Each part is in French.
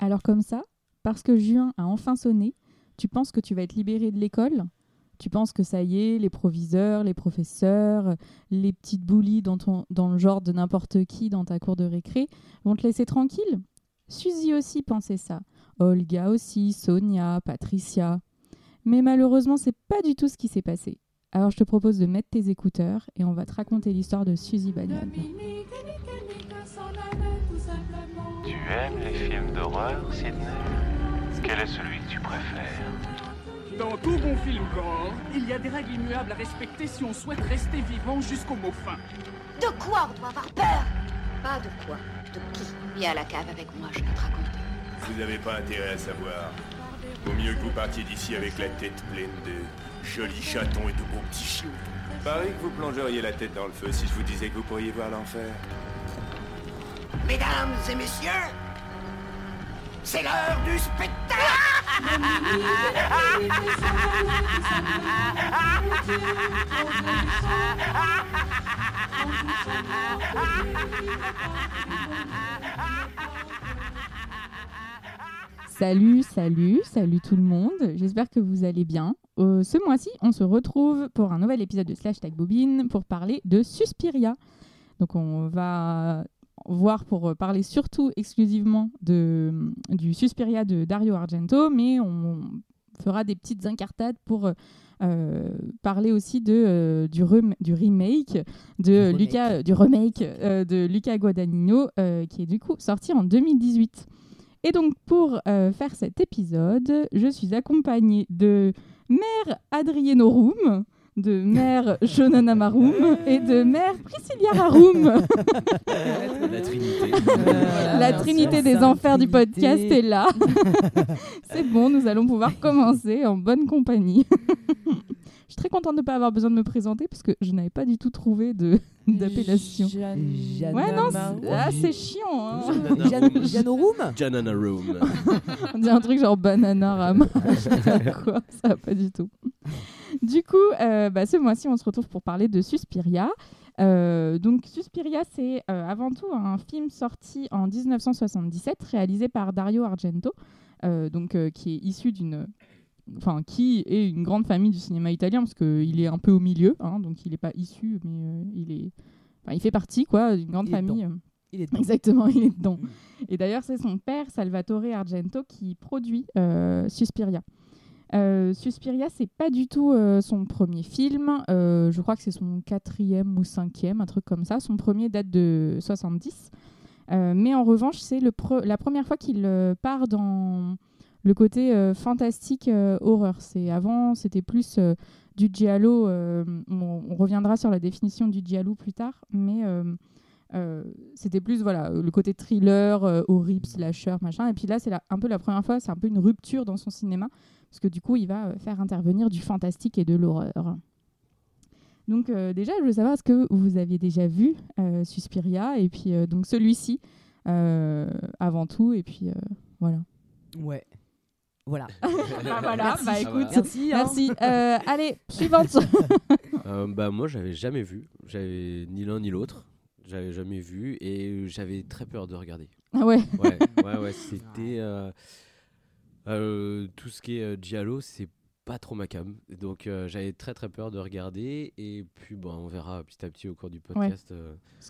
Alors comme ça, parce que juin a enfin sonné, tu penses que tu vas être libéré de l'école tu penses que ça y est, les proviseurs, les professeurs, les petites boulies dans, le genre de n'importe qui dans ta cour de récré vont te laisser tranquille Suzy aussi pensait ça. Olga aussi, Sonia, Patricia. Mais malheureusement, c'est pas du tout ce qui s'est passé. Alors je te propose de mettre tes écouteurs et on va te raconter l'histoire de Suzy films d'horreur, Sidney Quel est celui que tu préfères dans tout bon film gore, il y a des règles immuables à respecter si on souhaite rester vivant jusqu'au mot fin. De quoi on doit avoir peur Pas de quoi, de qui Viens à la cave avec moi, je vais te raconter. Vous n'avez pas intérêt à savoir. Vaut mieux que vous partiez d'ici avec la tête pleine de jolis chatons et de beaux petits chiots. Pareil que vous plongeriez la tête dans le feu si je vous disais que vous pourriez voir l'enfer. Mesdames et messieurs, c'est l'heure du spectacle Salut, salut, salut tout le monde. J'espère que vous allez bien. Euh, ce mois-ci, on se retrouve pour un nouvel épisode de Slash Tag Bobine pour parler de Suspiria. Donc on va voir pour parler surtout exclusivement de, du Suspiria de Dario Argento, mais on fera des petites incartades pour euh, parler aussi de, euh, du, du, remake de du Luca, remake. du remake euh, de Luca Guadagnino, qui est du coup sorti en 2018. Et donc pour faire cet épisode, je suis accompagnée de Mère Adrienne Room de mère Shonana Maroum et de mère Priscilla Haroum. La trinité. La trinité des enfers du podcast est là. C'est bon, nous allons pouvoir commencer en bonne compagnie. Je suis très contente de ne pas avoir besoin de me présenter parce que je n'avais pas du tout trouvé d'appellation. Ouais, non, ah, c'est chiant. Hein. Janorum Jananarum. On dit un truc genre banana ram. quoi Ça va pas du tout. Du coup, euh, bah, ce mois-ci, on se retrouve pour parler de Suspiria. Euh, donc Suspiria, c'est euh, avant tout un film sorti en 1977, réalisé par Dario Argento, donc qui est issu d'une enfin qui est une grande famille du cinéma italien parce qu'il est un peu au milieu, hein, donc il n'est pas issu, mais euh, il est, enfin, il fait partie quoi d'une grande famille. Il est dedans. Exactement, il est dedans. Et d'ailleurs, c'est son père Salvatore Argento qui produit euh, Suspiria. Euh, Suspiria, c'est pas du tout euh, son premier film. je crois que c'est son quatrième ou cinquième, un truc comme ça. Son premier date de 70. mais en revanche, c'est la première fois qu'il part dans le côté euh, fantastique euh, horreur. C'est avant, c'était plus euh, du giallo. On, reviendra sur la définition du giallo plus tard, mais c'était plus voilà le côté thriller, horrible, slasher, machin. Et puis là, c'est un peu la première fois, c'est un peu une rupture dans son cinéma, parce que du coup, il va faire intervenir du fantastique et de l'horreur. Donc déjà, je veux savoir est-ce que vous aviez déjà vu Suspiria et puis donc celui-ci avant tout et puis voilà. Ouais. Voilà. bah voilà, bah écoute, merci. Hein. merci. Euh, allez, suivante. euh, bah moi, j'avais jamais vu, j'avais ni l'un ni l'autre, j'avais jamais vu et j'avais très peur de regarder. Ah ouais. Ouais, ouais, ouais c'était euh, euh, tout ce qui est giallo, c'est pas trop ma cam. Donc j'avais très très peur de regarder et puis bon, on verra petit à petit au cours du podcast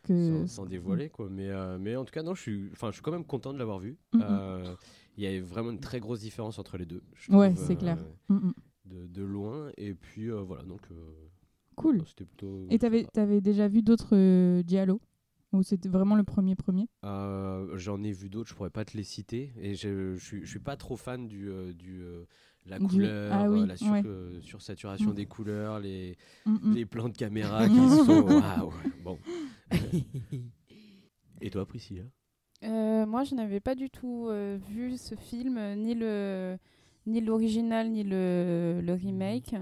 que... sans, dévoiler quoi. Mais mais en tout cas non, je suis enfin je suis quand même content de l'avoir vu. Mm -hmm il y a vraiment une très grosse différence entre les deux. Je ouais, c'est clair. Euh, mm, mm. de, de, loin. Et puis euh, voilà, donc. Euh, cool. C'était plutôt. Et t'avais avais déjà vu d'autres Diallo? Ou c'était vraiment le premier premier? J'en ai vu d'autres, je pourrais pas te les citer. Et je, je, suis, pas trop fan du, du la couleur, ah oui, la sur, ouais. sursaturation Mm. des couleurs, les, les plans de caméra qui sont. Waouh Bon. Et toi, Priscilla? Euh, moi, je n'avais pas du tout euh, vu ce film, euh, ni le ni l'original, ni le, le remake.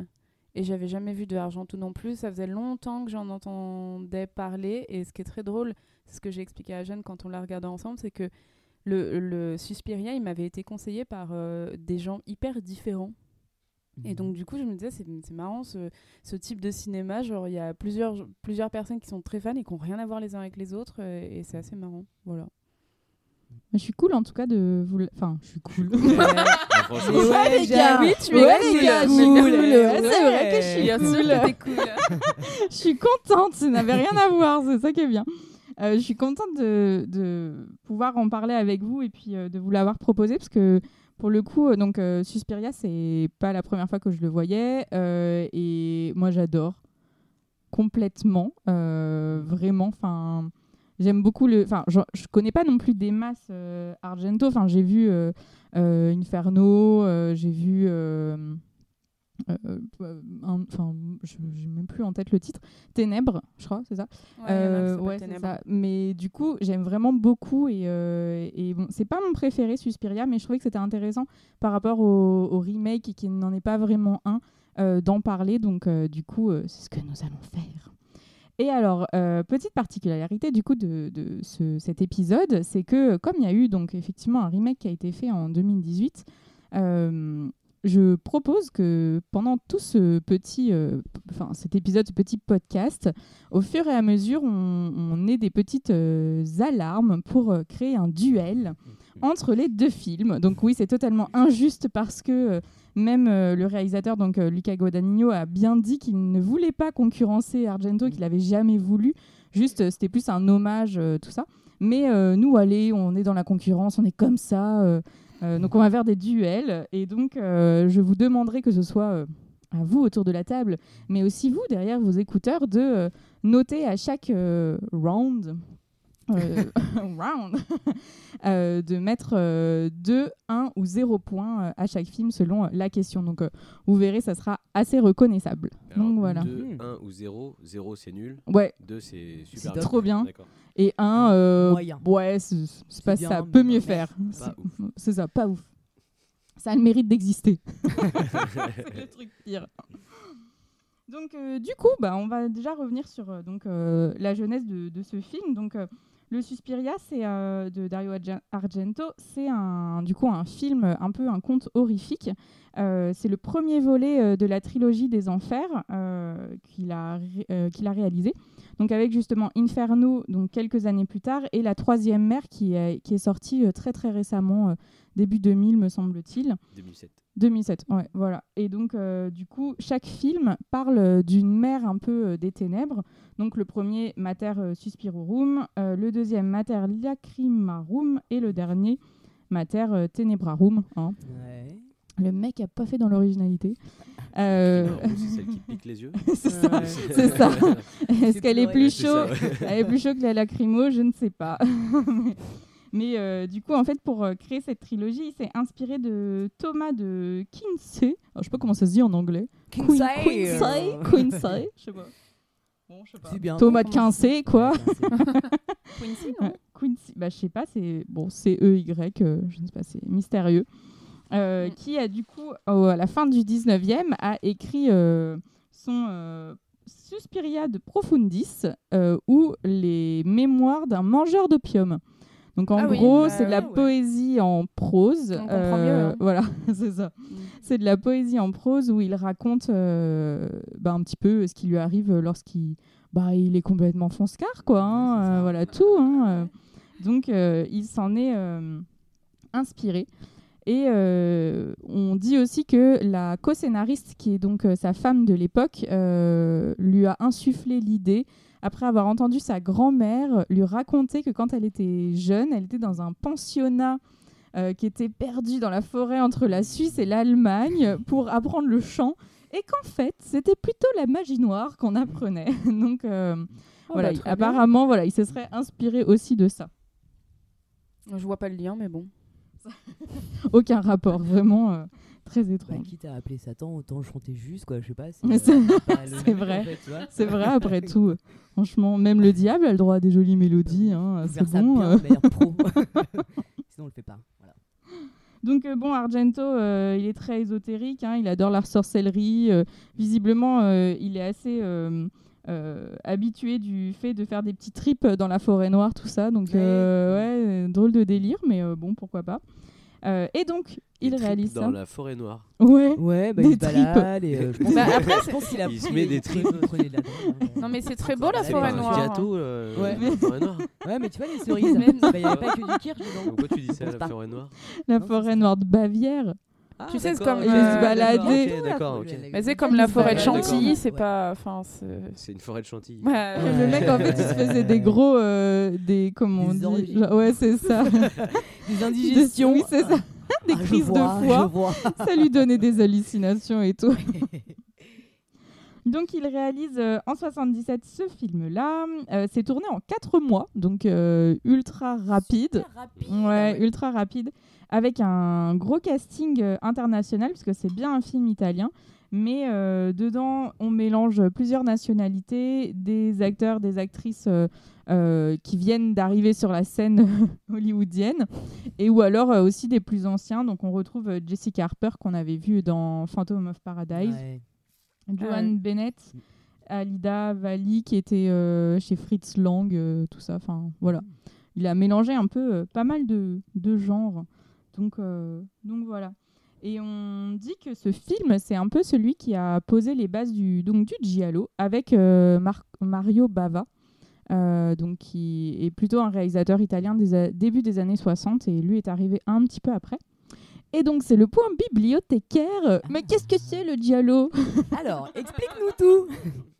Et j'avais jamais vu de Argento non plus. Ça faisait longtemps que j'en entendais parler. Et ce qui est très drôle, c'est ce que j'ai expliqué à Jeanne quand on l'a regardé ensemble, c'est que le, le Suspiria, il m'avait été conseillé par euh, des gens hyper différents. Et donc, du coup, je me disais, c'est c'est marrant ce, ce type de cinéma. Genre, il y a plusieurs, plusieurs personnes qui sont très fans et qui n'ont rien à voir les uns avec les autres. Et, et c'est assez marrant. Voilà. Je suis cool en tout cas de vous. le- Enfin, je suis cool. Franchement, Mais ouais, les gars, oui, tu es Ouais, cool. les gars, cool. cool. Ouais, c'est vrai que je suis Bien cool. je suis contente, ça n'avait rien à voir, c'est ça qui est bien. Euh, je suis contente de, de pouvoir en parler avec vous et puis euh, de vous l'avoir proposé parce que pour le coup, euh, donc euh, Suspiria, c'est pas la première fois que je le voyais euh, et moi j'adore complètement, euh, vraiment. Enfin, j'aime beaucoup le. Enfin, je, je connais pas non plus des masses euh, Argento. Enfin, j'ai vu euh, euh, Inferno, j'ai vu. Enfin, je j'ai même plus en tête le titre. Ténèbres, je crois, c'est ça? Ouais, c'est ça. Mais du coup, j'aime vraiment beaucoup et, et bon, c'est pas mon préféré Suspiria, mais je trouvais que c'était intéressant par rapport au, au remake et qui n'en est pas vraiment un euh, d'en parler. Donc euh, du coup, euh, c'est ce que nous allons faire. Et alors, euh, petite particularité du coup de, de ce- cet épisode, c'est que comme il y a eu donc effectivement un remake qui a été fait en 2018, euh, je propose que pendant tout ce petit, euh, enfin cet épisode, ce petit podcast, au fur et à mesure, on, on ait des petites alarmes pour créer un duel entre les deux films. Donc oui, c'est totalement injuste parce que même euh, le réalisateur, donc euh, Luca Guadagnino, a bien dit qu'il ne voulait pas concurrencer Argento, qu'il avait jamais voulu. Juste, euh, c'était plus un hommage, euh, tout ça. Mais nous, allez, on est dans la concurrence, on est comme ça. donc on va faire des duels. Et donc, je vous demanderai que ce soit à vous autour de la table, mais aussi vous derrière vos écouteurs, de noter à chaque round. Euh, round euh, de mettre 2, 1 ou 0 points euh, à chaque film selon euh, la question. Donc euh, vous verrez, ça sera assez reconnaissable. Donc voilà. 2, 1 ou 0. 0 c'est nul. Ouais, 2 c'est super C'est trop bien. D'accord. Et 1, euh, Moyen. ouais, c'est pas bien, ça, peut mieux faire. C'est- ça, pas ouf. Ça a le mérite d'exister. c'est le truc pire. Donc, euh, du coup, bah, on va déjà revenir sur euh, donc, euh, la jeunesse de, de ce film. Donc, euh, le Suspiria, c'est euh, de Dario Argen- Argento. C'est un, du coup un film, euh, un peu un conte horrifique. Euh, c'est le premier volet de la trilogie des Enfers qu'il a réalisé. Donc, avec justement Inferno, donc quelques années plus tard, et la troisième mère qui est, qui est sortie euh, très très récemment, euh, début 2000, me semble-t-il. 2007. 2007, ouais, voilà. Et donc, euh, du coup, chaque film parle d'une mère un peu euh, des ténèbres. Donc, le premier, Mater Suspirorum, euh, le deuxième, Mater Lacrimarum, et le dernier, Mater Tenebrarum. hein. Ouais. Le mec a pas fait dans l'originalité. Euh, C'est celle qui pique les yeux. c'est ça. Ouais. C'est ça. Est-ce qu'elle est plus chaud. Elle est plus chaud que la lacrymo, je ne sais pas. mais mais, euh, du coup, en fait, pour euh, créer cette trilogie, il s'est inspiré de Thomas de Kinsey. Alors, je sais pas comment ça se dit en anglais. Queen- Kinsey. Quincy, Quincy, je sais pas. Bon, je sais pas. C'est bien. Thomas de Kinsey, quoi. Quincy, non Quincy, bah, je sais pas, c'est bon, c'est E Y, euh, je ne sais pas, c'est mystérieux. Euh, Mm. Qui a du coup, au- à la fin du 19e, a écrit euh, son euh, Suspiria de Profundis euh, ou les mémoires d'un mangeur d'opium. Donc en Ah oui, gros, bah c'est de la ouais, ouais. poésie en prose. On comprend mieux, hein. Voilà, c'est ça. Mm. C'est de la poésie en prose où il raconte bah, un petit peu ce qui lui arrive lorsqu'il bah, il est complètement fonce-car, quoi. hein, voilà, tout. hein, euh. Donc, il s'en est inspiré. Et euh, on dit aussi que la co-scénariste, qui est donc euh, sa femme de l'époque, euh, lui a insufflé l'idée, après avoir entendu sa grand-mère lui raconter que quand elle était jeune, elle était dans un pensionnat qui était perdu dans la forêt entre la Suisse et l'Allemagne pour apprendre le chant. Et qu'en fait, c'était plutôt la magie noire qu'on apprenait. Donc, Oh, voilà, bah, bien. apparemment, voilà, il se serait inspiré aussi de ça. Je vois pas le lien, mais bon. Aucun rapport, vraiment euh, très Bah, étrange. quitte à appeler Satan, autant chanter juste, quoi. Je sais pas. Euh, c'est- c'est vrai. en fait. C'est vrai, après tout. Franchement, même le diable a le droit à des jolies mélodies. hein, c'est ça bon. bien, euh. pro. Sinon, on le fait pas. Voilà. Donc euh, bon, Argento, euh, il est très ésotérique, hein, il adore la sorcellerie. euh, visiblement, euh, il est assez euh, habitué du fait de faire des petits trips dans la forêt noire, tout ça. Donc Ouais. euh, ouais, euh, drôle de délire, mais euh, bon, pourquoi pas. Euh, et donc, il Des réalise dans ça. la forêt noire. Ouais. Ouais, bah, Des il balade et euh, Bah, après, je pense qu'il a il se met des tripes. Non, mais c'est très beau la forêt noire. gâteau, euh, Ouais. la forêt noire. Ouais, mais tu vois les cerises, bah, il n'y avait pas que du kirsch dedans. Pourquoi tu dis ça, la forêt noire? La forêt noire de Bavière. Tu sais, c'est comme. Il euh, se balader. D'accord. Mais c'est comme la forêt de. Chantilly, c'est Ouais. pas. Enfin, c'est. Une forêt de chantilly. Ouais. Le mec, en fait, il se faisait des gros. euh, des. Comment on Des dit. Genre- Ouais, c'est ça. Des indigestions. Oui, c'est ça. Des Ah, je crises vois, de foie. ça lui donnait des hallucinations et tout. Donc il réalise euh, en 77 ce film-là. Euh, c'est tourné en 4 mois, donc euh, ultra rapide. Super rapide, Ouais, ouais. ultra rapide. Avec un gros casting euh, international, puisque c'est bien un film italien. Mais euh, dedans, on mélange plusieurs nationalités, des acteurs, des actrices euh, euh, qui viennent d'arriver sur la scène hollywoodienne, et ou alors euh, aussi des plus anciens. Donc on retrouve Jessica Harper qu'on avait vu dans Phantom of Paradise, Ouais. Joan ouais. Bennett, Alida Valli qui était euh, chez Fritz Lang, euh, tout ça. Enfin voilà, il a mélangé un peu euh, pas mal de, de genres. Donc euh, donc voilà. Et on dit que ce film, c'est un peu celui qui a posé les bases du donc du giallo avec euh, Mar- Mario Bava. euh, donc qui est plutôt un réalisateur italien des début des années 60 et lui est arrivé un petit peu après. Et donc c'est le point bibliothécaire. Mais qu'est-ce que c'est le giallo? Alors, explique-nous tout.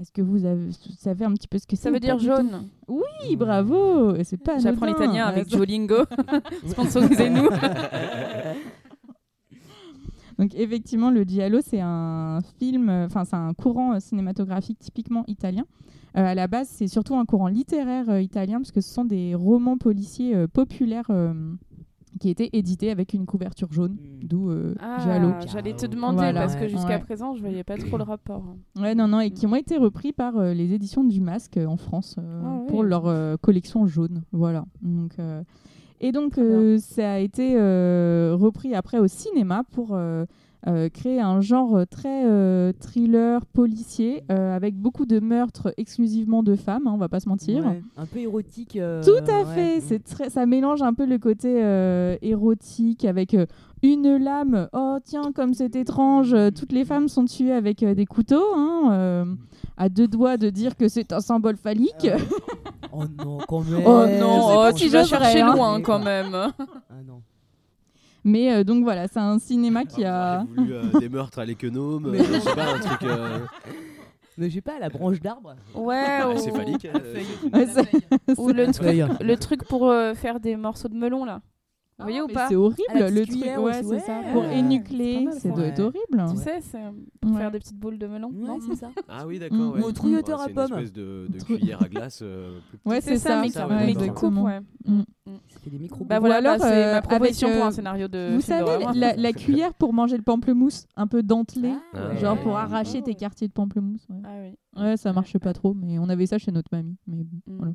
Est-ce que vous, avez- vous savez un petit peu ce que c'est Ça veut dire jaune. Oui, bravo. Et C'est pas J'apprends l'italien avec Duolingo. Sponsorisez-nous. Donc effectivement, le giallo, c'est un film, enfin c'est un courant euh, cinématographique typiquement italien. Euh, à la base, c'est surtout un courant littéraire euh, italien parce que ce sont des romans policiers euh, populaires qui étaient édités avec une couverture jaune, Mm. d'où euh. Ah, j'allais te demander Voilà. parce que jusqu'à Ouais. présent, je voyais pas trop le rapport. Ouais, non, non, et qui ont été repris par euh, les éditions du Masque euh, en France euh, Ah ouais. pour leur euh, collection jaune. Voilà. Donc, euh, et donc, euh, ça a été euh, repris après au cinéma pour euh, euh, créer un genre très euh, thriller policier euh, avec beaucoup de meurtres exclusivement de femmes, hein, on va pas se mentir. Ouais, Un peu érotique. euh, Tout à ouais. fait, c'est très, ça mélange un peu le côté euh, érotique avec euh, une lame. Oh tiens, comme c'est étrange, euh, toutes les femmes sont tuées avec euh, des couteaux, hein, euh, à deux doigts de dire que c'est un symbole phallique. Oh non, quand même. Oh non, Non, sais oh, pas tu si vas j'oserais, chercher hein. loin quand même. Ah non. Mais euh, donc voilà, c'est un cinéma qui a. J'ai voulu euh, des meurtres à l'économe, euh, Mais je sais pas, un truc. euh, Mais j'ai pas la branche d'arbre. Ouais, ah, ou... c'est phallique. euh, Ouais, c'est- ou le truc, Feuille. le truc pour euh, faire des morceaux de melon là. Vous voyez Ah, ou mais pas C'est horrible, le truc. Ouais, c'est ça. Pour Ouais. énucler, C'est doit Ouais. être horrible. Tu sais, c'est pour Ouais. faire des petites boules de melon. Ouais, non c'est ça. Ah oui, Mm. d'accord. ouais. Ou au trouilloteur Ouais, à c'est pommes. Une espèce de, cuillère à glace. euh. Ouais, c'est ça. mais, ça, qui- coupe, ouais. Mm. Fait des micros. Bah voilà, alors, bah, c'est euh, ma proposition avec, pour un euh, scénario de Vous savez, la, la cuillère pour manger le pamplemousse, un peu dentelée, Ah, genre ouais. pour arracher tes Oh. quartiers de pamplemousse. Ouais, Ah oui. Ouais, ça marche pas trop, mais on avait ça chez notre mamie. Mais bon, Mm. voilà.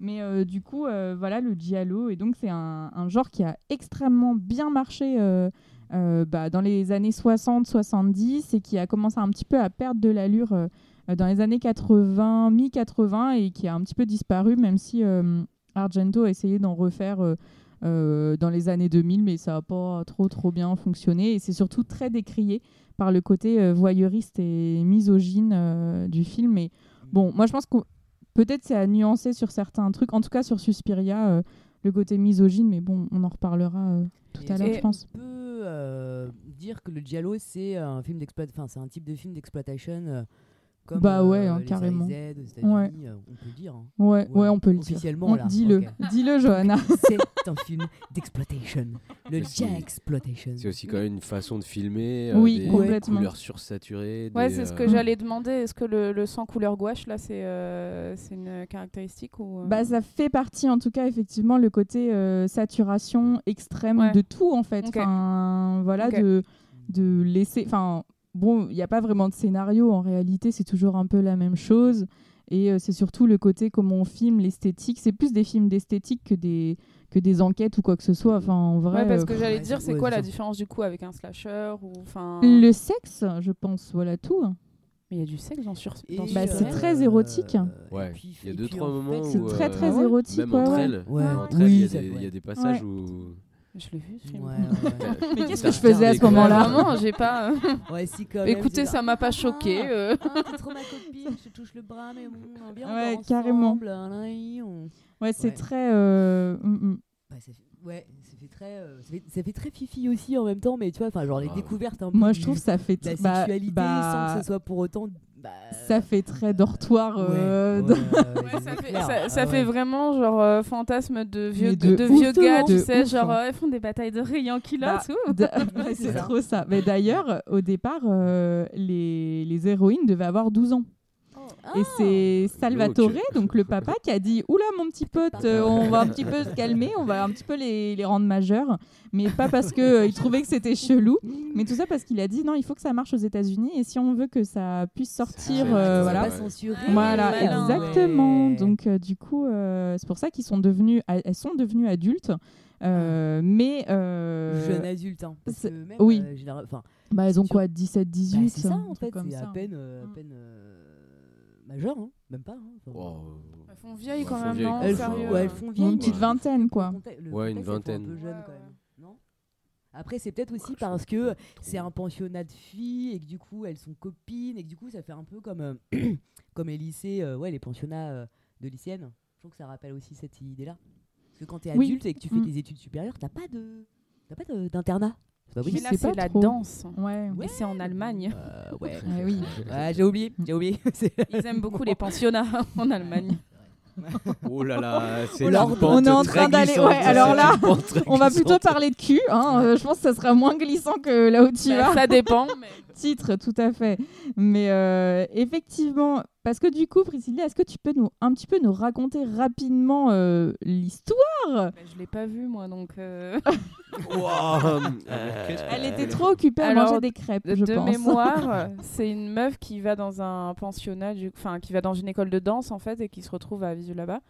Mais euh, du coup, euh, voilà le giallo, et donc c'est un, genre qui a extrêmement bien marché euh, bah, dans les années 60-70 et qui a commencé un petit peu à perdre de l'allure dans les années 80, mi-80 et qui a un petit peu disparu, même si Argento a essayé d'en refaire dans les années 2000, mais ça n'a pas trop trop bien fonctionné et c'est surtout très décrié par le côté voyeuriste et misogyne du film. Et bon, moi je pense que peut-être c'est à nuancer sur certains trucs, en tout cas sur Suspiria, euh, le côté misogyne, mais bon, on en reparlera euh, tout à l'heure, je pense. On peut euh, dire que le giallo c'est un film enfin un type de film d'exploitation comme Bah ouais, euh, hein, les carrément. séries Z aux États-Unis, Ouais. euh, on peut le dire. hein. Ouais, ouais, Ouais, on peut le dire. officiellement, là, Dis-le, dis-le, Johanna. c'est un film d'exploitation, le exploitation. C'est aussi quand même une façon de filmer. euh, Oui, des complètement. couleurs sursaturées. Ouais, des, c'est ce euh, que j'allais demander. Est-ce que le, le sang couleur gouache, là, c'est euh, c'est une caractéristique ou... euh, Bah, ça fait partie, en tout cas, effectivement, le côté euh, saturation extrême Ouais. de tout, en fait. Enfin, voilà, de, de laisser. Enfin, bon, il n'y a pas vraiment de scénario en réalité, c'est toujours un peu la même chose. Et euh, c'est surtout le côté comment on filme, l'esthétique. C'est plus des films d'esthétique que des, que des enquêtes ou quoi que ce soit. Enfin, en vrai. Ouais, parce euh, que pff, j'allais dire, c'est ouais, quoi la différence du coup avec un slasher ou enfin Le sexe, je pense, voilà tout. Mais il y a du sexe dans sur. Bah, c'est très érotique. et Ouais, il y a deux, trois en moments. C'est très, euh, très érotique, Même ouais, entre ouais. elles, Ouais. entre Oui, elles, il y a des- il y a ouais. des passages Ouais. où. Je l'ai vu ce film. Ouais, ouais, ouais. Mais qu'est-ce que je faisais à ce moment-là Vraiment, j'ai pas. euh, Ouais, si, quand même, Écoutez, ça m'a pas Ah, choqué. euh. Ah, t'es trop ma copine, je te touche le bras, mais bon, on a bien Ouais, encore carrément. on- Ouais, c'est très. euh, mm, mm. Bah, ça fait... Ouais, ça fait très, euh, ça, fait, ça fait très fifi aussi en même temps, mais tu vois, enfin genre les Ah. découvertes un peu Moi, je trouve ça fait. la bah- sexualité bah, sans que ce soit pour autant. Bah, Ça fait très dortoir. euh, ouais, ouais, ça fait, clair. ça, ça Ah fait ouais. vraiment genre euh, fantasme de vieux, de, de vieux gars, tu sais, ouf. genre euh, ils font des batailles de rayons. Bah, d- Ouais, c'est trop ça. Mais d'ailleurs, au départ, euh, les, les héroïnes devaient avoir 12 ans. Et c'est Salvatore, donc le papa, qui a dit Oula, mon petit pote, euh, on va un petit peu se calmer, on va un petit peu les, les rendre majeurs. Mais pas parce qu'il trouvait que c'était chelou, mais tout ça parce qu'il a dit Non, il faut que ça marche aux États-Unis. Et si on veut que ça puisse sortir, Ouais, euh, voilà. pas Ouais. censuré. Voilà, malin, exactement. Ouais. Donc, euh, du coup, euh, c'est pour ça qu'ils sont devenus, elles sont devenues adultes. Euh, mais euh, Jeune adulte, hein. Parce c'est- que même, oui. euh, général- enfin, bah, elles ont quoi 17, 18 bah, c'est ça un en fait, c'est à peine, euh, à Mm. peine euh, majeur, hein. même pas. hein. Enfin, Wow. Elles font vieilles quand elles même, non. Elles font, ouais, elles font vieilles, Une petite vingtaine, quoi. le Ouais, une vingtaine. Un peu jeune Ouais, quand ouais. même, non? Après, c'est peut-être aussi parce que c'est un pensionnat de filles et que du coup elles sont copines et que du coup ça fait un peu comme, euh, comme les lycées, euh, ouais, les pensionnats euh, de lycéennes. Je trouve que ça rappelle aussi cette idée-là. Parce que quand t'es Oui. adulte et que tu fais Mm. tes études supérieures, t'as pas de, t'as pas de- d'internat. Mais là, sais c'est la trop. danse. Ouais. C'est en Allemagne. Euh, ouais. Ouais, oui. Ouais, j'ai oublié, j'ai oublié. Ils aiment beaucoup les pensionnats en Allemagne. Oh là là, c'est Oh on est en train d'aller- ouais, alors là, On va plutôt parler de cul. Hein. euh, je pense que ça sera moins glissant que là où tu Bah, vas. ça dépend. mais- Titre, tout à fait. Mais euh, effectivement, parce que du coup, Priscilla, est-ce que tu peux nous un petit peu nous raconter rapidement euh, l'histoire? Bah, je l'ai pas vu moi donc. euh, Wow. Euh, que- Elle était trop occupée à Alors, manger des crêpes, de je de pense. mémoire, c'est une meuf qui va dans un pensionnat, du- enfin qui va dans une école de danse en fait et qui se retrouve à vivre là-bas,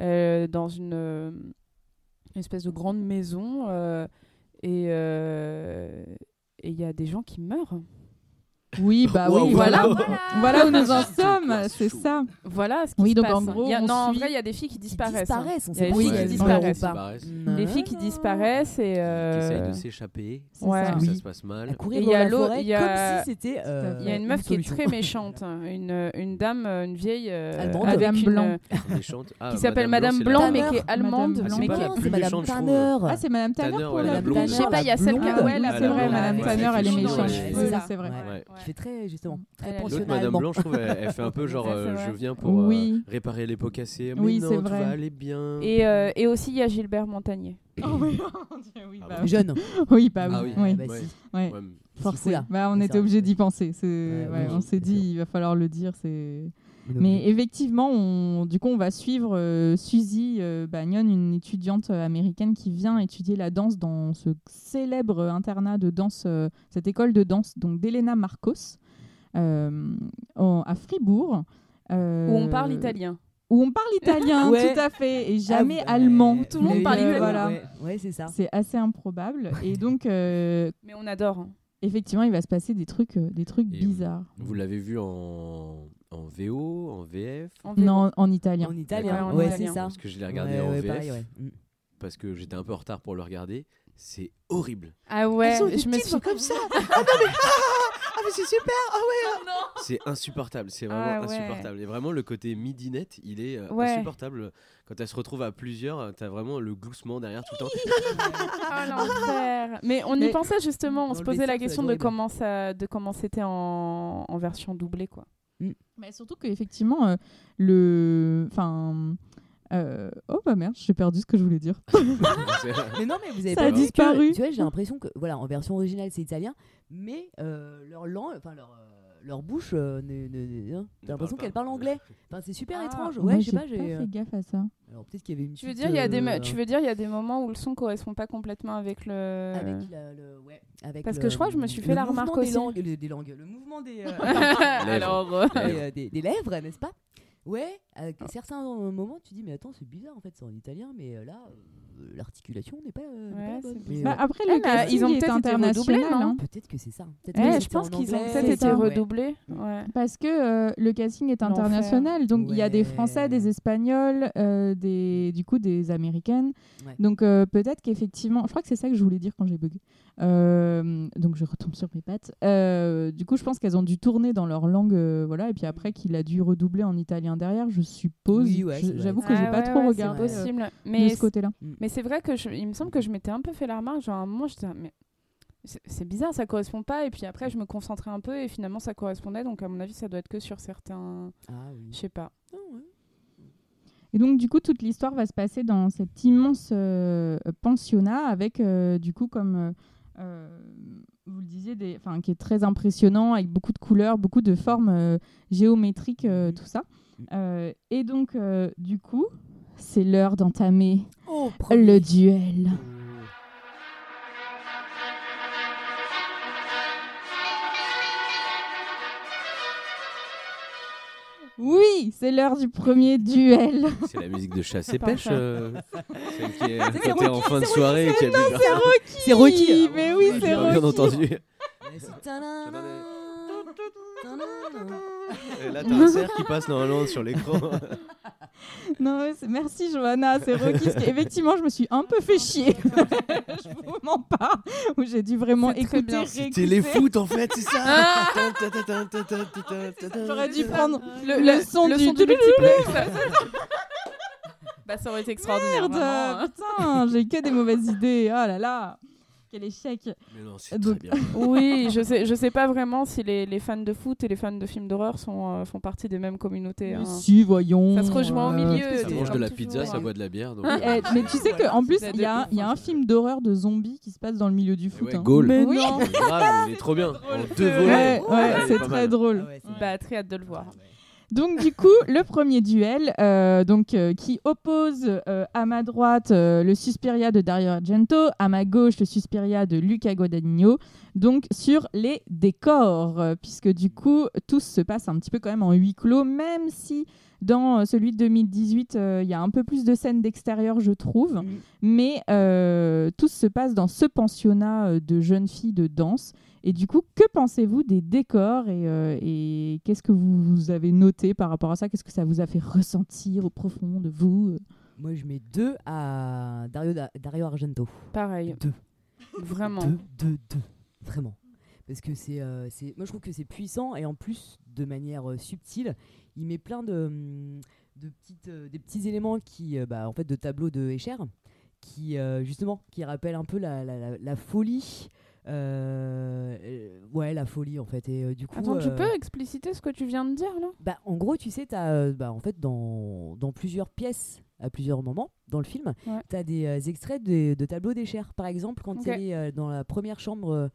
euh, dans une, une espèce de grande maison euh, et euh, et il y a des gens qui meurent. Oui, bah Wow, oui, voilà. wow. Voilà où nous en sommes, c'est ça. Voilà ce qui Oui, se donc passe. en gros, Il y a- on non, en vrai, il y a des filles qui disparaissent. hein. disparaissent, on sait des pas filles si qui disparaissent. disparaissent. Des filles qui disparaissent et Qui euh, essayent de s'échapper. Ouais. ça. parce que Oui. Ça se passe mal. À courir Et il dans y a la forêt y a- comme si c'était. euh, il y a une meuf qui est très méchante, une, une dame, une vieille euh, Allemande. Madame une- Blanc. Méchante. Ah, qui s'appelle Madame Blanc, la- mais qui est allemande, Madame Ah, c'est mais qui c'est Madame. Tanner. Ah, c'est Madame Tanner pour la. Je sais pas, il y a celle qui a- ouais, là, c'est vrai, Madame Tanner, elle est qui méchante. Oui, oui, c'est vrai. Qui fait très, justement, très Elle a- L'autre pensionnat Madame. Blanc, je trouve, elle, elle fait un peu genre, euh, je viens pour euh, Oui. réparer les pots cassés. Mais Oui, non, c'est tout vrai. va aller bien. Et, euh, et aussi, il y a Gilbert Montagnier. Oh oui, oui, Ah bah, bon Jeune. oui, bah oui, Ah oui, oui. Bah, Ouais. si. ouais. Ouais, Forcé. Bah, on était obligé d'y penser. C'est... Ouais, ouais, oui, on s'est dit, sûr. il va falloir le dire. C'est... Mais effectivement, on, du coup, on va suivre euh, Suzy euh, Bagnon, une étudiante euh, américaine qui vient étudier la danse dans ce célèbre internat de danse, euh, cette école de danse donc d'Elena Marcos euh, en- à Fribourg. euh, Où on parle italien. Où on parle italien, Ouais. tout à fait, et jamais Ah, bah, allemand. Tout le monde parle italien. Voilà. Ouais, ouais, c'est ça. C'est assez improbable. Et donc, euh, Mais on adore. hein. Effectivement, il va se passer des trucs, euh, des trucs Et bizarres. Vous l'avez vu en, en VO, en VF En. Non, en italien. En italien, Ouais, en ouais, c'est ça. Parce que je l'ai regardé Ouais, en ouais, VF pareil, ouais. Mm. parce que j'étais un peu en retard pour le regarder. C'est horrible. Ah ouais, je me suis. comme ça. ah non mais ah, mais c'est super. Ah ouais. C'est insupportable. C'est vraiment Ah ouais. insupportable. Et vraiment le côté midinette, il est euh, Ouais. insupportable. Quand elle se retrouve à plusieurs, t'as vraiment le gloussement derrière tout le temps. Ah l'enfer. Mais on y Mais- pensait justement, on se posait la question de comment ça, de comment c'était en, en version doublée quoi. Mais surtout qu'effectivement, euh, le. Enfin. euh, Oh bah merde, j'ai perdu ce que je voulais dire. Mais non, mais vous avez Ça pas a que- disparu. tu vois, j'ai l'impression que, voilà, en version originale, c'est italien, mais euh, leur langue, enfin leur, euh, leur bouche, euh, hein, t'as l'impression parle qu'elle pas. parle anglais. Enfin, c'est super Ah, étrange. Ouais, je sais pas, j'ai euh, fait gaffe à ça. Alors peut-être qu'il y avait une. Tu veux petite, dire il y a des, euh, tu veux dire il y a des moments où le son correspond pas complètement avec le. Avec la- le, ouais, avec Parce le- que je crois que je me suis fait le la mouvement remarque des aussi. Langues, le- des langues, le mouvement des, euh, Alors. euh, des, euh, des- des lèvres, n'est-ce pas? Ouais, à certains moments, tu dis, mais attends, c'est bizarre en fait, c'est en italien, mais euh, là, l'articulation n'est pas. euh, n'est Ouais, pas Mais, Bah, euh, après, Ah, le casting ils ont peut-être été international. redoublés, non hein. Peut-être que c'est ça. Peut-être que je pense en qu'ils ont peut-être été redoublés. Ouais. Parce que euh, le casting est international, donc il y a des Français, des. Espagnols, euh, des, du coup des Américaines. Ouais. Donc euh, peut-être qu'effectivement, je crois que c'est ça que je voulais dire quand j'ai bugué. Euh, donc je retombe sur mes pattes. Euh, du coup, je pense qu'elles ont dû tourner dans leur langue, euh, voilà, et puis après qu'il a dû redoubler en italien derrière, je suppose. Oui, ouais, J'avoue que Ah j'ai pas ouais, trop ouais, regardé euh, de ce côté-là. Mais c'est vrai que je- il me semble que je m'étais un peu fait la remarque, genre à un moment j'étais ah, mais c'est bizarre, ça correspond pas et puis après je me concentrais un peu et finalement ça correspondait donc à mon avis ça doit être que sur certains Ah oui. je sais pas. Ah ouais. Et donc, du coup, toute l'histoire va se passer dans cet immense euh, pensionnat avec, euh, du coup, comme vous le disiez, des, enfin, qui est très impressionnant, avec beaucoup de couleurs, beaucoup de formes euh, géométriques, euh, tout ça. Euh, et donc, euh, du coup, c'est l'heure d'entamer Oh, le duel. Oui, c'est l'heure du premier duel. C'est la musique de chasse et pêche. euh, celle qui est C'est côté en Rocky, fin de c'est soirée. et qui a bu- C'est Rocky. Mais oui, J'ai c'est bien Rocky. entendu. Ouais, c'est tadadam, tadadam. Et là, t'as un cerf qui passe normalement sur l'écran. Non, merci Johanna, c'est Rocky. parce qu'effectivement, je me suis un peu fait chier. je vous mens pas. Où j'ai dû vraiment écouter, bien. réécouter. Téléfoot en fait, c'est ça J'aurais dû prendre Le, le son du- multiplex. bah ça aurait été extraordinaire. Merde, hein. putain, j'ai que des mauvaises idées. Oh là là, quel échec. Mais non, c'est Donc- très bien. Oui, je sais, je sais pas vraiment si les, les fans de foot et les fans de films d'horreur sont, euh, font partie des mêmes communautés. Hein. si, voyons. Ça se rejoint au euh, milieu. Ça mange de la pizza, ça boit de la bière. Donc, Eh, euh, mais tu sais qu'en plus, il y, a- y un film d'horreur de zombies qui se passe dans le milieu du foot. ouais, hein. Gaulle. Mais Oui. non. grave, il est trop bien. En deux volets. ouais, c'est très drôle. Ah Bah très hâte de le voir. Donc du coup, le premier duel, euh, donc euh, qui oppose euh, à ma droite le Suspiria de Dario Argento, à ma gauche le Suspiria de Luca Guadagnino, donc sur les décors, puisque du coup tout se passe un petit peu quand même en huis clos, même si dans celui de 2018 euh, il y a un peu plus de scènes d'extérieur, je trouve, mais tout se passe dans ce pensionnat de jeunes filles de danse. Et du coup, que pensez-vous des décors et, euh, et qu'est-ce que vous, avez noté par rapport à ça? Qu'est-ce que ça vous a fait ressentir au profond de vous? Moi, je mets deux à Dario, Dario Argento. Pareil, Deux. vraiment. Deux, deux, deux. Vraiment. Parce que c'est, euh, c'est, moi je trouve que c'est puissant et en plus de manière euh, subtile, il met plein de, hum, de petites, euh, des petits éléments qui, euh, bah, en fait, de tableaux de Escher, qui euh, justement, qui rappellent un peu la, la, la- la folie. Euh, ouais, la folie en fait. Et euh, du coup, Attends, tu euh, peux expliciter ce que tu viens de dire là? Bah, en gros, tu sais, t'as, bah, en fait, dans, dans plusieurs pièces, à plusieurs moments dans le film, Ouais. tu as des extraits de, de tableaux d'Escher. Par exemple, quand Ok. il est euh, dans la première chambre,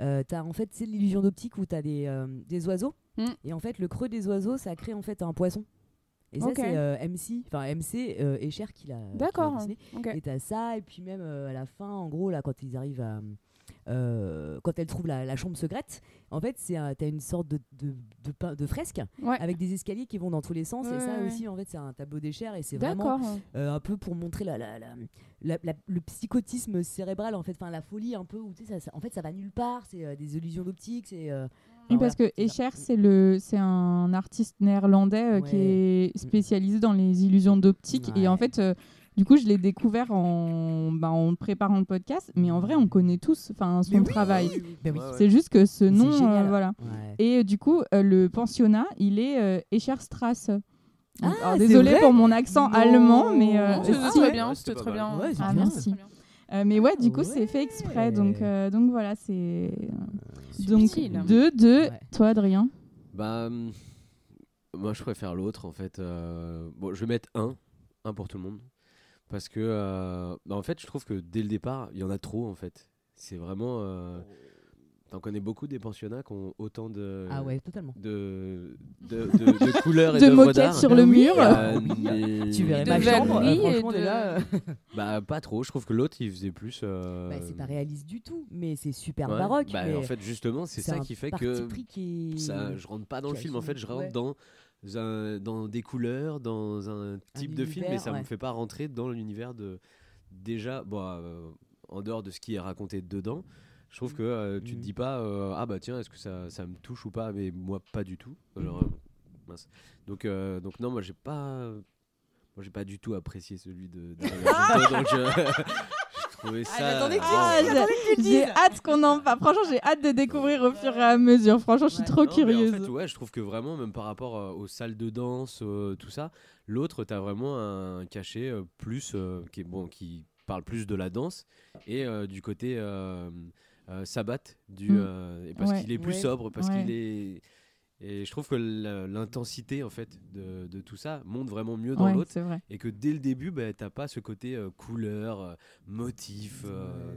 euh, tu as en fait c'est l'illusion d'optique où tu as des, des oiseaux. Mm. Et en fait, le creux des oiseaux, ça crée en fait un poisson. Et ça, c'est euh, MC, enfin MC euh, Escher qui l'a qui l'a D'accord. dessiné. Ok. Et t'as ça, et puis même euh, à la fin, en gros, là, quand ils arrivent à. Euh, quand elle trouve la, la chambre secrète, en fait, c'est un- t'as une sorte de, de, de, pein- de fresque Ouais. avec des escaliers qui vont dans tous les sens. Ouais, et ça ouais, aussi, en fait, c'est un tableau d'échelle et c'est vraiment D'accord. euh, un peu pour montrer la, la, le psychotisme cérébral, en fait, enfin la folie un peu. Où, ça, ça- en fait, ça va nulle part. C'est euh, des illusions d'optique. C'est. Oui, parce que. Escher, c'est le, c'est un artiste néerlandais qui est spécialisé dans les illusions d'optique. Et en fait, du coup, je l'ai découvert en, bah, en préparant le podcast. Mais en vrai, on connaît tous, enfin, son oui, travail. Ben oui. C'est juste que ce nom, euh, génial. voilà. Ouais. Et euh, du coup, euh, le pensionnat, il est euh, Escherstrasse. Donc, Ah, alors, désolé pour mon accent Non. allemand, mais euh, c'était si. très bien, c'était très bien. Ouais, Ah, bien. merci. Euh, mais ouais, du coup, Ouais. c'est fait exprès. Donc, euh, donc voilà, c'est. Donc. 2-2. Ouais. Toi, Adrien Bah, hum, moi je préfère l'autre en fait. euh, Bon, je vais mettre un, un pour tout le monde, parce que euh, bah, en fait, je trouve que dès le départ, il y en a trop en fait. C'est vraiment. euh, T'en connais beaucoup des pensionnats qui ont autant de. Ah ouais, totalement. De, de, de, de couleurs et De moquettes sur le Oui, mur. Euh, oui. mais- Tu verrais ma chambre, euh, et franchement, de- déjà, euh, Bah, pas trop. Je trouve que l'autre il faisait plus. euh, bah, c'est pas réaliste du tout, mais c'est super ouais. baroque. Bah, mais en fait, justement, c'est ça qui fait que. pris qui est- ça, je rentre pas dans le film en fait je rentre ouais. dans un- dans des couleurs dans un type de film mais ça me ouais. fait pas rentrer dans l'univers de déjà, bon, euh, en dehors de ce qui est raconté dedans, je trouve que euh, tu te dis pas, euh, ah bah tiens, est-ce que ça, ça me touche ou pas Mais moi, pas du tout. Alors, euh, mince. Donc, donc non, moi, j'ai pas, moi, j'ai pas du tout apprécié celui de. de donc, euh, j'attendais que tu- Ah, j'ai- j'ai hâte qu'on en parle. Franchement, j'ai hâte de découvrir au fur et à mesure. Franchement, je suis Ouais. trop Non, curieuse. En fait, ouais, je trouve que vraiment, même par rapport euh, aux salles de danse, euh, tout ça, l'autre, t'as vraiment un cachet euh, plus euh, qui est bon, qui parle plus de la danse et euh, du côté euh, euh, sabbat, du Mm. euh, parce Ouais. qu'il est plus sobre, parce qu'il est et je trouve que l'intensité en fait de, de tout ça monte vraiment mieux dans Ouais, l'autre et que dès le début, bah, t'as pas ce côté euh, couleur, euh, motif. euh,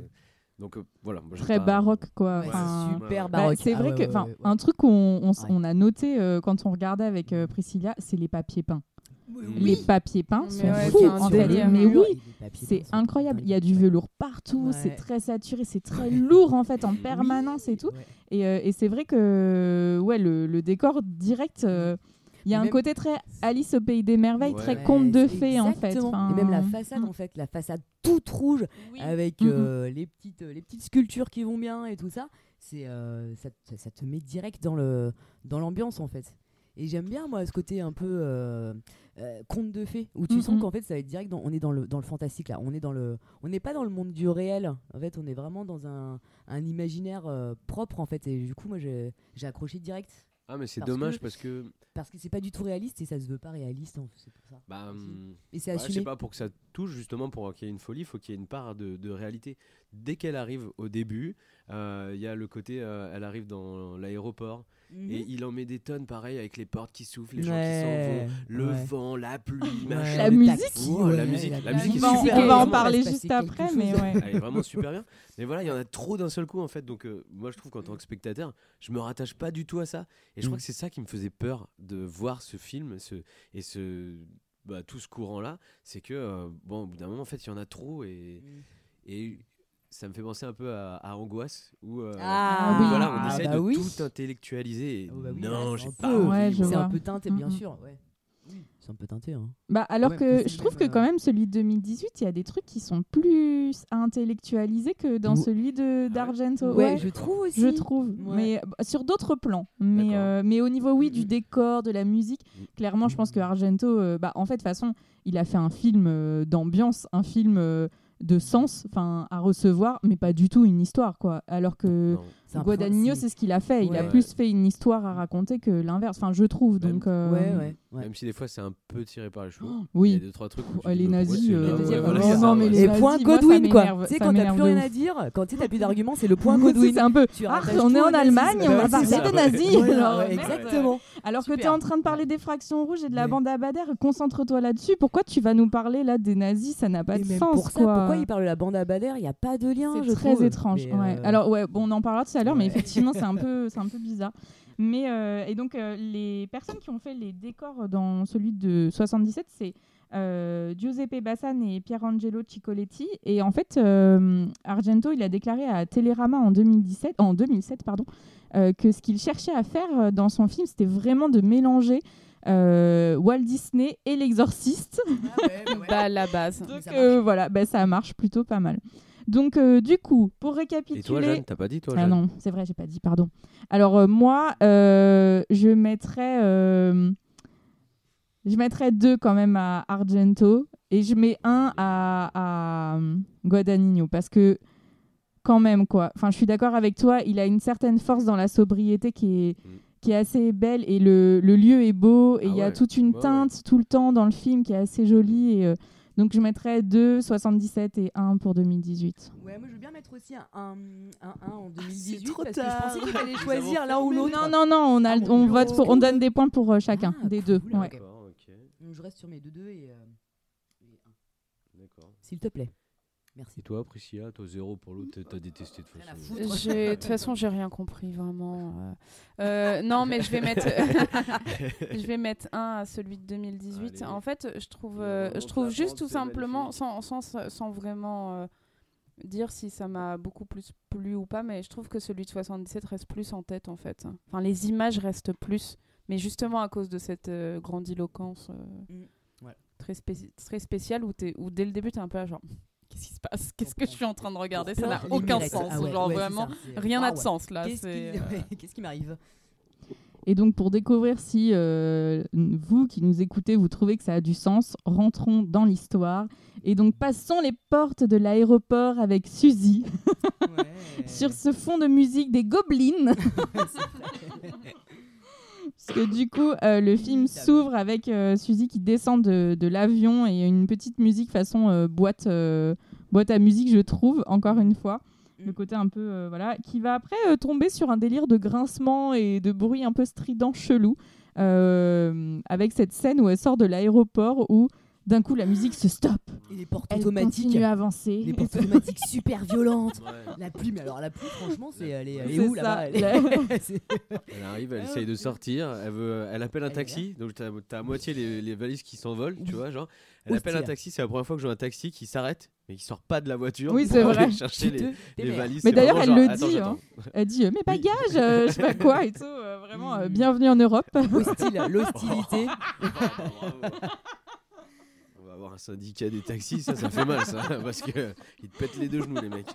donc euh, voilà, moi, Très pas- baroque, quoi. Ouais, Enfin, c'est super bah, baroque. c'est Ah vrai ouais, que, ouais, enfin, ouais, ouais. un truc qu'on on, s- Ouais. on a noté euh, quand on regardait avec euh, Priscilla, c'est les papiers peints. Les papiers peints sont ouais, fous, en fait. Mais oui, c'est incroyable. Il y a du velours partout, c'est très saturé, c'est très lourd en fait en permanence et tout. ouais. Et, euh, et c'est vrai que ouais, le, le décor direct, euh, il y a un côté très Alice au pays des merveilles, Ouais. très conte de fées en fait. Enfin, Et même la façade, mm. en fait, la façade toute rouge avec Mhm. euh, les, petites, les petites sculptures qui vont bien et tout ça, c'est euh, ça, ça- ça te met direct dans le dans l'ambiance en fait. Et j'aime bien moi ce côté un peu euh, euh, conte de fées où tu Mhm. sens qu'en fait ça va être direct dans, on est dans le dans le fantastique là, on est dans le on n'est pas dans le monde du réel. En fait, on est vraiment dans un, un imaginaire euh, propre en fait et du coup moi j'ai accroché direct Ah mais c'est dommage que- parce que parce que c'est pas du tout réaliste et ça se veut pas réaliste en fait, c'est pour ça. bah, hum, Et c'est Ouais, je sais assumé. pas, pour que ça touche, justement, pour qu'il y ait une folie, il faut qu'il y ait une part de, de réalité. Dès qu'elle arrive au début, euh, il y a le côté, euh, elle arrive dans l'aéroport, Mhm. et il en met des tonnes, pareil, avec les portes qui soufflent, les gens qui s'en vont, le ouais. vent, la pluie, machin. La musique. Oh, la musique, la la musique musique est super on va en parler juste après, mais ouais. Elle est vraiment super bien. Mais voilà, il y en a trop d'un seul coup en fait. Donc euh, moi je trouve qu'en tant que spectateur, je me rattache pas du tout à ça. Et je crois Mm. que c'est ça qui me faisait peur de voir ce film ce, et ce, bah, tout ce courant là. C'est que bon, au bout d'un moment en fait il y en a trop et, et ça me fait penser un peu à, à Angoisse où euh, Ah, où oui. voilà, on Ah, essaie bah de oui. tout intellectualiser. Et Ah bah oui, non, là, j'ai c'est pas Ouais. C'est un peu teinté, bien sûr. Ouais. C'est un peu teinté. Hein. Bah, alors Ouais, que je trouve même, que quand même celui de 2018, il y a des trucs qui sont plus intellectualisés que dans celui de d'Argento. Ouais, Ouais, je trouve aussi. je trouve. Ouais. Mais bah, sur d'autres plans. Mais, D'accord. euh, mais au niveau, oui, du Mhm. décor, de la musique, Mhm. clairement, je pense que Argento, euh, bah, en fait, de toute façon, il a fait un film euh, d'ambiance, un film euh, de sens enfin à recevoir, mais pas du tout une histoire. quoi. Alors que. C'est Guadagnino, c'est ce qu'il a fait. Il a plus fait une histoire à raconter que l'inverse. Enfin, je trouve. Même- Donc, euh, Ouais, ouais. ouais. Même si des fois c'est un peu tiré par les cheveux. Il y a Oui. deux trois trucs. où Oh, les pourquoi nazis, c'est euh, c'est Et point Godwin, quoi. Tu sais, quand t'as plus de rien ouf. à dire, quand t'as plus d'arguments, c'est le point C'est Godwin. un peu. Tu Ah, on est en. Allemagne, on va c'est parler des nazis. Exactement. Alors que tu es Super. en train de parler des fractions rouges et de la bande à Bader, concentre-toi là-dessus. Pourquoi tu vas nous parler là des nazis? Ça n'a pas de sens. pour ça, quoi. pourquoi il parle de la bande à Bader? Il n'y a pas de lien, je C'est très étrange. Euh, Alors ouais, bon, on en parlera tout à l'heure, mais effectivement, c'est un peu, c'est un peu bizarre. Mais euh, et donc euh, les personnes qui ont fait les décors dans celui de 77, c'est euh, Giuseppe Bassan et Pierangelo Ciccoletti. Et en fait, euh, Argento, il a déclaré à Télérama en 2017, en 2007, pardon, euh, que ce qu'il cherchait à faire dans son film, c'était vraiment de mélanger euh, Walt Disney et l'exorciste. Bah, la base. Donc euh, voilà, bah, ça marche plutôt pas mal. Donc euh, du coup, pour Et récapituler... toi, Jeanne, t'as pas dit toi, Ah Jeanne non, c'est vrai, j'ai pas dit, pardon. Alors euh, moi, euh, je mettrais, je mettrais deux quand même à Argento et je mets un à, à Guadagnino parce que quand même quoi. Enfin, je suis d'accord avec toi, il a une certaine force dans la sobriété qui est Mm. qui est assez belle et le, le lieu est beau et Ah il y a ouais, toute une ouais, ouais. teinte tout le temps dans le film qui est assez jolie et donc je mettrais 2, 77 et 1 pour 2018. Ouais, moi je veux bien mettre aussi un 1 un, un en 2018 trop parce tard. que je pensais qu'il fallait choisir l'un ou l'autre. Non, non, non, on, a, Ah, on, vote pour- on donne des points pour euh, chacun, Ah, des cool, deux. ouais. ok. D'accord, ok. Donc, je reste sur mes 2-2 et, euh, et un. D'accord. S'il te plaît. Merci. Et toi, Priscilla, toi zéro pour l'autre, t'as détesté de toute à façon. J'ai- De toute façon, j'ai rien compris vraiment. euh. Euh, non, mais je vais mettre, je vais mettre un à celui de 2018. Allez. En fait, je trouve, euh, je trouve juste tout simplement, sans, sans, sans vraiment euh, dire si ça m'a beaucoup plus plu ou pas, mais je trouve que celui de 77 reste plus en tête en fait. Enfin, les images restent plus, mais justement à cause de cette euh, grandiloquence euh, Mm. Ouais. très, spéci- très spéciale où, t'es- où dès le début, tu es un peu là, genre. Qu'est-ce qui se passe? Qu'est-ce que je suis en train de regarder? Ça n'a aucun sens. Ah ouais, genre ouais, vraiment, rien n'a de Waouh. sens là. Qu'est-ce c'est, qui- euh, Qu'est-ce qui m'arrive? Et donc, pour découvrir si euh, vous qui nous écoutez, vous trouvez que ça a du sens, rentrons dans l'histoire. Et donc, passons les portes de l'aéroport avec Suzy sur ce fond de musique des gobelins. Parce que du coup, euh, le film s'ouvre avec euh, Suzy qui descend de, de l'avion et une petite musique façon euh, boîte, euh, boîte à musique, je trouve, encore une fois. Le côté un peu, voilà, qui va après tomber sur un délire de grincement et de bruit un peu strident chelou, avec cette scène où elle sort de l'aéroport où d'un coup la musique se stoppe. Et les portes Elle automatiques. continue à avancer. Les portes automatiques super violentes. Ouais. La pluie, mais alors la pluie, franchement, c'est elle est, elle est C'est où ça, là-bas Elle est- la- c'est- Elle arrive, elle essaye de sortir, elle, veut, elle appelle un Elle est taxi, donc t'as as à moitié les, les valises qui s'envolent, tu vois, genre. Elle Où appelle un taxi, c'est la première fois que je vois un taxi qui s'arrête, mais qui sort pas de la voiture. Oui, c'est pour vrai. aller chercher les, Te les démerdes. valises. Mais C'est d'ailleurs, vraiment elle genre, le attends, dit, j'attends. Elle dit euh, mes bagages, euh, je sais pas quoi et tout. euh, vraiment, euh, bienvenue en Europe. Hostile, l'hostilité. Va avoir un syndicat des taxis, ça, ça fait mal, ça, parce que ils te pètent les deux genoux, les mecs.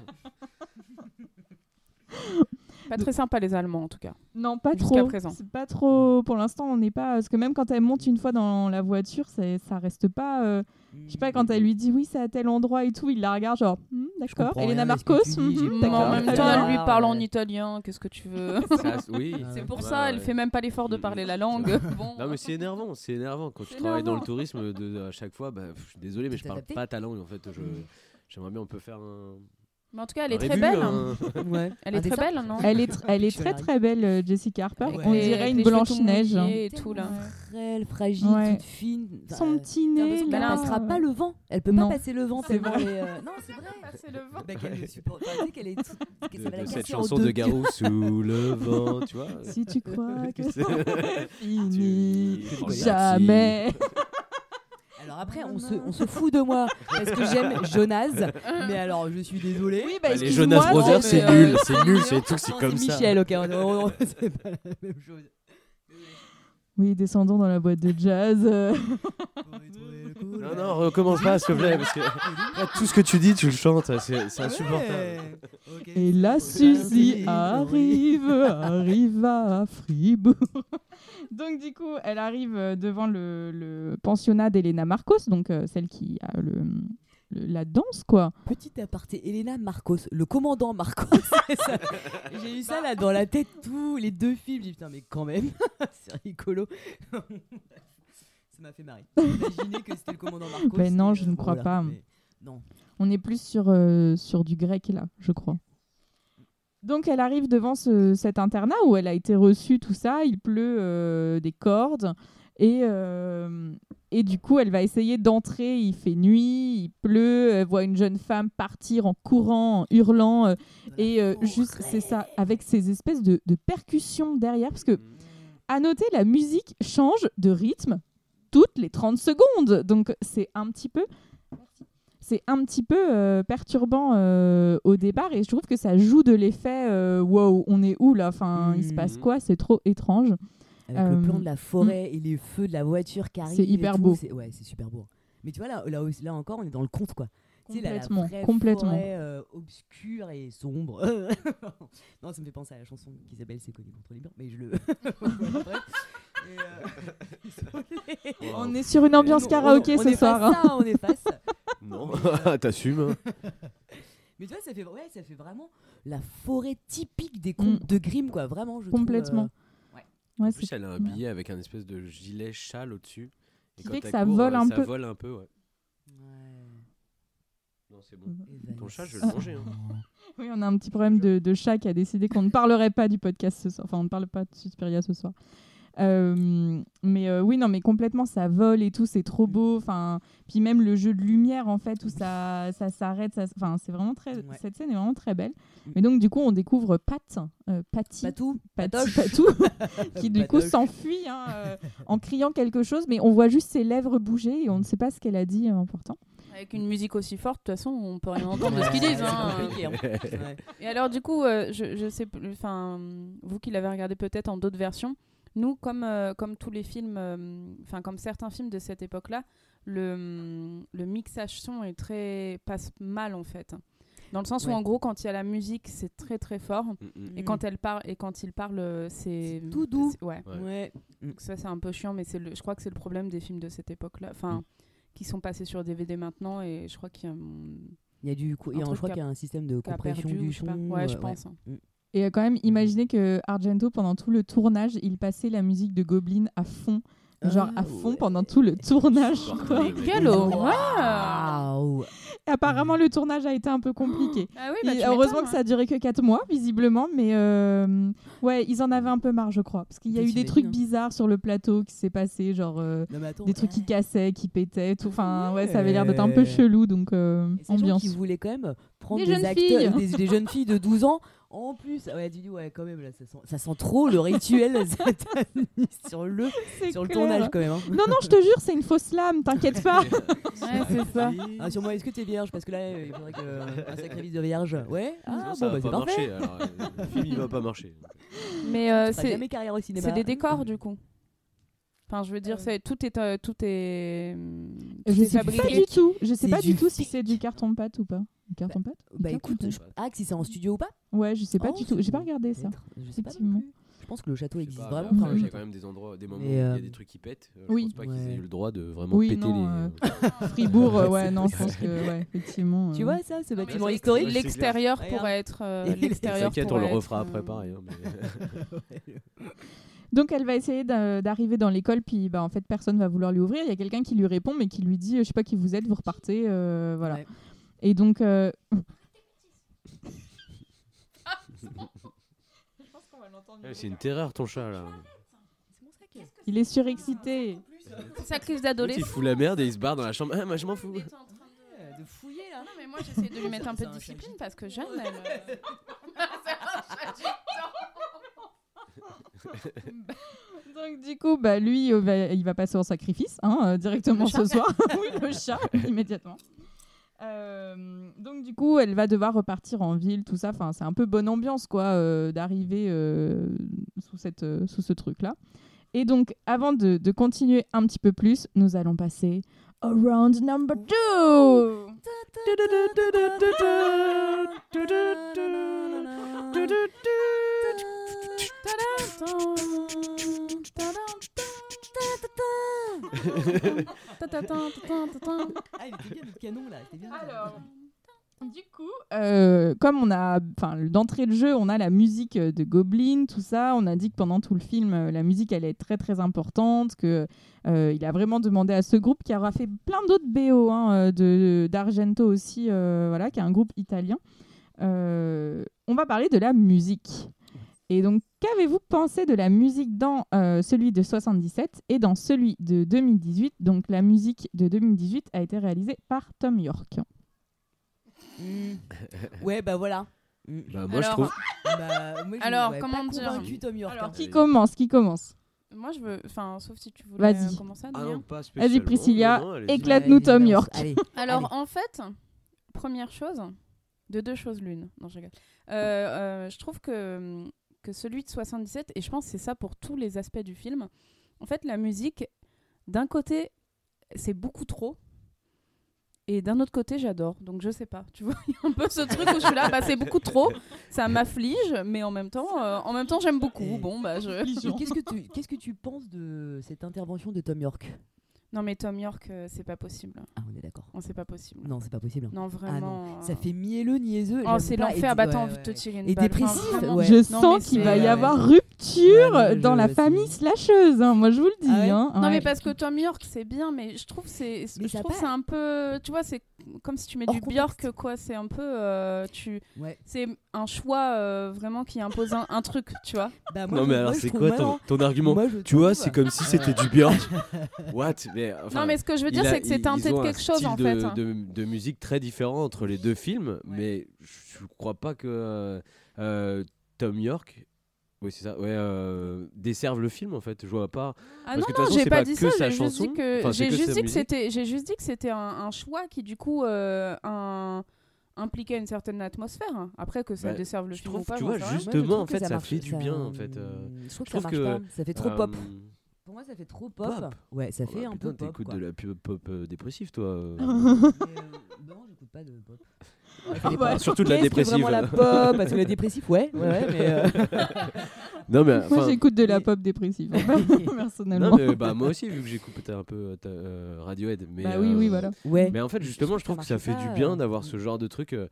Pas très sympa les Allemands en tout cas. Non, pas Jusqu'à trop. présent. C'est pas trop. Pour l'instant, on n'est pas. Parce que même quand elle monte une fois dans la voiture, c'est- ça reste pas. euh, Je sais pas, quand elle lui dit oui, c'est à tel endroit et tout, il la regarde genre Hmm, d'accord. Elena Marcos, d'accord. en même temps, elle lui parle en italien. Qu'est-ce que tu veux? Ça, oui. C'est pour Ouais, ça, elle ouais. fait même pas l'effort de parler la langue. Bon, Non mais c'est énervant, c'est énervant quand tu travailles dans le tourisme de, à chaque fois. Bah, pff, je suis désolé mais je parle pas ta langue en fait. Je j'aimerais bien on peut faire un. Mais en tout cas, elle est très belle. un- Ouais. Elle est Un très dessin belle, non Elle est, tr- elle est très très belle, euh, Jessica Harper. Avec On dirait avec une les cheveux tout Blanche-Neige. mouillés et tout là. Frêle, fragile, Ouais. toute fine. Enfin, Son euh, petit nez. qu'elle là, passera pas le vent. Elle peut Non. pas passer le vent. C'est tellement vrai. elle est, euh, Non, c'est vrai. C'est le vent. Bah, qu'elle le supporte. Tu sais qu'elle est toute- que de, ça va la de cette casser en chanson deux. de Garou sous le vent, tu vois. Si tu crois que C'est- fini, jamais. Alors après, on se, on se fout de moi parce que j'aime Jonas. Mais alors, je suis désolée. Oui, bah, Bah, les Jonas Brothers, c'est euh, nul, c'est nul, c'est tout, c'est comme ça. Michel, ok. on- on- C'est pas la même chose. Oui, descendons dans la boîte de jazz. euh. Non, non, recommence pas, s'il te plaît, parce que tout ce que tu dis, tu le chantes, c'est c'est insupportable. Et là, Suzy arrive, arrive à Fribourg. Donc, du coup, elle arrive euh, devant le, le pensionnat d'Elena Marcos, donc euh, celle qui a le, le- la danse, quoi. Petit aparté, Elena Marcos, le commandant Marcos. c'est ça. J'ai eu ça là dans la tête, tous les deux films. J'ai dit putain, mais quand même, c'est rigolo. ça m'a fait marrer. Imaginez que c'était le commandant Marcos. Ben non, et, je ne crois pas. mais Non. On est plus sur, euh, sur du grec, là, je crois. Donc, elle arrive devant ce- cet internat où elle a été reçue, tout ça. Il pleut euh, des cordes. Et, euh, et du coup, elle va essayer d'entrer. Il fait nuit, il pleut. Elle voit une jeune femme partir en courant, en hurlant. euh, et euh, juste, c'est ça, avec ces espèces de, de percussions derrière. Parce que, à noter, la musique change de rythme toutes les 30 secondes. Donc, c'est un petit peu. C'est un petit peu euh, perturbant euh, au départ et je trouve que ça joue de l'effet euh, wow, on est où là? Enfin, il se passe Mhm. quoi? C'est trop étrange. Avec Euh, le plan de la forêt et les feux de la voiture qui arrivent. C'est hyper tout, beau. c'est- Ouais, c'est super beau. Mais tu vois, là, là encore, on est dans le conte, quoi. Là, la Complètement, complètement. forêt, euh, obscure et sombre. non, ça me fait penser à la chanson qui s'appelle C'est connu contre les murs, mais je le. Euh. On est sur une ambiance On- on- karaoké on ce efface soir. hein. Ça, on efface. Non, t'assumes. Mais tu vois, ça fait, ouais, ça fait vraiment la forêt typique des contes Mm. de Grimm, quoi. Vraiment, je trouve, Complètement. euh, Ouais, En c'est- plus, elle a un billet avec un espèce de gilet châle au-dessus. Et quand fait que ça court, vole euh, un ça peu. vole un peu, ouais. ouais. Non, c'est bon. Evanescence. Ton chat, je vais le manger. hein. Oui, on a un petit problème de, de chat qui a décidé qu'on ne parlerait pas du podcast ce soir. Enfin, on ne parle pas de Suspiria ce soir. Euh, mais euh, oui, non, mais complètement, ça vole et tout, c'est trop beau. Enfin, puis même le jeu de lumière, en fait, où ça, ça s'arrête. Enfin, c'est vraiment très. Ouais. Cette scène est vraiment très belle. Mm. Mais donc, du coup, on découvre Pat, euh, Patty, Patou, Patoche. Patou, qui du coup s'enfuit hein, euh, en criant quelque chose, mais on voit juste ses lèvres bouger et on ne sait pas ce qu'elle a dit euh, important. Avec une musique aussi forte, de toute façon, on peut rien entendre de ce qu'ils disent. Hein. hein. Et alors, du coup, euh, je, je sais plus, enfin, vous qui l'avez regardé peut-être en d'autres versions, nous, comme, euh, comme tous les films, euh, enfin, comme certains films de cette époque-là, le, le mixage son est très passe mal en fait. Dans le sens où en gros quand il y a la musique c'est très très fort Mm, mm. et quand elle parle et quand il parle c'est C'est tout doux. Ouais. Ouais. Donc ça c'est un peu chiant mais c'est le, je crois que c'est le problème des films de cette époque là enfin Mm. Qui sont passés sur DVD maintenant et je crois qu'il y a Il y a du, co- je crois qu'il y a un système de compression perdu du je son. Ouais, je euh, pense. hein. Et euh, quand même, imaginez que Argento, pendant tout le tournage, il passait la musique de Goblin à fond. Genre à fond ouais. pendant tout le tournage. quoi. Quelle horreur apparemment, le tournage a été un peu compliqué. Ah oui, bah, Et heureusement que ça a duré que 4 mois, visiblement, mais euh, ouais, ils en avaient un peu marre, je crois. Parce qu'il y a eu des trucs hein. bizarres sur le plateau qui s'est passé, genre euh, Non, mais attends, des trucs qui cassaient, qui pétaient, tout. Enfin, ouais, ça avait l'air d'être un peu chelou, donc euh, ambiance. qu'ils voulaient quand même prendre Des des, jeunes acteurs, des jeunes filles de 12 ans. En plus, ouais, tu dis, ouais, quand même, là, ça sent, ça sent trop le rituel cette année sur le, sur le clair. tournage, quand même. hein. Non, non, je te jure, c'est une fausse lame, t'inquiète pas. Ouais, c'est ça. Ah, sur moi, est-ce que t'es vierge? Parce que là, euh, il faudrait que un sacrifice de vierge. Ouais? Ah, Sinon, ça bon, va bah, c'est pas parfait. marcher. alors, euh, le film, il va pas marcher. Mais euh, c'est c'est des décors du coup. Enfin, je veux dire, c'est tout est euh, tout est tout Je est sais pas du tout. Je sais C'est pas du tout si c'est du carton pâte ou pas. Du carton pâte Bah Du écoute, je... ah, si c'est en studio ou pas Ouais, je sais pas Oh, du tout. J'ai pas regardé ça. Je sais pas non Effectivement. plus. Je pense que le château existe pas, vraiment. Enfin, Il y a quand même des endroits, des moments où il y euh, a des trucs qui pètent. Euh, Je Oui. pense pas qu'ils aient eu le droit de vraiment Oui, péter non, les. euh, Fribourg, euh, ouais, non, je pense que, ouais, effectivement. Tu euh, vois ça, ce bâtiment historique L'extérieur pourrait être euh, Et l'extérieur T'inquiète, on le être, refera euh, après pareil. hein, mais- Donc elle va essayer d'a- d'arriver dans l'école, puis bah, en fait personne va vouloir lui ouvrir. Il y a quelqu'un qui lui répond, mais qui lui dit, euh, je sais pas qui vous êtes, vous repartez, euh, voilà. Ouais. Et donc, euh, Ouais, C'est une terreur ton chat là. il est surexcité. Sa crise d'adolescence. il fout la merde et il se barre dans la chambre. Ah, moi je m'en fous. Il est en train de- fouiller là. Non, mais moi j'essaie de lui mettre un peu de discipline parce que Jeanne, elle. euh, Donc du coup, bah, lui, euh, va- il va passer en sacrifice hein, euh, directement ce soir. oui, le chat, immédiatement. Euh, donc du coup, elle va devoir repartir en ville, tout ça. Enfin, c'est un peu bonne ambiance, quoi, euh, d'arriver euh, sous cette, euh, sous ce truc-là. Et donc, avant de, de continuer un petit peu plus, nous allons passer au round number two. Du coup, euh, comme on a, enfin, d'entrée de jeu, on a la musique de Goblin, tout ça. On a dit que pendant tout le film, euh, la musique elle est très très importante, que euh, il a vraiment demandé à ce groupe qui aura fait plein d'autres BO, hein, de d'Argento aussi, voilà, qui est un groupe italien. On va parler de la musique. Et donc, qu'avez-vous pensé de la musique dans euh, celui de 77 et dans celui de 2018 Donc, la musique de 2018 a été réalisée par Tom York. Mm. Ouais, bah voilà. Bah, moi je Alors, trouve. Bah, moi, je- Alors, ouais, comment dire convaincu, Tom York. Alors, hein. Qui commence Qui commence? Moi je veux. Enfin, sauf si tu voulais Vas-y. euh, commencer, Ah non, pas. Vas-y, Priscilla, Non, non, allez-y. éclate- Ouais, nous allez, Tom. York. Allez. Alors en fait, première chose, de deux choses l'une. Non, je rigole. Euh, euh, je trouve que, que celui de 77, et je pense que c'est ça pour tous les aspects du film, en fait la musique, d'un côté, c'est beaucoup trop. Et d'un autre côté, j'adore. Donc je sais pas. Tu vois, il y a un peu ce truc où je suis là, bah, c'est beaucoup trop. Ça m'afflige, mais en même temps, euh, en même temps, j'aime beaucoup. Et- Bon, bah je. Qu'est-ce que tu qu'est-ce que tu penses de cette intervention de Tom York? Non, mais Tom York, euh, c'est pas possible. Ah, on est d'accord. Non, c'est pas possible. Non, c'est pas possible. Non, Ah vraiment. non, ça euh, fait mielleux, niaiseux. Oh, j'aime c'est pas, l'enfer. et- Bah, t'as ouais, envie de te ouais. tirer une Et balle. dépressif, Enfin, vraiment. ouais. Je Non, sens qu'il c'est- va y ouais. avoir rupture Ouais, dans je- la c'est- famille slasheuse. hein, moi, je vous le dis. Ah ouais hein, Non ouais. mais parce que Tom York c'est bien mais je trouve c'est Mais je ça trouve passe. c'est un peu tu vois c'est comme si tu mets Hors du contexte. Björk quoi c'est un peu euh, tu Ouais. c'est un choix euh, vraiment qui impose un, un truc tu vois Bah, moi, Non, je- mais moi, alors je c'est trouve- quoi moi, ton, non. ton argument Moi, je Tu vois, c'est comme si c'était du Björk. What mais, enfin, non mais ce que je veux dire c'est que c'est teinté de quelque chose en de, fait hein. De, de musique très différent entre les deux films, mais je crois pas que euh, euh, Tom York. Oui, c'est ça. Ouais, euh, desserve le film en fait. Je vois pas. ah parce non que de non j'ai pas, pas dit que ça j'ai juste dit que Enfin, j'ai juste dit que c'était j'ai juste dit que c'était un, un choix qui du coup euh, un impliquait une certaine atmosphère après que ça Bah, desserve le je film trouve, ou pas tu vois, Justement, trouve en que fait, ça marche- fait du bien, en fait, euh, Je trouve que je ça trouve marche que, pas. Ça fait trop pop. Pour moi, ça fait trop pop. Pop Ouais, ça Oh, fait un putain, peu pop. t'écoutes quoi. de la pub pop euh, dépressive, toi. euh. Mais, euh, non, j'écoute pas de pop. Dépend. bah, surtout de la Qu'est-ce que dépressive. vraiment la pop? Parce que la dépressive, ouais, ouais, ouais, mais. euh, non, mais. Moi, enfin, j'écoute de la pop dépressive, personnellement. Non, mais bah, moi aussi, vu que j'écoute peut-être un peu euh, ta- euh, Radiohead. Mais, Bah oui, oui, voilà. Ouais. Mais en fait, justement, je trouve que ça fait marchait du pas, bien euh, d'avoir ce genre de truc. euh,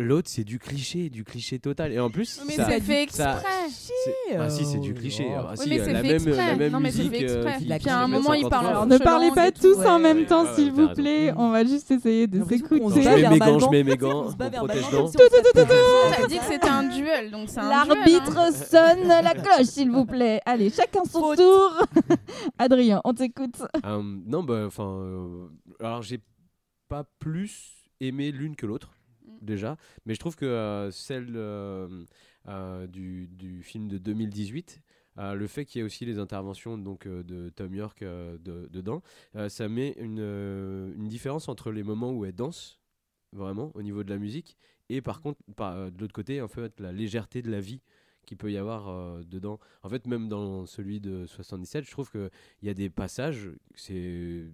L'autre, c'est du cliché, du cliché total. Et en plus, Mais ça- c'est fait ça- exprès. c'est- Ah si, c'est du cliché. Oh. Ah, Oui, si, mais euh, c'est la fait même, exprès. la même Non, mais c'est fait euh, exprès. qui- Puis qui à un moment, il 50 parle fois. Alors, en ne parlez pas tous en même temps, Ouais, s'il vous plaît. raison. On va juste essayer de J'ai l'impression qu'on s'écouter. se Je bat mets mes gants, je mets mes On gants se bat en verbalement protège-dents. comme si on se tapait. T'as dit que c'était un duel, donc c'est un duel. hein. L'arbitre sonne la cloche, s'il vous plaît. Allez, chacun son Faute. tour. Adrien, on t'écoute. Euh, non, bah, enfin. euh, alors, j'ai pas plus aimé l'une que l'autre. Déjà. Mais je trouve que euh, celle euh, euh, du, film de 2018. euh, le fait qu'il y ait aussi les interventions donc, de Tom York de- dedans, ça met une, différence entre les moments où elle danse, vraiment, au niveau de la musique, et par contre, de l'autre côté, en fait, la légèreté de la vie qu'il peut y avoir dedans. En fait, même dans celui de 77, je trouve qu'il y a des passages, c'est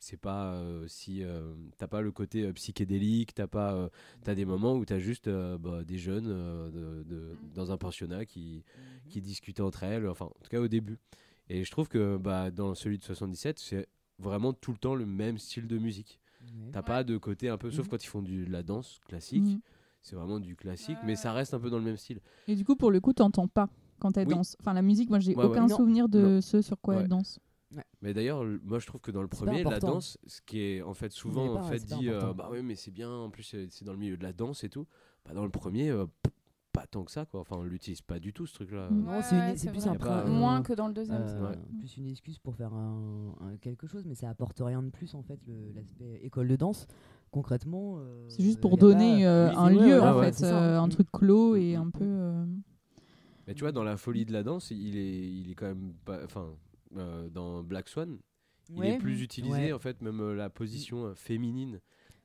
c'est pas euh, si euh, t'as pas le côté euh, psychédélique t'as pas euh, t'as des moments où t'as juste euh, bah, des jeunes euh, de, de- dans un pensionnat qui qui discutaient entre elles enfin en tout cas au début et je trouve que bah dans celui de 77 c'est vraiment tout le temps le même style de musique Ouais. t'as pas de côté un peu sauf Mhm. quand ils font du, de la danse classique c'est vraiment du classique mais ça reste un peu dans le même style Et du coup, pour le coup, t'entends pas quand elle Oui. danse. Enfin, la musique, moi, j'ai Ouais, aucun ouais. Souvenir de Non. ce sur quoi Ouais. elle danse. Mais d'ailleurs, moi je trouve que dans le premier, la danse, ce qui est en fait souvent pas- en fait dit, euh, bah oui, mais c'est bien, en plus c'est c'est dans le milieu de la danse et tout. Bah, dans le premier, euh, pas tant que ça quoi. Enfin, on l'utilise pas du tout ce truc-là. Mm. Non, c'est une- Ouais, c'est plus un pas, euh, Moins que dans le deuxième. Euh, Ouais. plus une excuse pour faire un, un- quelque chose, mais ça apporte rien de plus en fait l'aspect école de danse. Concrètement, euh, C'est juste pour a donner euh, un lieu, ouais, en ouais, fait. euh, un Mm. truc clos et Mm. un peu. euh, Mais tu vois, dans la folie de la danse, il est, il est quand même pas, enfin, euh, dans Black Swan, il Ouais. est plus utilisé Ouais. en fait, même euh, la position euh, féminine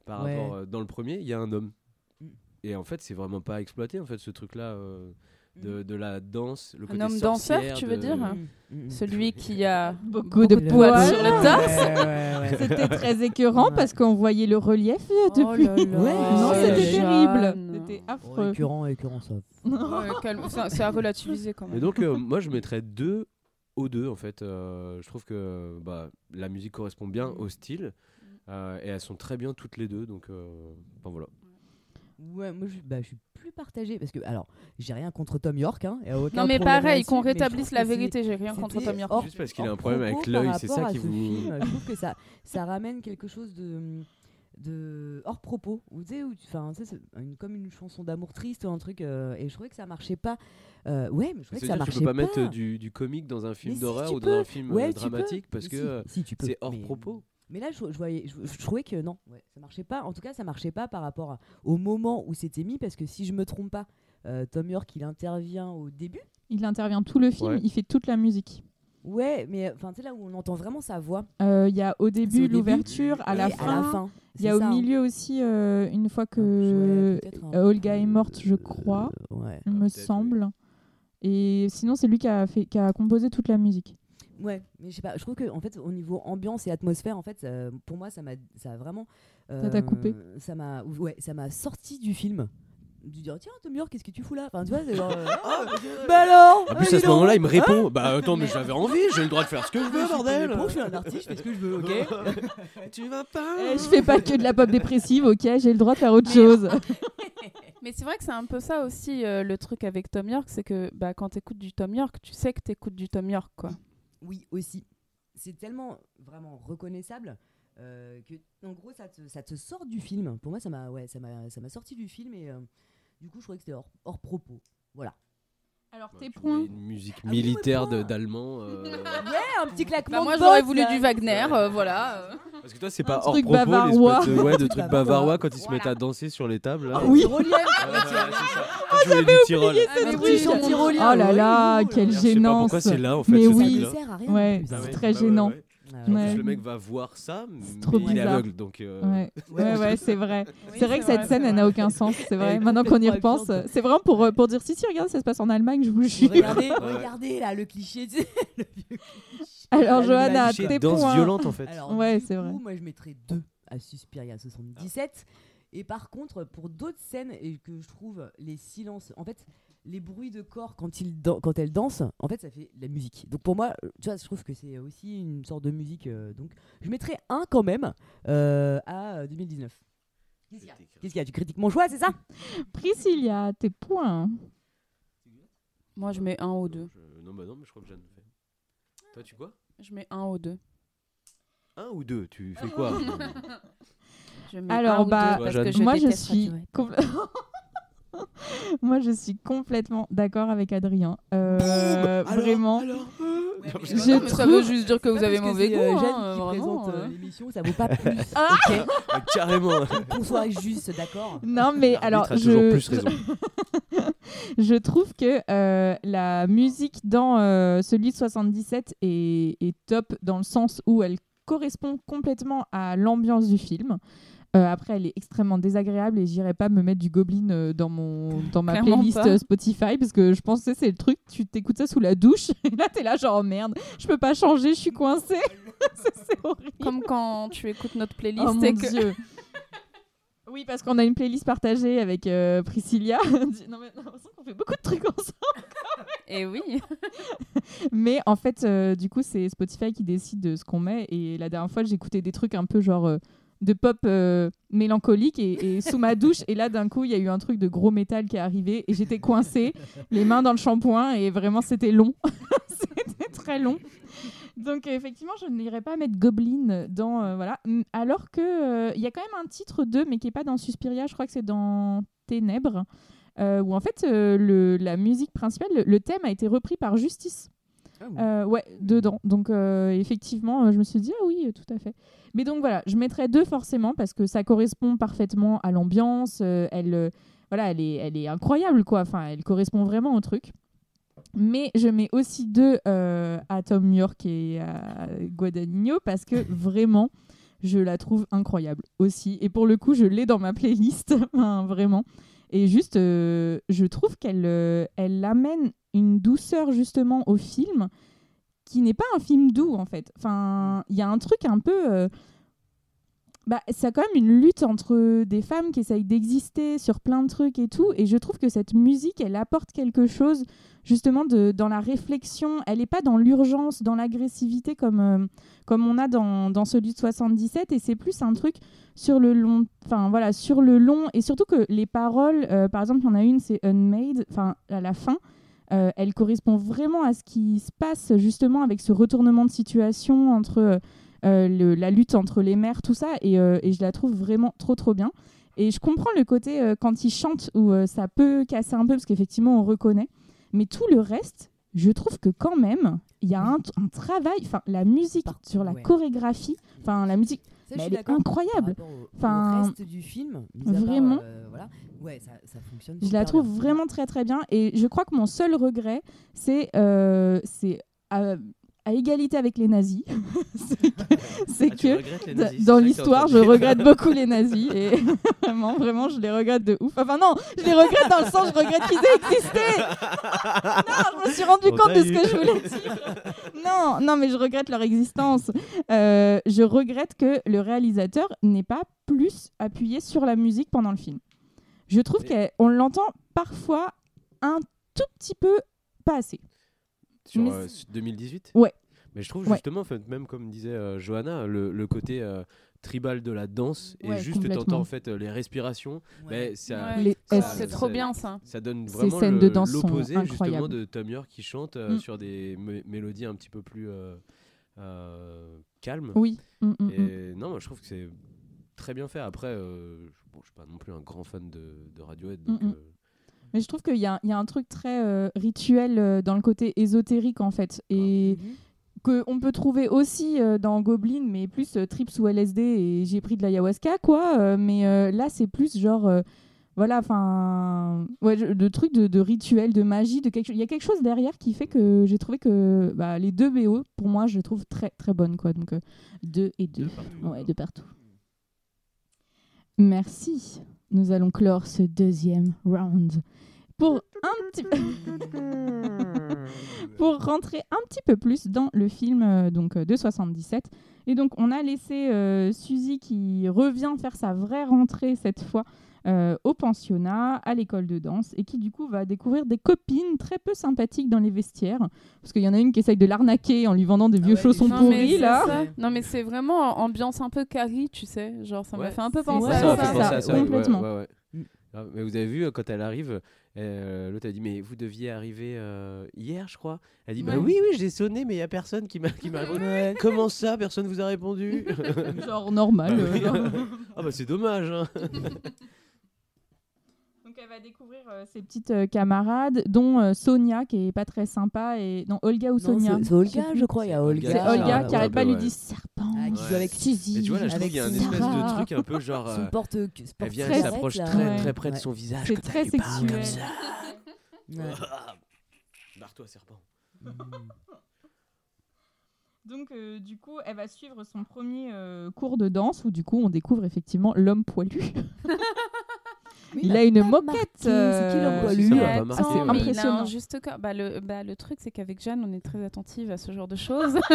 par Ouais. rapport. euh, dans le premier, il y a un homme. Mm. Et en fait, c'est vraiment pas exploité en fait ce truc-là euh, de, de la danse, le Un côté homme danseur, tu veux de- dire Mm, mm, mm. Celui qui a Beaucoup de de poils sur le torse. Ouais, ouais, ouais. C'était très écœurant Ouais. parce qu'on voyait le relief Oh depuis. là là. Ouais, non, Oh, c'était terrible. C'était Oh, affreux. écœurant, écœurant, ça. C'est à relativiser quand Et même. donc, euh, moi, je mettrais deux aux deux, en fait. Euh, je trouve que bah, la musique correspond bien au style. euh, et elles sont très bien toutes les deux. Donc, euh, enfin, voilà. Ouais, moi je, bah, je suis plus partagé parce que, alors, j'ai rien contre Tom York. Hein, aucun Non mais pareil, qu'on rétablisse la vérité, j'ai rien contre Tom York. Juste parce qu'il a un problème avec l'œil, c'est ça qui vous- film. je trouve que ça, ça ramène quelque chose de, de hors propos. Ou tu sais, enfin, une- comme une chanson d'amour triste ou un truc. euh, et je trouvais que ça marchait pas. Euh, ouais, mais je trouvais que ça marchait tu peux pas, mettre euh, du, du comique dans un film si, d'horreur ou peux. dans un film euh, Ouais, peux. dramatique parce que si, euh, c'est hors Mais- propos. Mais là, je, je voyais, je, je trouvais que non, ouais, ça marchait pas. En tout cas, ça marchait pas par rapport à- au moment où c'était mis, parce que si je me trompe pas, euh, Tom York, il intervient au début. Il intervient tout le film, Ouais. il fait toute la musique. Ouais, mais enfin, tu sais là où on entend vraiment sa voix. Euh, Il y a au début l'ouverture, à, la fin. Il y a au ça, hein. milieu aussi, euh, une fois que Ouais, peut-être un Olga est morte, je euh, crois, Ouais. il me oui. semble. Et sinon, c'est lui qui a, fait, qui a composé toute la musique. Ouais, mais je sais pas, je trouve que en fait au niveau ambiance et atmosphère en fait pour moi ça m'a ça a vraiment Ça t'a coupé Ça m'a ouais, ça m'a sorti du film. Du dire tiens Tom York, qu'est-ce que tu fous là? Enfin tu vois, c'est genre euh, Ah, bah alors? En ah, plus, à ce moment-là, il me hein répond Bah attends, mais j'avais envie, j'ai le droit de faire ce que je veux, bordel. je suis un artiste, je fais ce que je veux, ok? Tu vas pas. Eh, je fais pas que de la pop dépressive, ok, j'ai le droit de faire autre chose. Mais c'est vrai que c'est un peu ça aussi euh, le truc avec Tom York, c'est que bah, quand tu écoutes du Tom York, tu sais que tu écoutes du Tom York quoi. Oui, aussi. C'est tellement vraiment reconnaissable euh, que, en gros, ça te, ça te sort du film. Pour moi, ça m'a ouais, ça m'a ça m'a sorti du film et euh, du coup, je trouvais que c'était hors, hors propos. Voilà. Alors, Bah, tes tu points Une musique Ah oui, militaire de- d'allemand. euh, Ouais, un petit claquement. Bah, moi de j'aurais bottes, voulu là. du Wagner, euh, voilà. euh. Parce que toi, c'est Un pas hors truc propos, bavarois. l'espèce de, ouais, de truc trucs bavarois. quand ils se mettent à danser sur les tables. Là. Ah Oui. Tyrolien. Ouais, ouais, c'est ça. Tu du Tyrol. chant tyrolien. Oh là là, quelle. Je sais pas gênance. pourquoi c'est là en fait. Mais ce oui. truc-là. Ça sert à rien. Ouais, c'est très ouais, gênant. ouais. Ah, Ouais. le mec va voir ça, mais trop il est aveugle, donc. euh, Ouais, ouais, ouais, c'est vrai. Oui, c'est vrai que cette vrai, scène, elle n'a aucun sens. C'est vrai. Maintenant qu'on y repense, c'est vraiment pour, euh, pour dire si, si, regarde, ça se passe en Allemagne, je vous jure. Regardez, regardez là le cliché. tu sais, le vieux cliché. Alors, Johanna, tes danse points. violente en fait. Alors, Ouais, du c'est coup, vrai. Moi, je mettrais 2 à Suspiria 77. Et par contre, pour d'autres scènes et que je trouve les silences, en fait, les bruits de corps quand, il dan- quand elle danse, en fait, ça fait de la musique. Donc pour moi, euh, tu vois, je trouve que c'est aussi une sorte de musique. euh, donc je mettrais un quand même euh, à euh, 2019. Qu'est-ce qu'il y a? Qu'est-ce qu'il y a? Tu critiques mon choix, c'est ça? Priscilla, tes points. Moi, je mets un ou deux. Je- Non, bah non, mais je crois que Jeanne fait. Toi, tu quoi? Je mets un ou deux. Un ou deux Tu fais quoi? Je mets Alors, un ou bah, deux parce que je moi, je suis Moi, je suis complètement d'accord avec Adrien. Euh, vraiment. Ouais, Non, mais je non, trouve- ça veut juste dire que vous avez mauvais goût. euh, hein, Jeanne euh, qui vraiment, présente euh, euh. l'émission, ça vaut pas plus. Ah ok Ah, Carrément Qu'on soit juste, d'accord Non, mais alors, a toujours je, plus raison. je trouve que euh, la musique dans euh, celui de 77 est, est top dans le sens où elle correspond complètement à l'ambiance du film. Euh, après, elle est extrêmement désagréable et j'irai pas me mettre du Goblin euh, dans, mon, dans ma Clairement playlist pas. euh, Spotify parce que je pense que c'est le truc, tu t'écoutes ça sous la douche et là t'es là genre oh, merde, je peux pas changer, je suis coincée. c'est horrible. Comme quand tu écoutes notre playlist Oh mon et que dieu. Oui, parce qu'on a une playlist partagée avec euh, Priscilla. non, mais on fait beaucoup de trucs ensemble. Et Eh oui. Mais en fait, du coup, c'est Spotify qui décide de ce qu'on met. Et la dernière fois, j'écoutais des trucs un peu genre de pop euh, mélancolique et, sous ma douche. Et là, d'un coup, il y a eu un truc de gros métal qui est arrivé et j'étais coincée, les mains dans le shampoing. Et vraiment, c'était long. c'était très long. Donc, effectivement, je n'irai pas mettre Goblin dans. euh, voilà. Alors que euh, y a quand même un titre 2, mais qui n'est pas dans Suspiria. Je crois que c'est dans Ténèbres. euh, où en fait, le, la musique principale, le, le thème a été repris par Justice. Euh, ouais, dedans. Donc euh, effectivement, euh, je me suis dit ah oui, tout à fait. Mais donc voilà, je mettrais deux forcément parce que ça correspond parfaitement à l'ambiance. euh, elle, voilà, elle est, elle est incroyable quoi. Enfin, elle correspond vraiment au truc. Mais je mets aussi deux à Tom York et à Guadagnino parce que vraiment, je la trouve incroyable aussi. Et pour le coup, je l'ai dans ma playlist, enfin, vraiment. Et juste, je trouve qu'elle elle amène une douceur justement au film qui n'est pas un film doux en fait. Enfin, il y a un truc un peu. euh, bah, c'est quand même une lutte entre des femmes qui essayent d'exister sur plein de trucs et tout. Et je trouve que cette musique, elle apporte quelque chose justement dans la réflexion. Elle n'est pas dans l'urgence, dans l'agressivité comme, euh, comme on a dans, dans celui de 77. Et c'est plus un truc sur le long. Enfin voilà, sur le long. Et surtout que les paroles, euh, par exemple, il y en a une, c'est Unmade, enfin à la fin. Euh, elle correspond vraiment à ce qui se passe justement avec ce retournement de situation entre euh, euh, le- la lutte entre les mères, tout ça, et, euh, et je la trouve vraiment trop trop bien. Et je comprends le côté quand il chante où ça peut casser un peu parce qu'effectivement on reconnaît, mais tout le reste, je trouve que quand même il y a un, un travail, enfin la musique Par- sur la ouais. chorégraphie, enfin la musique, Ça, je mais suis elle est incroyable. au- Enfin, reste du film, part, vraiment. euh, voilà. Ouais, ça, ça fonctionne. Je la trouve bien. vraiment très très bien et je crois que mon seul regret c'est euh, c'est à, égalité avec les nazis. c'est que, Ah, nazis, dans l'histoire je regrette beaucoup les nazis et vraiment vraiment je les regrette de ouf. Enfin non, je les regrette dans le sens je regrette qu'ils aient existé. Non, je me suis rendu On compte de ce que je voulais dire. Non, non mais je regrette leur existence. Euh, je regrette que le réalisateur n'ait pas plus appuyé sur la musique pendant le film. Je trouve qu'on l'entend parfois un tout petit peu pas assez. Sur Mais euh, c'est- 2018 Ouais. Mais je trouve justement, en fait, même comme disait euh, Johanna, le, le côté euh, tribal de la danse, Ouais, et juste t'entends en fait euh, les respirations, Ouais. mais ça, ça- C'est ça- trop bien ça. ça donne vraiment scènes le- de danse sont l'opposé justement de Tom York qui chante euh, Mm. sur des mé- mélodies un petit peu plus euh, euh, calmes. Oui. Mm, mm, mm. Et non, moi, je trouve que c'est très bien fait. Après, euh, je, bon, je suis pas non plus un grand fan de, de Radiohead, donc Mm, mm. euh, Mais je trouve qu'il y, a- il y a un truc très euh, rituel euh, dans le côté ésotérique en fait. Et Mhm. que on peut trouver aussi euh, dans Goblin, mais plus euh, trips ou LSD et j'ai pris de l'ayahuasca quoi. euh, mais euh, là c'est plus genre euh, voilà, enfin ouais, de trucs de, de rituel, de magie, de quelque chose. Il y a quelque chose derrière qui fait que j'ai trouvé que bah, les deux BO pour moi je les trouve très très bonnes quoi. Donc euh, deux et deux. deux partout. Ouais, de partout. Merci. Nous allons clore ce deuxième round pour un petit pour rentrer un petit peu plus dans le film euh, donc euh, de 77. Et donc on a laissé euh, Suzy qui revient faire sa vraie rentrée cette fois euh, au pensionnat, à l'école de danse, et qui du coup va découvrir des copines très peu sympathiques dans les vestiaires, parce qu'il y en a une qui essaye de l'arnaquer en lui vendant des vieux ouais, chaussons pourris là. ça. Non, mais c'est vraiment ambiance un peu Carrie, tu sais. Genre, ça m'a Ouais, fait un peu penser ouais, à ça m'a ça. penser à ça, complètement. ouais, ouais, ouais. Ah, Mais vous avez vu, euh, quand elle arrive, euh, l'autre a dit Mais vous deviez arriver euh, hier, je crois. Elle dit Bah Ouais. oui, oui, j'ai sonné, mais il n'y a personne qui m'a qui m'a répondu. Ouais. Comment ça Personne vous a répondu? Genre normal. Ah euh. Ah bah c'est dommage. hein. Donc elle va découvrir euh, ses petites euh, camarades, dont euh, Sonia qui est pas très sympa et non Olga ou Sonia. c'est- Olga, je crois. Il y a Olga. C'est Ah, Olga ouais, qui arrête ouais, pas ouais. lui dit serpent. Ah, qui joue avec Suzy. Mais tu vois, là, je trouve qu'il y a un espèce de truc un peu genre. Son euh, porte elle vient, elle s'approche très, très près de son visage. C'est très parle comme sexuel. ça. Ouais. Barre-toi, serpent. Donc euh, du coup, elle va suivre son premier euh, cours de danse où du coup on découvre effectivement l'homme poilu. il a une moquette. C'est qui l'homme euh, poilu ça Mais m'a pas attends, marqué, assez ouais. mais il a impressionnant. un juste corps. Bah, le, bah, le truc, c'est qu'avec Jeanne, on est très attentive à ce genre de choses.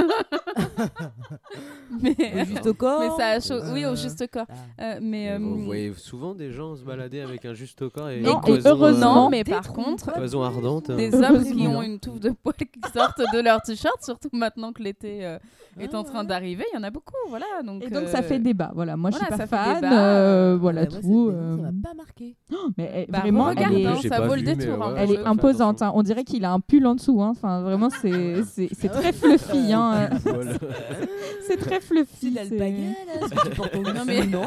mais, Au juste corps. mais ça a chaud. Oui, Euh, au juste corps. ah. Euh, mais, Vous euh, voyez souvent des gens se balader avec un juste au corps et Non, une et cloison, heureusement- euh, mais par contre, des hein. hommes qui ont une touffe de poils qui sortent de leur t-shirt, surtout maintenant que l'été euh, est en train d'arriver, il y en a beaucoup, voilà. Donc, Et donc ça euh, fait débat. Voilà, moi voilà, je suis pas fan. débat. euh, voilà tout. c'est- Ça euh, m'a pas marqué. Mais elle- Bah, vraiment, regarde, elle est, hein, ça vaut le vu, détour. ouais, hein, elle est imposante. hein. On dirait qu'il a un pull en dessous. hein. Enfin, vraiment, c'est c'est c'est très fluffy. hein. C'est très fluffy. c'est- l'alpaga, Non, mais- Non,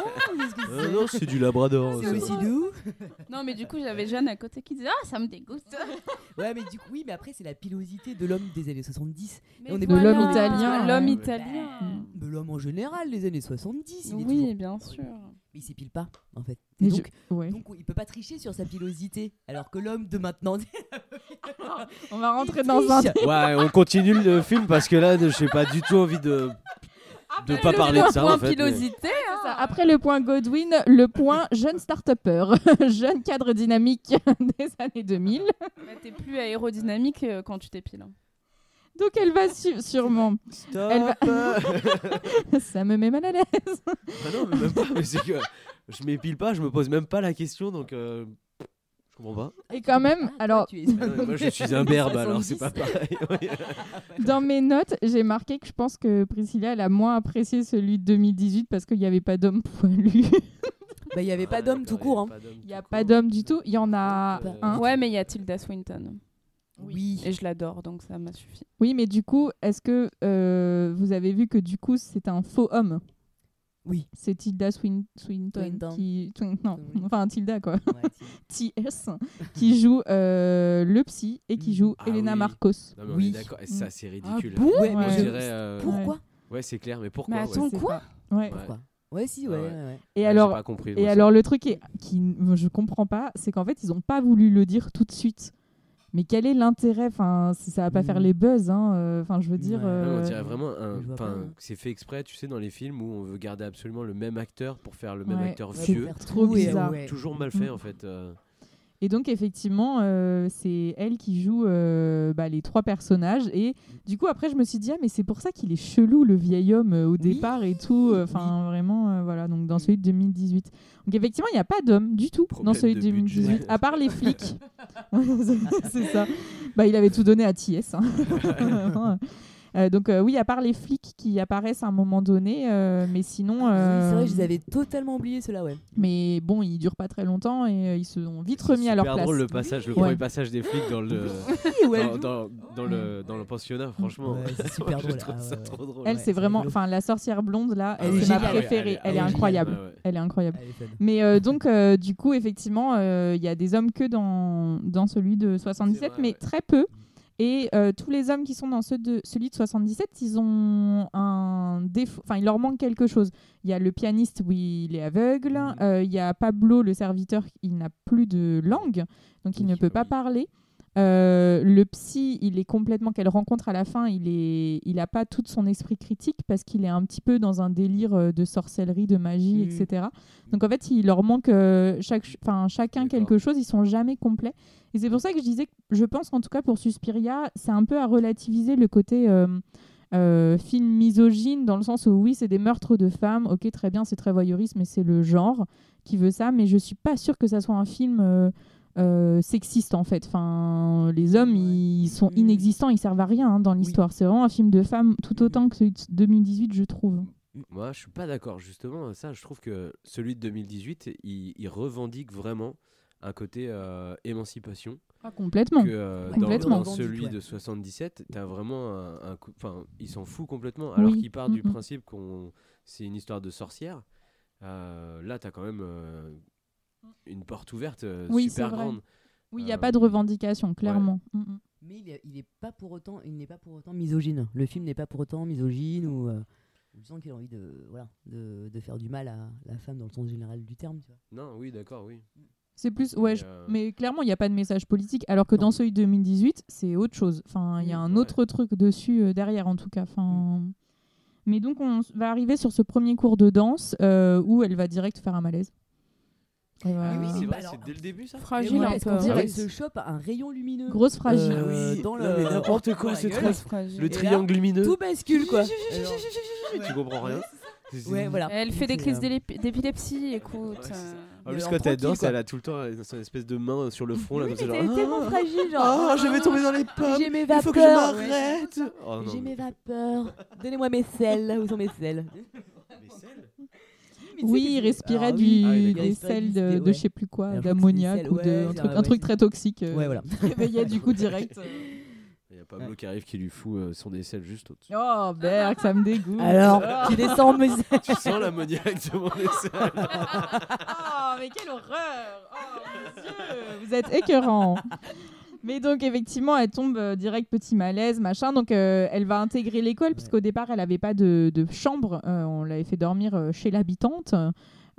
Euh, non, c'est du labrador. c'est ça. aussi doux. Non, mais du coup, j'avais Jeanne à côté qui disait Ah, ça me dégoûte. Ouais, mais du coup, oui, mais après, c'est la pilosité de l'homme des années 70. Mais on est De l'homme italien, L'homme italien. De l'homme en général, les années 70. Il est Oui, toujours- bien sûr. Mais il s'épile pas, en fait. Et donc, je- ouais. donc, il peut pas tricher sur sa pilosité. Alors que l'homme de maintenant. On va rentrer il dans un. Ouais, on continue le film parce que là, j'ai pas du tout envie de de pas parler de ça Point en fait. mais- pilosité. hein. Après le point Godwin, le point jeune start-upper, jeune cadre dynamique des années 2000. Bah, T'es plus aérodynamique euh, quand tu t'épiles. hein. Donc elle va su- sûrement. Stop. Elle va- Ça me met mal à l'aise. Ah non, mais même pas. mais c'est que je m'épile pas, je me pose même pas la question, donc euh, je comprends pas. Et quand même, Ah, alors Ah non, moi, je suis un berbe, alors c'est pas 70. pareil. dans mes notes, j'ai marqué que je pense que Priscilla elle a moins apprécié celui de 2018 parce qu'il n'y avait pas d'homme poilu. Bah, il y avait pas Ah, d'homme tout court. hein. Il n'y a pas d'homme du tout. Il y en a euh, un. Ouais, mais il y a Tilda Swinton. Oui. Et je l'adore, donc ça m'a suffi. Oui, mais du coup, est-ce que euh, vous avez vu que du coup c'est un faux homme? Oui. C'est Tilda Swin- Swinton Swinton. qui. Non, Oui. enfin Tilda quoi. Ouais, TS qui joue euh, le psy et qui joue Ah Elena oui. Marcos. Non, mais on Oui. d'accord, et ça c'est ridicule. bon? Ouais, je- dirait, euh, Pourquoi? Ouais, c'est clair, mais pourquoi Mais attends, quoi? Ouais. Pourquoi? Ouais, si, ouais. Ah ouais. ouais, ouais. Et Ouais, alors, compris, et ça. alors le truc est, qui je comprends pas, c'est qu'en fait ils ont pas voulu le dire tout de suite. Mais quel est l'intérêt? Enfin, si ça va pas Mm. faire les buzz, hein. euh, Enfin, je veux dire. Ouais. Non, euh, on dirait vraiment un. C'est fait exprès, tu sais, dans les films où on veut garder absolument le même acteur pour faire le même Ouais. acteur vieux. trop bizarre. Toujours mal fait Mm. en fait. Et donc effectivement, euh, c'est elle qui joue euh, bah, les trois personnages. Et du coup, après, je me suis dit, ah, mais c'est pour ça qu'il est chelou, le vieil homme, euh, au départ et tout. Enfin, vraiment, euh, voilà, donc dans celui de 2018. Donc effectivement, il n'y a pas d'homme du tout Problème dans celui de de budget. 2018, à part les flics. C'est- c'est ça. Bah, il avait tout donné à TS. hein. Euh, donc euh, oui, à part les flics qui apparaissent à un moment donné, euh, mais sinon... Ah, c'est vrai, je les avais totalement oubliés, ceux-là, ouais. Mais bon, ils durent pas très longtemps et euh, ils se sont vite C'est remis à leur place. drôle le passage, le Ouais. premier passage des flics dans le. Ouais, dans, dans, dans le, dans le pensionnat, franchement. Ouais, c'est super Je drôle. trouve Ah, ça ouais, trop drôle. Elle, Ouais, c'est vraiment, enfin, la sorcière blonde là, Elle est c'est ma géniale. préférée. Ah Elle, est elle est incroyable. géniale, ouais, ouais. Elle est incroyable. Elle est fun. Mais euh, donc, euh, du coup, effectivement, euh, il y a des hommes que dans, dans celui de 77, C'est vrai, mais ouais. très peu. Et euh, tous les hommes qui sont dans ceux de, celui de 77, ils ont un défaut. Enfin, il leur manque quelque chose. Il y a le pianiste où il est aveugle. Euh, Il y a Pablo, le serviteur, il n'a plus de langue, donc il Oui, ne peut pas oui. parler. Euh, le psy, il est complètement qu'elle rencontre à la fin, il est, il a pas tout son esprit critique parce qu'il est un petit peu dans un délire euh, de sorcellerie, de magie, Mhm. etc. Donc en fait, il leur manque euh, chaque, enfin chacun quelque chose. Ils sont jamais complets. Et c'est pour ça que je disais que je pense qu'en tout cas pour Suspiria, c'est un peu à relativiser le côté euh, euh, film misogyne dans le sens où oui, c'est des meurtres de femmes. Ok, très bien, c'est très voyeuriste, mais c'est le genre qui veut ça. Mais je suis pas sûre que ça soit un film euh, euh, sexiste en fait. Enfin, les hommes, ils sont Mm. inexistants, ils servent à rien hein, dans l'histoire. C'est vraiment un film de femmes tout autant que celui de 2018, je trouve. Moi, je suis pas d'accord. Justement, ça, je trouve que celui de 2018, il, il revendique vraiment un côté euh, émancipation. Pas complètement. Que euh, dans, complètement. dans Revendique, celui ouais. de 77, t'as vraiment un. Enfin, il s'en fout complètement. Alors Oui. qu'il part du Mm, mm. principe qu'on c'est une histoire de sorcière. euh, là, t'as quand même euh, une porte ouverte euh, Oui, super grande. Oui, il n'y a Euh, pas de revendication, clairement. Mm, mm. Mais il est, il est pas pour autant, il n'est pas pour autant misogyne. Le film n'est pas pour autant misogyne ou. Euh, je sens qu'il a envie de, voilà, de, de faire du mal à la femme dans le sens général du terme. Tu vois. Non, oui, d'accord, oui. C'est plus, ouais, Mais, je- euh, mais clairement, il n'y a pas de message politique, alors que Non. dans celui de 2018, c'est autre chose. Enfin, il y a un Ouais. autre truc dessus, euh, derrière, en tout cas. Enfin... Mais donc, on va arriver sur ce premier cours de danse euh, où elle va direct faire un malaise. Elle va- Ah oui, c'est bah vrai, alors- c'est dès le début ça Fragile ouais, un peu. hein. direct. qu'elle se chope un rayon lumineux. Grosse fragile. Euh, Ah oui. dans Non, mais le- n'importe quoi, ce truc. Le là, triangle lumineux. Tout bascule quoi. tu comprends rien. Ouais, voilà. Elle fait des crises euh, d'épilepsie, écoute. Euh, En plus, alors, quand elle danse, elle a tout le temps son espèce de main sur le front. là, Oui, comme ça, genre, tellement Ah, fragile, genre. Ah, je vais tomber dans les pommes. J'ai mes Il faut que je m'arrête. Oh, non, J'ai mais- mes vapeurs. Donnez-moi mes selles. Où sont mes selles Oui, il respirait Alors, du, oui, Ah oui, des sels de, de ouais. je sais plus quoi, d'ammoniac ou de ouais, un truc, un- un truc ouais, très toxique. euh, Ouais, voilà. réveillait du coup direct. Il y a Pablo qui arrive qui lui fout euh, son aisselle juste au-dessus. Oh, berk, ça me dégoûte. Alors, Oh. tu descends mes tu sens l'ammoniaque de mon aisselle. Oh, mais quelle horreur Oh, mon Dieu Vous êtes écœurant Mais donc, effectivement, elle tombe euh, direct petit malaise, machin. Donc, euh, elle va intégrer l'école, puisqu'au départ, elle n'avait pas de, de chambre. Euh, on l'avait fait dormir euh, chez l'habitante.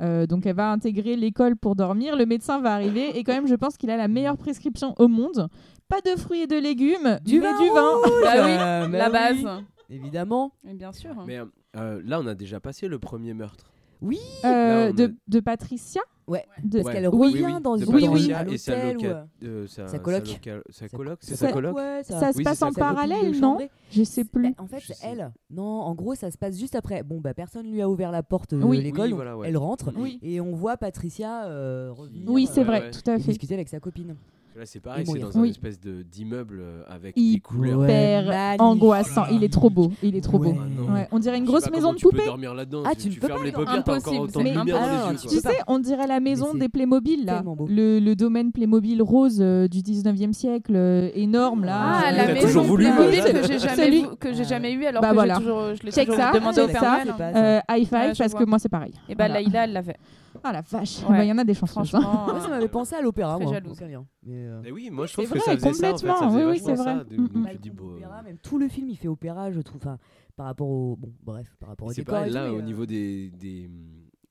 Euh, donc, elle va intégrer l'école pour dormir. Le médecin va arriver. Et quand même, je pense qu'il a la meilleure prescription au monde. Pas de fruits et de légumes, Du mais vin du vin. Bah oui, Euh, bah la oui. base. Évidemment. Et bien sûr. Mais euh, là, on a déjà passé le premier meurtre. Oui. Euh, de, de Patricia Ouais. de... Parce Ouais. qu'elle Oui, revient oui, dans une Oui, oui. Patricia à et sa, l'hôtel ou, loca- euh, euh, sa, sa coloc. loca- sa sa- coloc, c'est sa sa coloc Ouais, ça. Ça se passe en parallèle, non? Je sais plus. Bah, en fait, Je sais. elle, non, en gros, ça se passe juste après. Bon, bah, personne lui a ouvert la porte de Oui. l'école, Oui, donc voilà, ouais. elle rentre. Oui. Et on voit Patricia euh, revenir. Oui, c'est vrai, ouais. tout à fait. discuter avec sa copine. Là, c'est pareil, c'est dans un Oui. espèce de- d'immeuble euh, avec Hyper des couleurs. Hyper angoissant. Il est trop beau. Il est trop Ouais. beau. Ah. Ouais, on dirait une grosse maison de tu peux dormir là-dedans. Ah, tu, tu peux fermes pas, les paupières, t'as encore Impossible, autant c'est de lumière dans les yeux. Tu sais, on dirait la maison des Playmobil, là. Le, le domaine Playmobil rose euh, du 19e siècle, euh, énorme, là. Ah, la maison toujours voulu, Playmobil que j'ai jamais, Celui- vou- que j'ai jamais eu alors Bah que voilà. j'ai toujours, je l'ai Check toujours ça, demandé au check Père hein. Euh, high five, parce que moi, c'est pareil. Et bah Voilà. Laïla, elle l'avait. Ah la vache, Ouais. Ah bah, il y en a des chanceuses. hein. Franchement. Moi, ça m'avait pensé à l'opéra, Très moi. rien. Mais, euh, Mais oui, moi je C'est trouve que vrai, ça faisait ça en fait. Ça complètement. faisait Oui, oui, c'est ça. vrai. de- Mm, mm. donc tu le dis, bon, opéra, même tout le film, il fait opéra, je trouve. Enfin, par rapport au. Bon, bref, par rapport au C'est tout, là, au euh, niveau des, des,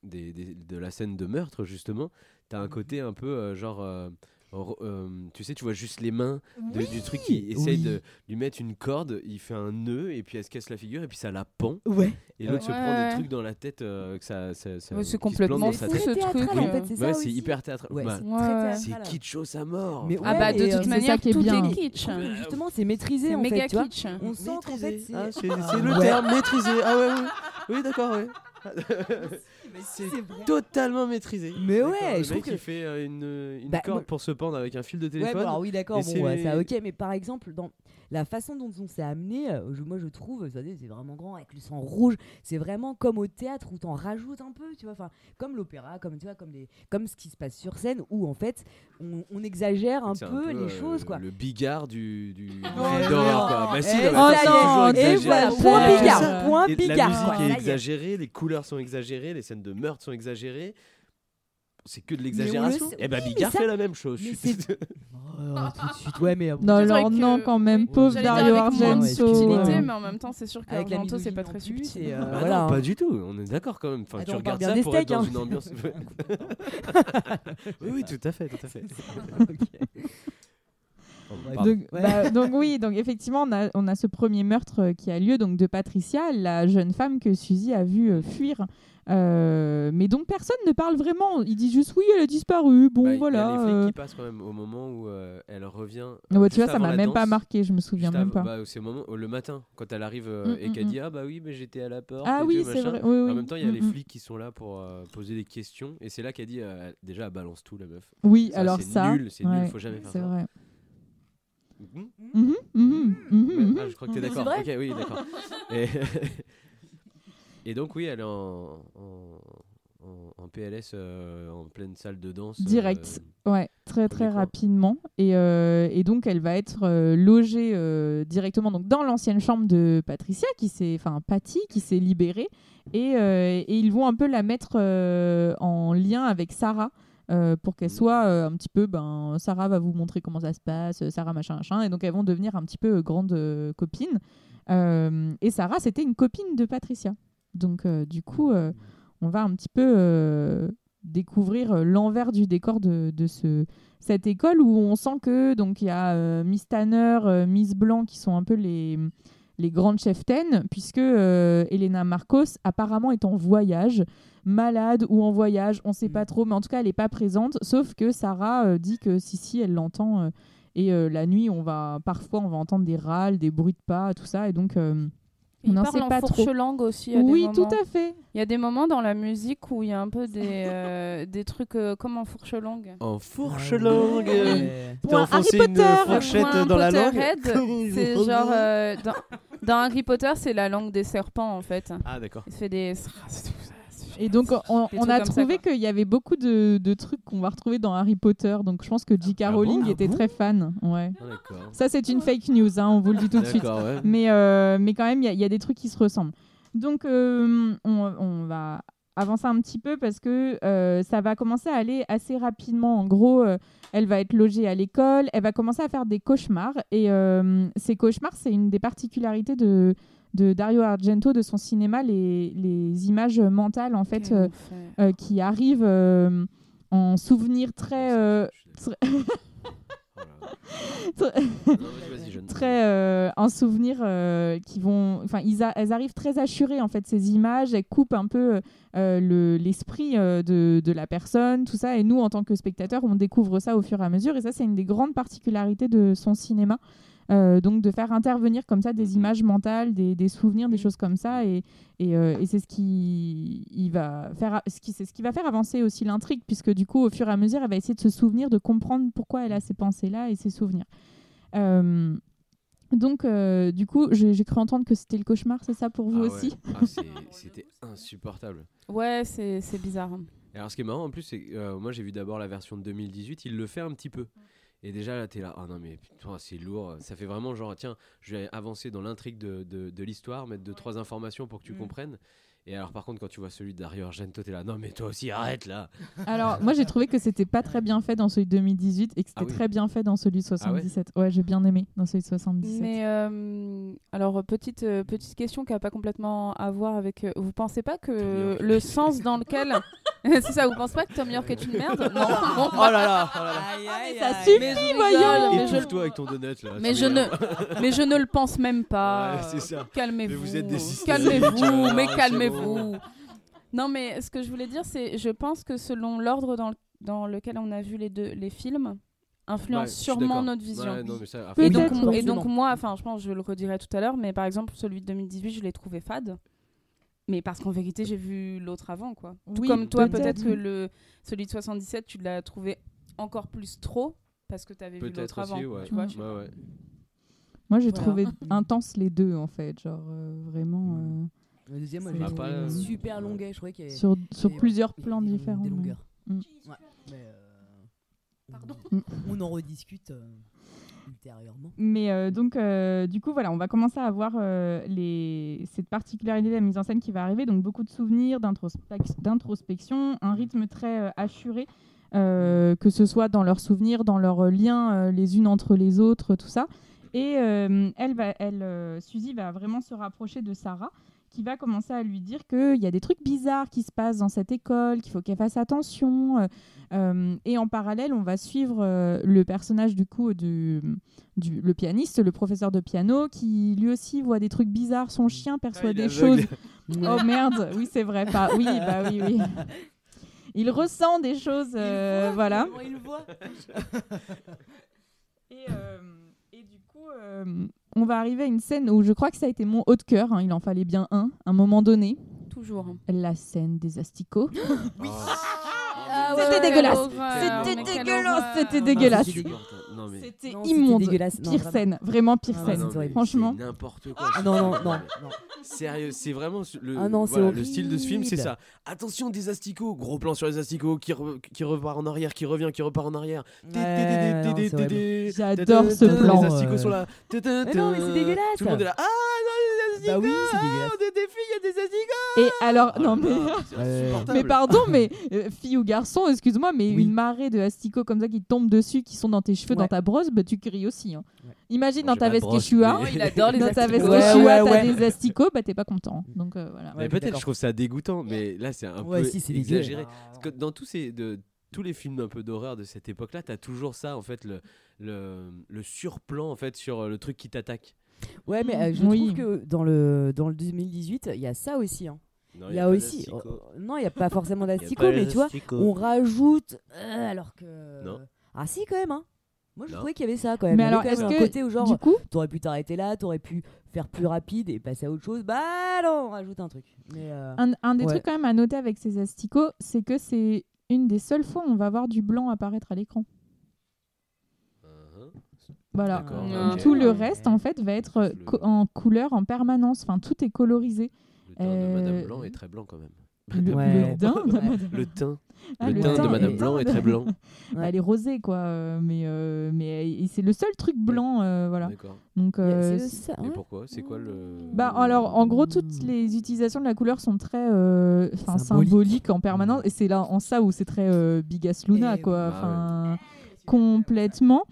des- des- de la scène de meurtre, justement, t'as un côté un peu euh, genre. euh, euh, tu sais, tu vois juste les mains de- du truc qui essaye oui. de lui mettre une corde, il fait un nœud et puis elle se casse la figure et puis ça la pend Ouais. et l'autre se Ouais, prend ouais. des trucs dans la tête euh, que ça, ça, ça- Ouais, qui c'est se complètement plante dans sa fou, tête. ce théâtral, truc, en fait, c'est hyper théâtral. Ouais, Bah, c'est c'est théâtral. kitschos à mort. Mais Ah bah de toute euh, c'est manière, ça qui est tout bien. est kitsch. Justement, c'est maîtrisé C'est en méga fait. kitsch. On sent qu'en fait, c'est. Ah, Ah, le terme maîtrisé. Ah ouais, ouais. Oui, d'accord, ouais. c'est. Totalement maîtrisé. Mais ouais, le je mec trouve que- fait euh, une, une Bah, corde moi- pour se pendre avec un fil de Ouais, téléphone. bon, alors oui, d'accord, bon, ouais, ça ok, mais par exemple, dans la façon dont on s'est amené, euh, je- moi je trouve, ça, c'est vraiment grand avec le sang rouge, c'est vraiment comme au théâtre où t'en rajoutes un peu, tu vois, enfin, comme l'opéra, comme tu vois, comme les, comme ce qui se passe sur scène où en fait on, on exagère un peu, les euh, choses, quoi. Le bigard du, du, Non, quoi. Bah si, Eh, non, toujours et voilà, point bigard, point bigard. La musique quoi. est. exagérée, les couleurs sont exagérées, les scènes de meurtre sont exagérées. C'est que de on le l'exagération. bah oui, mais Bigard ça- fait la même chose. Oh, tout de suite, ouais, mais euh, Non, alors que- non, quand même. Pauvre Dario Argento. euh, mais en même temps, c'est sûr qu'Argento, c'est pas très subtil. et, euh, Ah voilà. non, pas du tout. On est d'accord quand même. Enfin, Attends, tu regardes ça pour être dans hein. une ambiance. oui, oui, tout à fait, tout à fait. Donc, bah, donc oui, donc effectivement, on a, on a ce premier meurtre euh, qui a lieu donc de Patricia, la jeune femme que Suzy a vue euh, fuir. Euh, mais dont personne ne parle vraiment. Ils disent juste oui, elle a disparu. Bon, Bah, il y a voilà. les flics euh. qui passent quand même au moment où euh, elle revient. Ouais, tu vois, ça m'a même pas marqué, je me souviens même pas. bah, c'est au moment, le matin, quand elle arrive euh, Mm, et mm, qu'elle mm. dit Ah bah oui, mais j'étais à la porte. Ah et oui, c'est vrai. Oui, oui. En même temps, il y a Mm, les mm. flics qui sont là pour euh, poser des questions. Et c'est là qu'elle dit euh, Déjà, elle balance tout, la meuf. Oui, Ça, alors c'est ça. nul, c'est ouais, nul, faut jamais faire C'est ça. vrai. Mhm. Mhm, mhm, mhm, Ouais, mhm. ah, je crois que t'es C'est d'accord. Ok, oui, d'accord. et... et donc, oui, elle est en, en, en- en PLS, euh, en pleine salle de danse. euh, Direct. Ouais, très très rapidement. Et, euh, et donc elle va être euh, logée euh, directement donc, dans l'ancienne chambre de Patricia, qui s'est, enfin Patty, qui s'est libérée. Et, euh, et ils vont un peu la mettre euh, en lien avec Sarah. Euh, pour qu'elle Mhm. soit euh, un petit peu, ben, Sarah va vous montrer comment ça se passe, euh, Sarah machin machin, et donc elles vont devenir un petit peu grandes copines. Et Sarah, c'était une copine de Patricia. Donc du coup, on va un petit peu découvrir l'envers du décor de, de ce, cette école où on sent que donc il y a Miss Tanner, Miss Blanc qui sont un peu les, les grandes cheftaines, puisque euh, Elena Marcos apparemment est en voyage, malade ou en voyage, on sait pas trop, mais en tout cas elle n'est pas présente, sauf que Sarah euh, dit que si si elle l'entend. euh, et la nuit, on va parfois on va entendre des râles, des bruits de pas, tout ça, et donc on n'en parle sait en pas trop. fourche-langue aussi. Oui, tout à fait. Il y a des moments dans la musique où il y a un peu des, euh, des trucs euh, comme en fourche-langue. En Ah fourche langue. Ouais. T'as enfoncé Harry une Potter. fourchette Point dans la langue. Potterhead, C'est genre. euh, dans, dans Harry Potter, c'est la langue des serpents en fait. Ah, d'accord. Il se fait des. Et donc, on, a trouvé qu'il y avait beaucoup de, de trucs qu'on va retrouver dans Harry Potter. Donc, je pense que J.K. Ah Rowling bon Ah était bon très fan. Ouais. Ah. Ça, c'est une fake news, hein, on vous le dit tout de suite. Ouais. Mais, euh, mais quand même, il y, a- il y a des trucs qui se ressemblent. Donc, euh, on, on va avancer un petit peu parce que euh, ça va commencer à aller assez rapidement. En gros, euh, elle va être logée à l'école, elle va commencer à faire des cauchemars. Et euh, ces cauchemars, c'est une des particularités de, de Dario Argento, de son cinéma, les, les images mentales, en fait, euh, euh, qui arrivent euh, en souvenirs très... euh, très- euh, un souvenir euh, qui vont enfin ils a- elles arrivent très assurées en fait ces images elles coupent un peu euh, le l'esprit euh, de, de la personne tout ça et nous en tant que spectateurs on découvre ça au fur et à mesure et ça c'est une des grandes particularités de son cinéma Euh, donc de faire intervenir comme ça des images mentales des, des souvenirs des choses comme ça et, et, euh, et c'est ce qui il va faire a- ce qui c'est ce qui va faire avancer aussi l'intrigue puisque du coup au fur et à mesure elle va essayer de se souvenir de comprendre pourquoi elle a ces pensées là et ces souvenirs euh, donc, euh, du coup, j'ai cru entendre que c'était le cauchemar, c'est ça pour vous Ah ouais. aussi Ah, C'était insupportable. Ouais, c'est bizarre. Et alors, ce qui est marrant en plus, c'est que euh, moi j'ai vu d'abord la version de 2018, il le fait un petit peu. Et déjà là, t'es là, ah non mais putain, c'est lourd. Ça fait vraiment genre, tiens, je vais avancer dans l'intrigue de, de, de l'histoire, mettre deux, trois informations pour que tu Mm. comprennes. Et alors, par contre, quand tu vois celui de Dario Argento, t'es là, non mais toi aussi, arrête là. Alors, moi, j'ai trouvé que c'était pas très bien fait dans celui de 2018 et que c'était Ah oui. très bien fait dans celui de 77. ouais, j'ai bien aimé dans celui de 77. Mais euh, alors petite euh, petite question qui a pas complètement à voir avec. euh, vous pensez pas que le sens dans lequel c'est ça Vous pensez pas que Tom York est une merde? Non. Bon, Oh là là, oh là là. Aïe, aïe, ça aïe. suffit, mais voyons. mais je, Étouffe-toi avec ton donut là. mais je ne mais je ne le pense même pas. Ouais, c'est ça. Calmez-vous. Mais vous êtes des Calmez-vous, mais c'est calmez-vous. Non, mais ce que je voulais dire, c'est, je pense que selon l'ordre dans, le- dans lequel on a vu les deux les films, influence Ouais, sûrement notre vision. Ouais, non, mais ça, à Peut-être, Et donc, et moi, enfin, je pense, je le redirai tout à l'heure, mais par exemple, celui de 2018, je l'ai trouvé fade. Mais parce qu'en vérité, j'ai vu l'autre avant, quoi. Tout Oui, comme toi, peut-être. que le, celui de 77, tu l'as trouvé encore plus trop parce que tu avais vu l'autre avant. aussi, ouais. Tu vois, je- Ouais, ouais. Moi, j'ai Voilà. trouvé intense les deux, en fait. Genre, euh, vraiment. euh, Le deuxième, moi, j'ai pas, euh, super longuet. Je croyais qu'il y avait sur plusieurs plans différents. Des longueurs. Mm. Ouais. Mais, euh, Pardon. Mm. On en rediscute euh, ultérieurement. Mais euh, donc, euh, du coup, voilà, on va commencer à voir euh, les... cette particularité de la mise en scène qui va arriver. Donc, beaucoup de souvenirs, d'introspec- d'introspection, un rythme très euh, assuré, euh, que ce soit dans leurs souvenirs, dans leurs liens euh, les unes entre les autres, tout ça. Et euh, elle va, elle, euh, Suzy va vraiment se rapprocher de Sarah, qui va commencer à lui dire qu'il y a des trucs bizarres qui se passent dans cette école, qu'il faut qu'elle fasse attention. euh, euh, et en parallèle, on va suivre euh, le personnage du coup du, du- le pianiste, le professeur de piano, qui lui aussi voit des trucs bizarres. Son chien perçoit il est des choses. Oh merde, oui c'est vrai. Pas... Oui, bah oui, oui. Il ressent des choses, euh, voilà. Comment il voit Et, euh, et du coup, euh, on va arriver à une scène où je crois que ça a été mon haut de cœur. hein, il en fallait bien un, à un moment donné. Toujours. La scène des asticots. Ah C'était ouais, dégueulasse. C'était dégueulasse, c'était dégueulasse. C'était dégueu. Non, mais C'était Non, c'était immonde. dégueulasse. Non, Pire vraiment. scène, vraiment pire Ah, scène. Franchement. c'est n'importe quoi. Ah non, non, non, non. Sérieux, c'est vraiment le, Ah non, voilà, le style de ce film, c'est ça. Attention des asticots, gros plan sur les asticots qui, re- qui repart en arrière, qui revient, qui repart en arrière. J'adore ce plan. Les asticots ouais. sont là. Mais non, mais c'est dégueulasse. Tout le monde est là. Ah non, Bah oui, c'est. Ah, des, des filles, il y a des asticots. Et alors, non mais. Mais pardon, mais euh, fille ou garçon, excuse-moi, mais Oui. une marée de asticots comme ça qui te tombent dessus, qui sont dans tes cheveux, dans ta brosse, bah, tu cries aussi. hein. Ouais. Imagine dans ta veste de brosse, Quechua, mais- Il adore les dans ta veste asticots. Ouais, Quechua, ouais, t'as ouais. des asticots, bah t'es pas content. Donc euh, voilà. Mais peut-être d'accord. je trouve ça dégoûtant, mais là c'est un Ouais, peu si, c'est dégueu. exagéré. Parce que dans tous ces de tous les films un peu d'horreur de cette époque-là, t'as toujours ça en fait le, le le surplan en fait sur euh, le truc qui t'attaque. Ouais, mais euh, je Oui. trouve que dans le, dans le 2018, il y a ça aussi. hein. Non, Il y a aussi. oh, non, il n'y a pas forcément pas mais tu vois, on rajoute. euh, alors que. Non. Ah, si, quand même. Hein. Moi, je Non. trouvais qu'il y avait ça quand même. Mais Il alors, est-ce que, côté où, genre, du coup, t'aurais pu t'arrêter là, t'aurais pu faire plus rapide et passer à autre chose. Bah non, on rajoute un truc. Mais. euh, un, un des Ouais. trucs quand même à noter avec ces asticots, c'est que c'est une des seules fois où on va voir du blanc apparaître à l'écran. Voilà. Tout le reste, en fait, va être co- en couleur en permanence. Enfin, tout est colorisé. Le teint de Madame Euh, Blanc est très blanc quand même. Le, Ouais. le daim de Ouais. Madame- Le teint, Ah, le le teint teint de Madame Blanc est très blanc. Ouais. Elle est rosée, quoi. euh, mais euh, mais c'est le seul truc blanc, euh, voilà. D'accord. Donc, c'est euh, ça, pourquoi? C'est quoi le bah alors, en gros, toutes les utilisations de la couleur sont très, euh, Symbolique. symboliques en permanence, et c'est là en ça où c'est très euh, Bigas Luna, quoi. Enfin, complètement.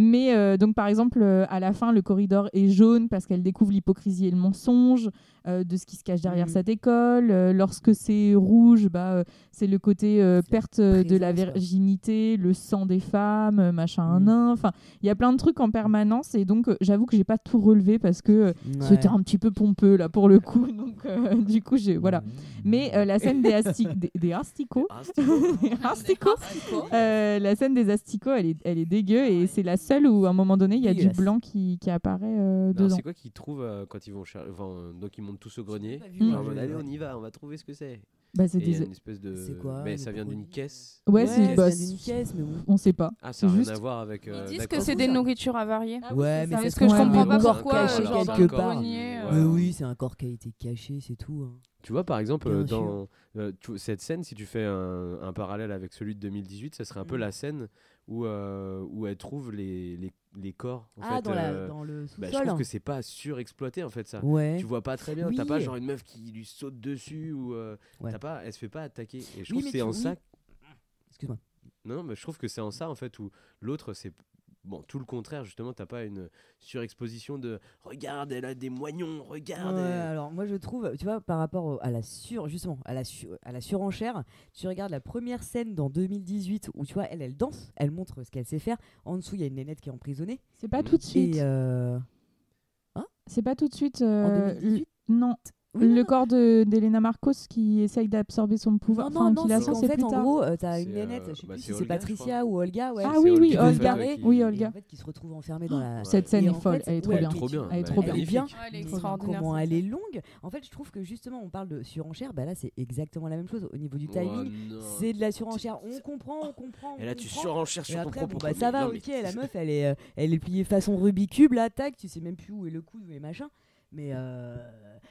Mais euh, donc, par exemple, euh, à la fin, le corridor est jaune parce qu'elle découvre l'hypocrisie et le mensonge euh, de ce qui se cache derrière Mhm. cette école. Lorsque c'est rouge, bah, c'est le côté perte de la virginité, le sang des femmes, machin, un Mhm. nain. Enfin, il y a plein de trucs en permanence. Et donc, j'avoue que j'ai pas tout relevé parce que Ouais. c'était un petit peu pompeux là pour le coup. Donc, du coup, j'ai voilà. Mais euh, la scène des, asti- des, des asticots, des asticots, la scène des asticots, elle est, elle est dégueu et c'est la où à un moment donné il y a du blanc qui, qui apparaît euh, dedans. c'est quoi qu'ils trouvent euh, quand ils vont chercher enfin, donc ils montent tous au grenier. Vu, Mm. mode, allez, on y va, on va trouver ce que c'est. Bah, c'est des... une espèce de C'est quoi, mais ça vient d'une caisse. Ouais, Ouais, c'est bah, d'une caisse, mais bon. on sait pas. Ah, ça n'a rien juste- à voir avec Ils euh, disent que c'est des nourritures avariées. Ah Ouais, mais C'est c'est ce que je comprends pas pourquoi, caché genre quelque part. grenier, Mais Ouais. oui, c'est un corps qui a été caché, c'est tout. hein. Tu vois, par exemple, euh, dans euh, tu- cette scène, si tu fais un, un parallèle avec celui de 2018, ça serait un peu Mm. la scène où, euh, où elle trouve les, les, les corps. En Ah, fait, dans, la- euh, dans le bah, je trouve que c'est pas surexploité en fait ça. Ouais. Tu vois pas très bien, t'as pas Oui. genre une meuf qui lui saute dessus ou euh, Ouais. t'as pas, elle se fait pas attaquer. Et je Oui, trouve que c'est en oui. ça Excuse-moi. Non, non, mais je trouve que c'est en ça en fait où l'autre c'est bon tout le contraire justement t'as pas une surexposition de regarde elle a des moignons regarde Ouais, elle- alors moi je trouve, tu vois, par rapport au- à la sur, justement, à la, su- à la surenchère, tu regardes la première scène dans 2018 où tu vois, elle, elle danse, elle montre ce qu'elle sait faire. En dessous, il y a une nénette qui est emprisonnée. C'est pas tout de suite. Et euh, C'est pas tout de suite. en euh, 2018 l- non. Oui, le non, corps de- d'Elena Marcos qui essaye d'absorber son pouvoir, non, enfin non, non, qui la c'est c'est fait, plus en tard. gros, euh, t'as une nénette, euh, je sais bah, plus c'est si c'est Patricia ou Olga, ouais. Ah oui, oui, Olga, en qui- Oui, Et Olga. en fait, qui se retrouve enfermée dans la. Cette et scène est en folle, elle est trop bien. trop bien Elle est trop elle bien. elle extraordinaire. Comment elle est longue. En fait, je trouve que justement, on parle de surenchère. Bah là, c'est exactement la même chose au niveau du Oh, timing. c'est de la surenchère. On comprend, on comprend. et là tu surenchères sur ton propre bah, ça va, ok, la meuf, elle est, euh, elle est pliée façon Rubik's Cube, là, tac, tu sais même plus où est le coude, où est machin. Mais euh,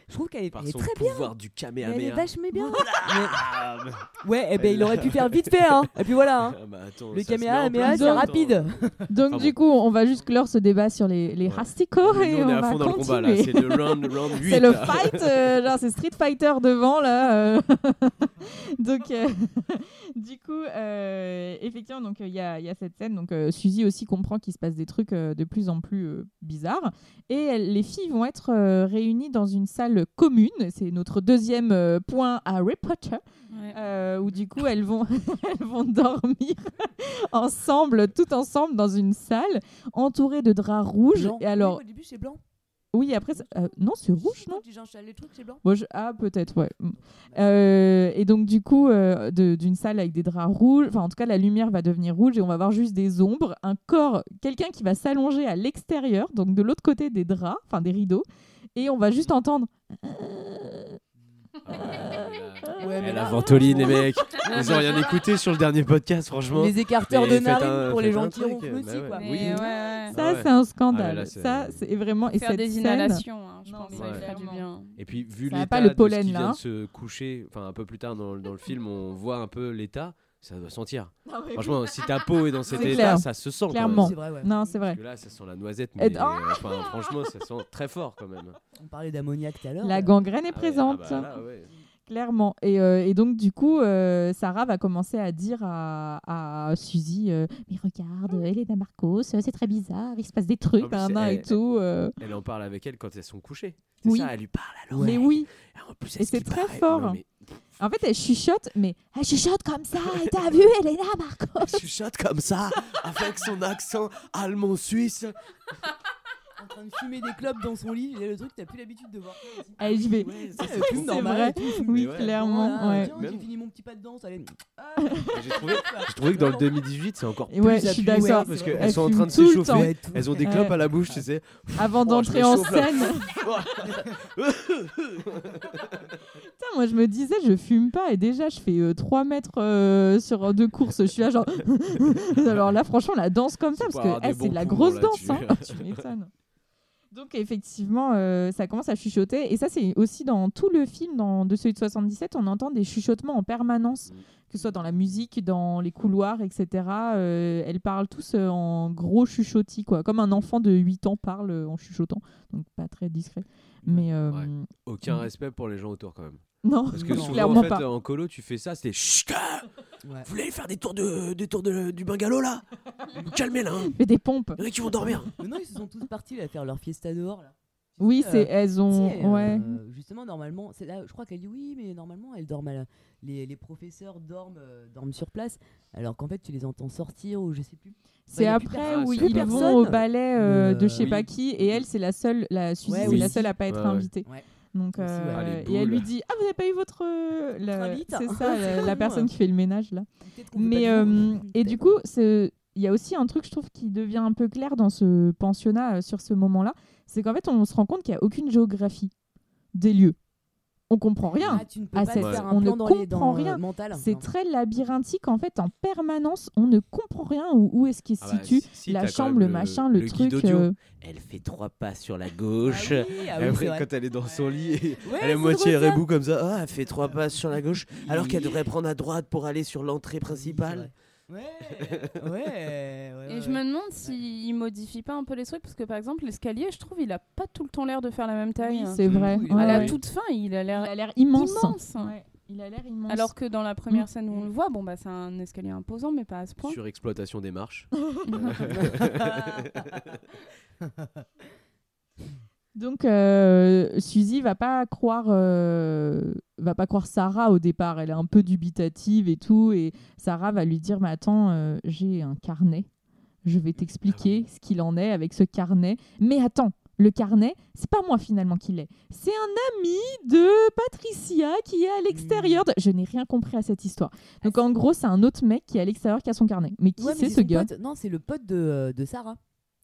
je trouve qu'elle est, par elle est son très bien. pouvoir du Mais elle est Kamehameha vachement bien. Ah, Mais- ouais, et ben il aurait pu faire vite fait, hein. Et puis voilà, hein. ah, bah, attends, Le ça se met en Kamehameha, place c'est rapide. Donc Enfin du coup, on va juste clore ce débat sur les, les Ouais. rasticots et on est à va fond dans le combat là, continuer. c'est le round, round 8. C'est le là. fight, euh, genre c'est Street Fighter devant là. euh. donc euh, du coup, euh, effectivement, donc il y, a, il y a cette scène. Donc euh, Suzy aussi comprend qu'il se passe des trucs euh, de plus en plus euh, bizarres. Et elles- les filles vont être euh, réunies dans une salle commune. C'est notre deuxième euh, point Harry Potter. Ouais. euh, où du coup elles vont, elles vont dormir ensemble, tout ensemble dans une salle, entourées de draps rouges. Blanc. Et alors, Oui, au début, c'est blanc. oui, après, euh, non, c'est rouge, non les trucs, c'est blanc. Moi, je- Ah, peut-être, ouais. Mm. Euh, et donc, du coup, euh, de- d'une salle avec des draps rouges, enfin, en tout cas, la lumière va devenir rouge et on va voir juste des ombres, un corps, quelqu'un qui va s'allonger à l'extérieur, donc de l'autre côté des draps, enfin des rideaux, et on va juste entendre. Ouais, mais la là- ventoline, les mecs. Ils ont rien écouté sur le dernier podcast, franchement. Les écarteurs Mais de un- pour les gens qui ronflent bah aussi, ouais. quoi. Mais Oui. ouais, ouais. Ça, Ah ouais. c'est un scandale. Ah ça, c'est vraiment. et Faire cette des scène- inhalations, hein, je Non, pense. Et puis, vu l'état de pollen, ce qui là, vient hein. de se coucher, enfin un peu plus tard dans le film, on voit un peu l'état, ça doit sentir. Ah Franchement, si ta peau est dans cet C'est état, clair. ça se sent. quand Clairement. même. C'est vrai, ouais. Non, c'est vrai. Parce que là, ça sent la noisette, Et- mais Ah euh, enfin, franchement, ça sent très fort quand même. On parlait d'ammoniac tout à l'heure. La gangrène est Ah ouais, présente. ah bah là, ouais. Clairement. Et, euh, et donc, du coup, euh, Sarah va commencer à dire à, à Suzy euh, Mais regarde, Elena Marcos, c'est très bizarre, il se passe des trucs, En plus, nanana et elle- tout. euh. Elle en parle avec elle quand elles sont couchées. C'est Oui. ça, elle lui parle à l'oreille. Mais oui, En plus, Et c'est très pareil. fort. Non, mais en fait, elle chuchote, mais elle chuchote comme ça. T'as vu Elena Marcos elle chuchote comme ça, avec son accent allemand-suisse. En train de fumer des clopes dans son lit, et le truc, t'as plus l'habitude de voir aussi. Elle je vais. Ah, c'est vrai. Oui, clairement. Voilà, ouais. J'ai fini mon petit pas de danse, allez. Ah, J'ai trouvé, que dans le 2018, c'est encore Et plus ouais, je suis appuyé, d'accord. parce qu'elles sont en train de s'échauffer. Elles ont des Ouais. clopes à la bouche, tu sais. Avant Oh, d'entrer en scène. Putain, moi, je me disais, je fume pas. Et déjà, je fais 3 mètres euh, sur deux courses. Je suis là, genre. Alors là, franchement, la danse comme ça, parce que eh, c'est de la grosse danse. Hein. tu m'étonnes. Donc, effectivement, euh, ça commence à chuchoter. Et ça, c'est aussi dans tout le film, dans, de celui de 77, on entend des chuchotements en permanence, Mm. que ce soit dans la musique, dans les couloirs, etc. Euh, elles parlent tous euh, en gros chuchotis, quoi. Comme un enfant de 8 ans parle en chuchotant. Donc, pas très discret. Mais euh, Ouais. Aucun Mm. respect pour les gens autour quand même. Non, Parce que Non. souvent, clairement en fait, pas. en colo, tu fais ça, c'était Chut, ah, Ouais. Vous voulez aller faire des tours, de, des tours de, du bungalow là? Calmez là, hein Fais des pompes. Il y en a qui vont dormir. Mais non, ils se sont tous partis là, faire leur fiesta dehors. Là. Oui, Euh, c'est elles ont. Euh, justement, normalement, c'est là, je crois qu'elle dit oui, mais normalement, elles dorment. à la- les, les professeurs dorment, euh, dorment sur place, alors qu'en fait, tu les entends sortir ou je sais plus. C'est plus après où Ah, ils c'est vont au ballet euh, Mais, de euh, je sais pas qui et elle c'est la seule, la Suzy Ouais, c'est oui. la seule à pas être Ouais, ouais. invitée. Ouais. Donc euh, Ah, les et elle lui dit ah vous avez pas eu votre euh, la- c'est ça la, personne qui fait le ménage là. Veut Mais euh, et du coup il y a aussi un truc je trouve qui devient un peu clair dans ce pensionnat euh, sur ce moment-là, c'est qu'en fait on se rend compte qu'il y a aucune géographie des lieux. On comprend rien. Ah, tu ne peux à pas cette- on ne les comprend dans, rien. euh, mental. C'est très labyrinthique en fait en permanence, on ne comprend rien où, où est-ce qu'il se Ah bah, situe si, si, la chambre, le, machin, le, truc. audio. euh, Elle fait trois pas sur la Ah gauche. oui, ah Et oui, après, quand elle est dans son lit, Ouais, elle est moitié rebou comme ça. Ah, elle fait trois pas sur la gauche, alors qu'elle devrait prendre à droite pour aller sur l'entrée principale. Ouais, ouais, ouais. Et je me demande s'il modifie pas un peu les trucs, parce que par exemple, l'escalier, je trouve, il a pas tout le temps l'air de faire la même taille. Oui, C'est vrai. Oui, ouais, à la ouais. toute fin, il a Il l'air a l'air immense. immense. Ouais, Il a l'air immense. Alors que dans la première Mm. scène où on le voit, bon bah c'est un escalier imposant, mais pas à ce point. Surexploitation des marches. Donc euh, Suzy va pas croire euh, va pas croire Sarah au départ, elle est un peu dubitative et tout et Sarah va lui dire mais attends, euh, j'ai un carnet. Je vais t'expliquer ce qu'il en est avec ce carnet. Mais attends, le carnet, c'est pas moi finalement qui l'ai. C'est un ami de Patricia qui est à l'extérieur. de- Je n'ai rien compris à cette histoire. Donc en gros, c'est un autre mec qui est à l'extérieur qui a son carnet. Mais qui Ouais, c'est ce gars? pote- Non, c'est le pote de, euh, de Sarah.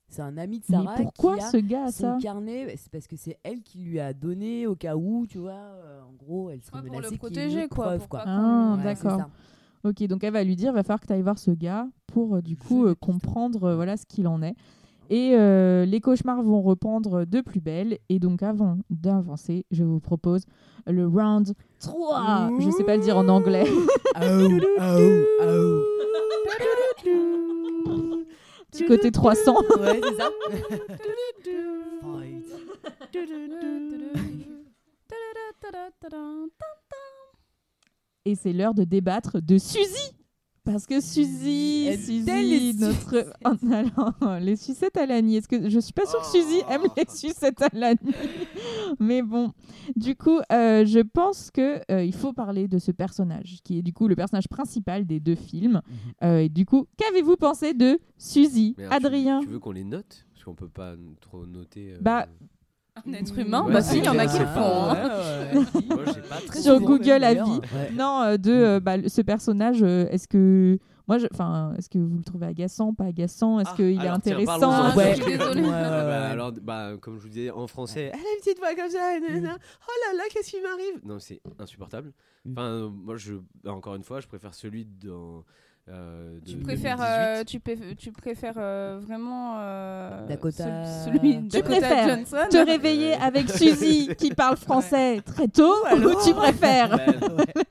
C'est un ami de Mais Sarah pourquoi qui a ce gars a son ça carnet? C'est parce que c'est elle qui lui a donné au cas où, tu vois. euh, en gros, elle serait Ouais, pour menacée le ait une protéger, quoi, preuve, pour quoi. pas Ah, Ouais, d'accord. Ok, donc elle va lui dire, va falloir que tu ailles voir ce gars pour euh, du coup euh, comprendre euh, voilà ce qu'il en est. Et euh, les cauchemars vont reprendre de plus belle. Et donc avant d'avancer, je vous propose le round 3. Je sais pas le dire en anglais. Oh, oh, oh. Petit côté 300. Ouais, c'est ça. Et c'est l'heure de débattre de Suzy Parce que Suzy, Elle Suzy, notre Oh, alors, les sucettes à l'année. Est-ce que je suis pas sûre que Suzy Oh. aime les sucettes à l'année, mais bon. Du coup, euh, je pense que euh, il faut parler de ce personnage, qui est du coup le personnage principal des deux films. Mhm. Euh, et du coup, qu'avez-vous pensé de Suzy, alors, Adrien? Tu, veux qu'on les note? Parce qu'on peut pas n- trop noter. euh, Bah, Un être humain, Ouais, bah si, il y en a qui le font. pas- hein. Moi, j'ai pas très Sur. Google Avis. d'ailleurs. Ouais. Non, euh, de euh, bah, ce personnage, euh, est-ce que moi, je- enfin, est-ce que vous le trouvez agaçant, pas agaçant? Est-ce Ah, qu'il est tiens, intéressant? Ah, Ouais. je suis désolée. Ouais, ouais, Ah bah, alors, bah, comme je vous disais en français, elle a une petite voix comme ça, nanana. oh là là, qu'est-ce qui m'arrive? Non, c'est insupportable. Mm. Enfin, euh, moi, je, bah, encore une fois, je préfère celui dans. Euh, de Tu préfères, 2018. euh, tu, préf- tu préfères euh, vraiment euh, Dakota- ce- celui de Tu Dakota préfères Johnson Te réveiller avec Suzy qui parle français très tôt ou tu préfères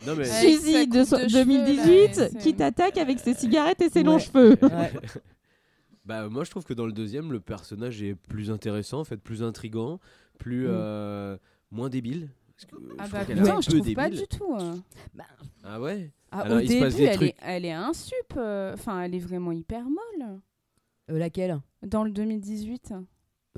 non, mais. Suzy de coupe so- de cheveux, 2018 là, et qui t'attaque avec ses cigarettes et ses Ouais. longs cheveux. Ouais. Bah, moi, je trouve que dans le deuxième, le personnage est plus intéressant, en fait, plus intrigant, plus. Mm. euh, moins débile. Parce que Ah je bah putain, un je trouve pas du tout. hein. Ah ouais? Ah, Alors, au il se passe début, des elle trucs. est, elle est insup. euh, Enfin, elle est vraiment hyper molle. Euh, laquelle? Dans le 2018.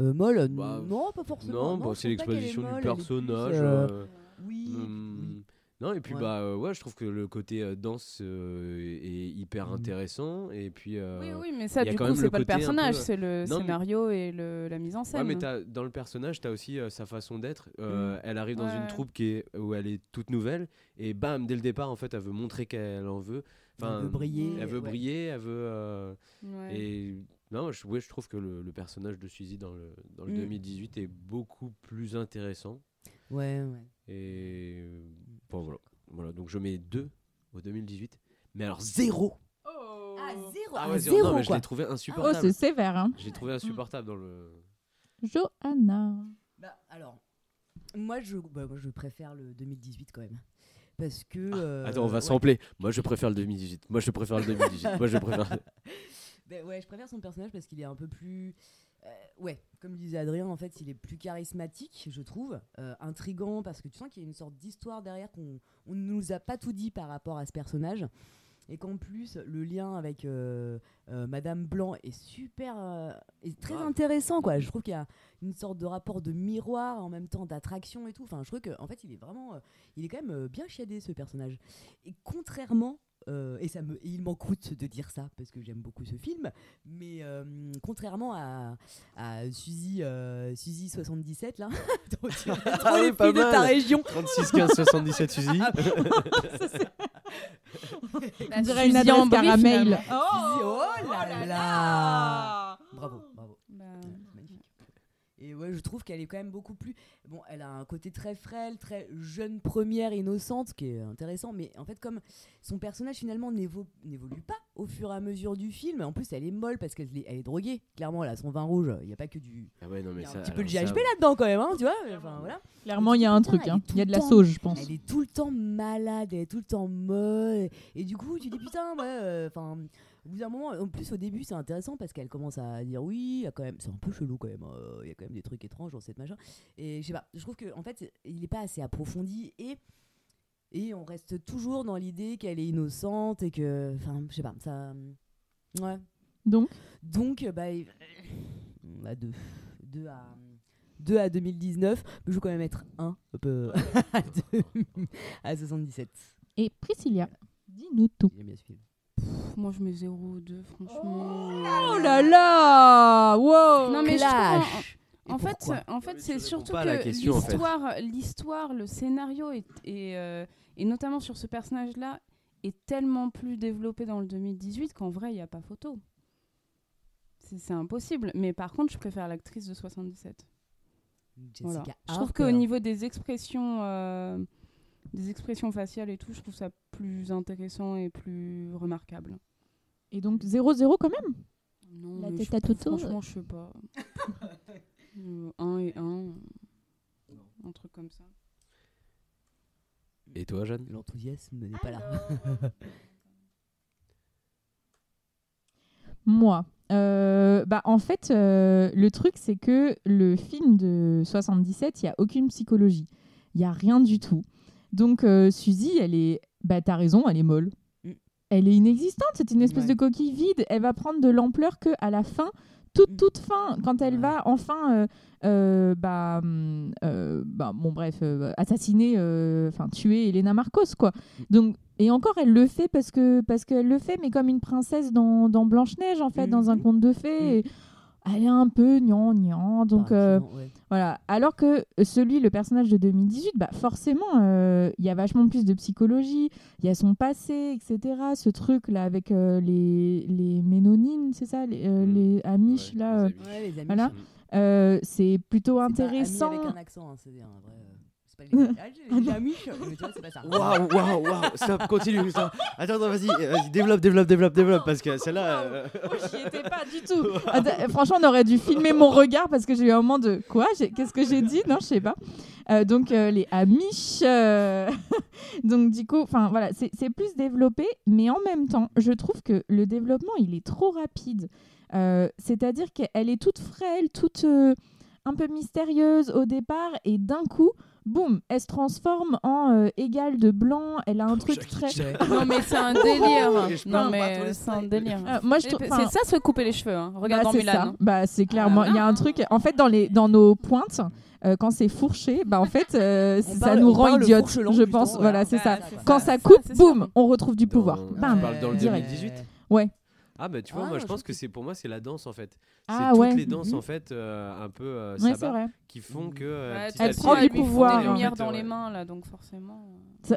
euh, Molle Bah, Non, pas forcément. Non, Non, bah, je c'est l'exposition du personnage. euh, euh, Oui. hum, oui. Non, et puis Ouais. bah euh, ouais, je trouve que le côté euh, danse euh, est hyper Mhm. intéressant. Et puis. euh, Oui, oui, mais ça, du coup, c'est pas le peu- personnage, c'est le Non, mais- scénario et le, la mise en scène. Ouais, mais t'as- dans le personnage, tu as aussi euh, sa façon d'être. Euh, Mm. Elle arrive dans une troupe qui est, où elle est toute nouvelle. Et bam, dès le départ, en fait, elle veut montrer qu'elle en veut. Enfin, Elle veut briller, Elle veut ouais. briller, elle veut. euh, Ouais. Et non, je, ouais, je trouve que le, le personnage de Suzy dans le, dans le Mm. 2018 est beaucoup plus intéressant. Ouais, ouais. Et bon, voilà. voilà. Donc je mets 2 au 2018. Mais alors 0 Ah, zéro, Ah ah, ouais, zéro, Non, mais je quoi. l'ai trouvé Oh, insupportable. c'est sévère, hein. je l'ai trouvé insupportable dans le. Johanna. Bah, alors, moi je, bah, moi, je préfère le 2018 quand même. Parce que. euh, Attends, on va ouais. sampler. Moi, je préfère le 2018. Moi, je préfère le 2018. Moi, je préfère. Ben ouais, je préfère son personnage parce qu'il est un peu plus. euh, ouais, comme disait Adrien, en fait, il est plus charismatique, je trouve. euh, intrigant parce que tu sens qu'il y a une sorte d'histoire derrière qu'on on ne nous a pas tout dit par rapport à ce personnage. Et qu'en plus, le lien avec euh, euh, Madame Blanc est super. euh, est très intéressant, quoi. Je trouve qu'il y a une sorte de rapport de miroir en même temps d'attraction et tout. Enfin, je trouve qu'en en fait, il est vraiment. il est quand même bien chiadé, ce personnage. Et contrairement. Euh, et, ça me, et il m'en coûte de dire ça parce que j'aime beaucoup ce film, mais euh, contrairement à, à Suzy, euh, Suzy 77 là, as trop Ah oui, les pas filles de ta région. 36 15 77 Suzy. La On dirait une adresse caramel. Suzy, oh là là Bravo. Et ouais, je trouve qu'elle est quand même beaucoup plus. Bon, elle a un côté très frêle, très jeune première, innocente, qui est intéressant. Mais en fait, comme son personnage finalement n'évo- n'évolue pas au fur et à mesure du film, en plus elle est molle parce qu'elle est, elle est droguée. Clairement, elle a son vin rouge. Il n'y a pas que du. Ah ouais, non, Il mais y a ça. un petit peu de ça- GHB là-dedans quand même, hein, tu vois. Enfin, voilà. Clairement, il y a un truc. hein. Il y a de la temps- sauge, je pense. Elle est tout le temps malade, elle est tout le temps molle. Et du coup, tu dis putain, ouais, euh, enfin. Au bout d'un moment, en plus au début, c'est intéressant parce qu'elle commence à dire oui, il y a quand même, c'est un peu chelou quand même, euh, il y a quand même des trucs étranges dans cette machin. Et je sais pas, je trouve que en fait, il n'est pas assez approfondi et et on reste toujours dans l'idée qu'elle est innocente et que, enfin, je sais pas, ça, ouais. Donc, Donc, bah, il- à deux, deux à. 2 à 2019, mais je vais quand même mettre 1 à, deux- à 77. et Priscilla, dis-nous tout. J'aime bien ce film. Moi, je mets 0 ou 2, franchement. Oh là là Wow Non, mais je Clash. Et En fait, en fait c'est surtout que question, en fait. l'histoire, l'histoire, le scénario est, est, euh, et notamment sur ce personnage-là est tellement plus développé dans le 2018 qu'en vrai il n'y a pas photo. C'est c'est impossible. Mais par contre, je préfère l'actrice de 77. Jessica Voilà. Je trouve qu'au niveau des expressions, euh, des expressions faciales et tout, je trouve ça plus intéressant et plus remarquable. Et donc 0-0 quand même? Non, La tête à Toto. Franchement, je sais pas. 1 et 1. Un truc comme ça. Et toi, Jeanne? L'enthousiasme n'est pas là. Moi. Euh, bah, en fait, euh, le truc, c'est que le film de 77, il n'y a aucune psychologie. Il n'y a rien du tout. Donc, euh, Suzy, elle est. Bah, t'as raison, elle est molle. Mm. elle est inexistante. C'est une espèce Ouais. de coquille vide. Elle va prendre de l'ampleur que à la fin, toute Mm. toute fin, quand elle Ouais. va enfin, euh, euh, bah, hum, euh, bah, bon bref, assassiner, enfin tuer Elena Marcos quoi. Donc et encore, elle le fait parce que parce qu'elle le fait, mais comme une princesse dans, dans Blanche Neige en fait, dans un conte de fées. et elle est un peu gnangnan, donc Bah, euh, ouais. voilà. Alors que celui, le personnage de 2018, bah forcément, euh, il y a vachement plus de psychologie, il y a son passé, etc. Ce truc là avec euh, les les Ménonines, c'est ça, les, euh, Mm. les Amish Ouais, là, les euh, Amish. Ouais, les amis. voilà. c'est euh, c'est plutôt pas intéressant. Ami avec un accent, hein, c'est un vrai. Euh, C'est pas les Ah, les mais c'est pas ça. Waouh, waouh, waouh, stop, continue. stop. Attends, attends, vas-y, euh, vas-y, développe, développe, développe, développe, parce que celle-là. euh, Moi, j'y étais pas du tout. Attends, franchement, on aurait dû filmer mon regard parce que j'ai eu un moment de quoi? Qu'est-ce que j'ai dit? Non, je sais pas. Euh, donc euh, les Amish. euh, donc du coup, enfin voilà, c'est plus développé, mais en même temps, je trouve que le développement il est trop rapide. Euh, C'est-à-dire qu'elle est toute frêle, toute euh, un peu mystérieuse au départ, et d'un coup. Boum, elle se transforme en euh, égale de blanc. Elle a un truc Jackie très. Non, mais c'est un délire. Je non, mais c'est un délire. Euh, moi, je. C'est ça, se couper les cheveux. Hein. Regarde bah, dans c'est ça. Bah, c'est clairement. Il y a un truc. En fait, dans, les, dans nos pointes, euh, quand c'est fourché, bah, en fait, euh, ça parle- nous rend idiotes. Je pense. voilà. Voilà, c'est Bah, ça. Quand ça, coupe, boum, on retrouve du pouvoir. Dans- Bam. tu parles dans le direct. 2018 Ouais. Ah, bah tu vois, Ah, moi je pense que que- c'est pour moi, c'est la danse en fait. Ah, c'est ouais. toutes les danses Mhm. en fait, euh, un peu euh, Ouais, qui font que. euh, Ouais, petit tu à Elle petit, prend du pouvoir, des lumières dans ouais. les mains, là, donc forcément.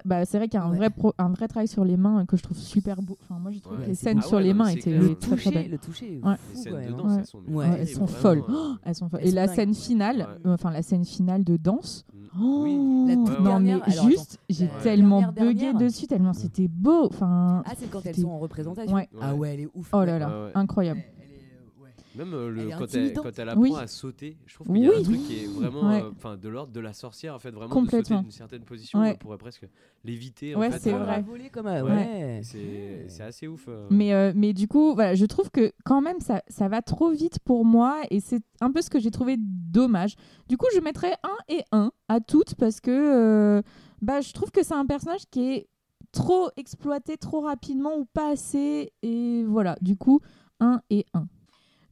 Bah, c'est vrai qu'il y a un Ouais. vrai, pro- un vrai travail sur les mains que je trouve super beau. Enfin, moi, j'ai trouvé Ouais. que les scènes sur Ah ouais, les non, mains étaient. Le très très toucher, belles. le toucher. Ouais. Les scènes de danse. Ouais. elles sont elles sont folles. Oh, elles sont folles. Elles Et sont la scène finale, Ouais. euh, enfin la scène finale de danse. Mm. Oh, Oui. La toute non dernière- mais alors, juste, j'ai tellement dernière, bugué dernière. dessus, tellement c'était beau. Enfin, Ah, c'est quand elles sont en représentation. Ah ouais, elle est ouf. oh là là, incroyable. Elle- elle est, euh, ouais. Même euh, le, Elle quand, elle, intimidante. quand elle apprend Oui. à sauter, je trouve qu'il y a Oui. un truc qui est vraiment Ouais. euh, enfin, de l'ordre de la sorcière, en fait, vraiment de Complètement. sauter d'une certaine position, Ouais. on pourrait presque l'éviter. en Ouais, c'est euh, vrai. Volé comme un- Ouais. ouais. C'est assez ouf. euh. Mais, euh, mais du coup, voilà, je trouve que quand même, ça, ça va trop vite pour moi et c'est un peu ce que j'ai trouvé dommage. Du coup, je mettrais un et un à toutes parce que euh, bah, je trouve que c'est un personnage qui est trop exploité trop rapidement ou pas assez. Et voilà, du coup, un et un.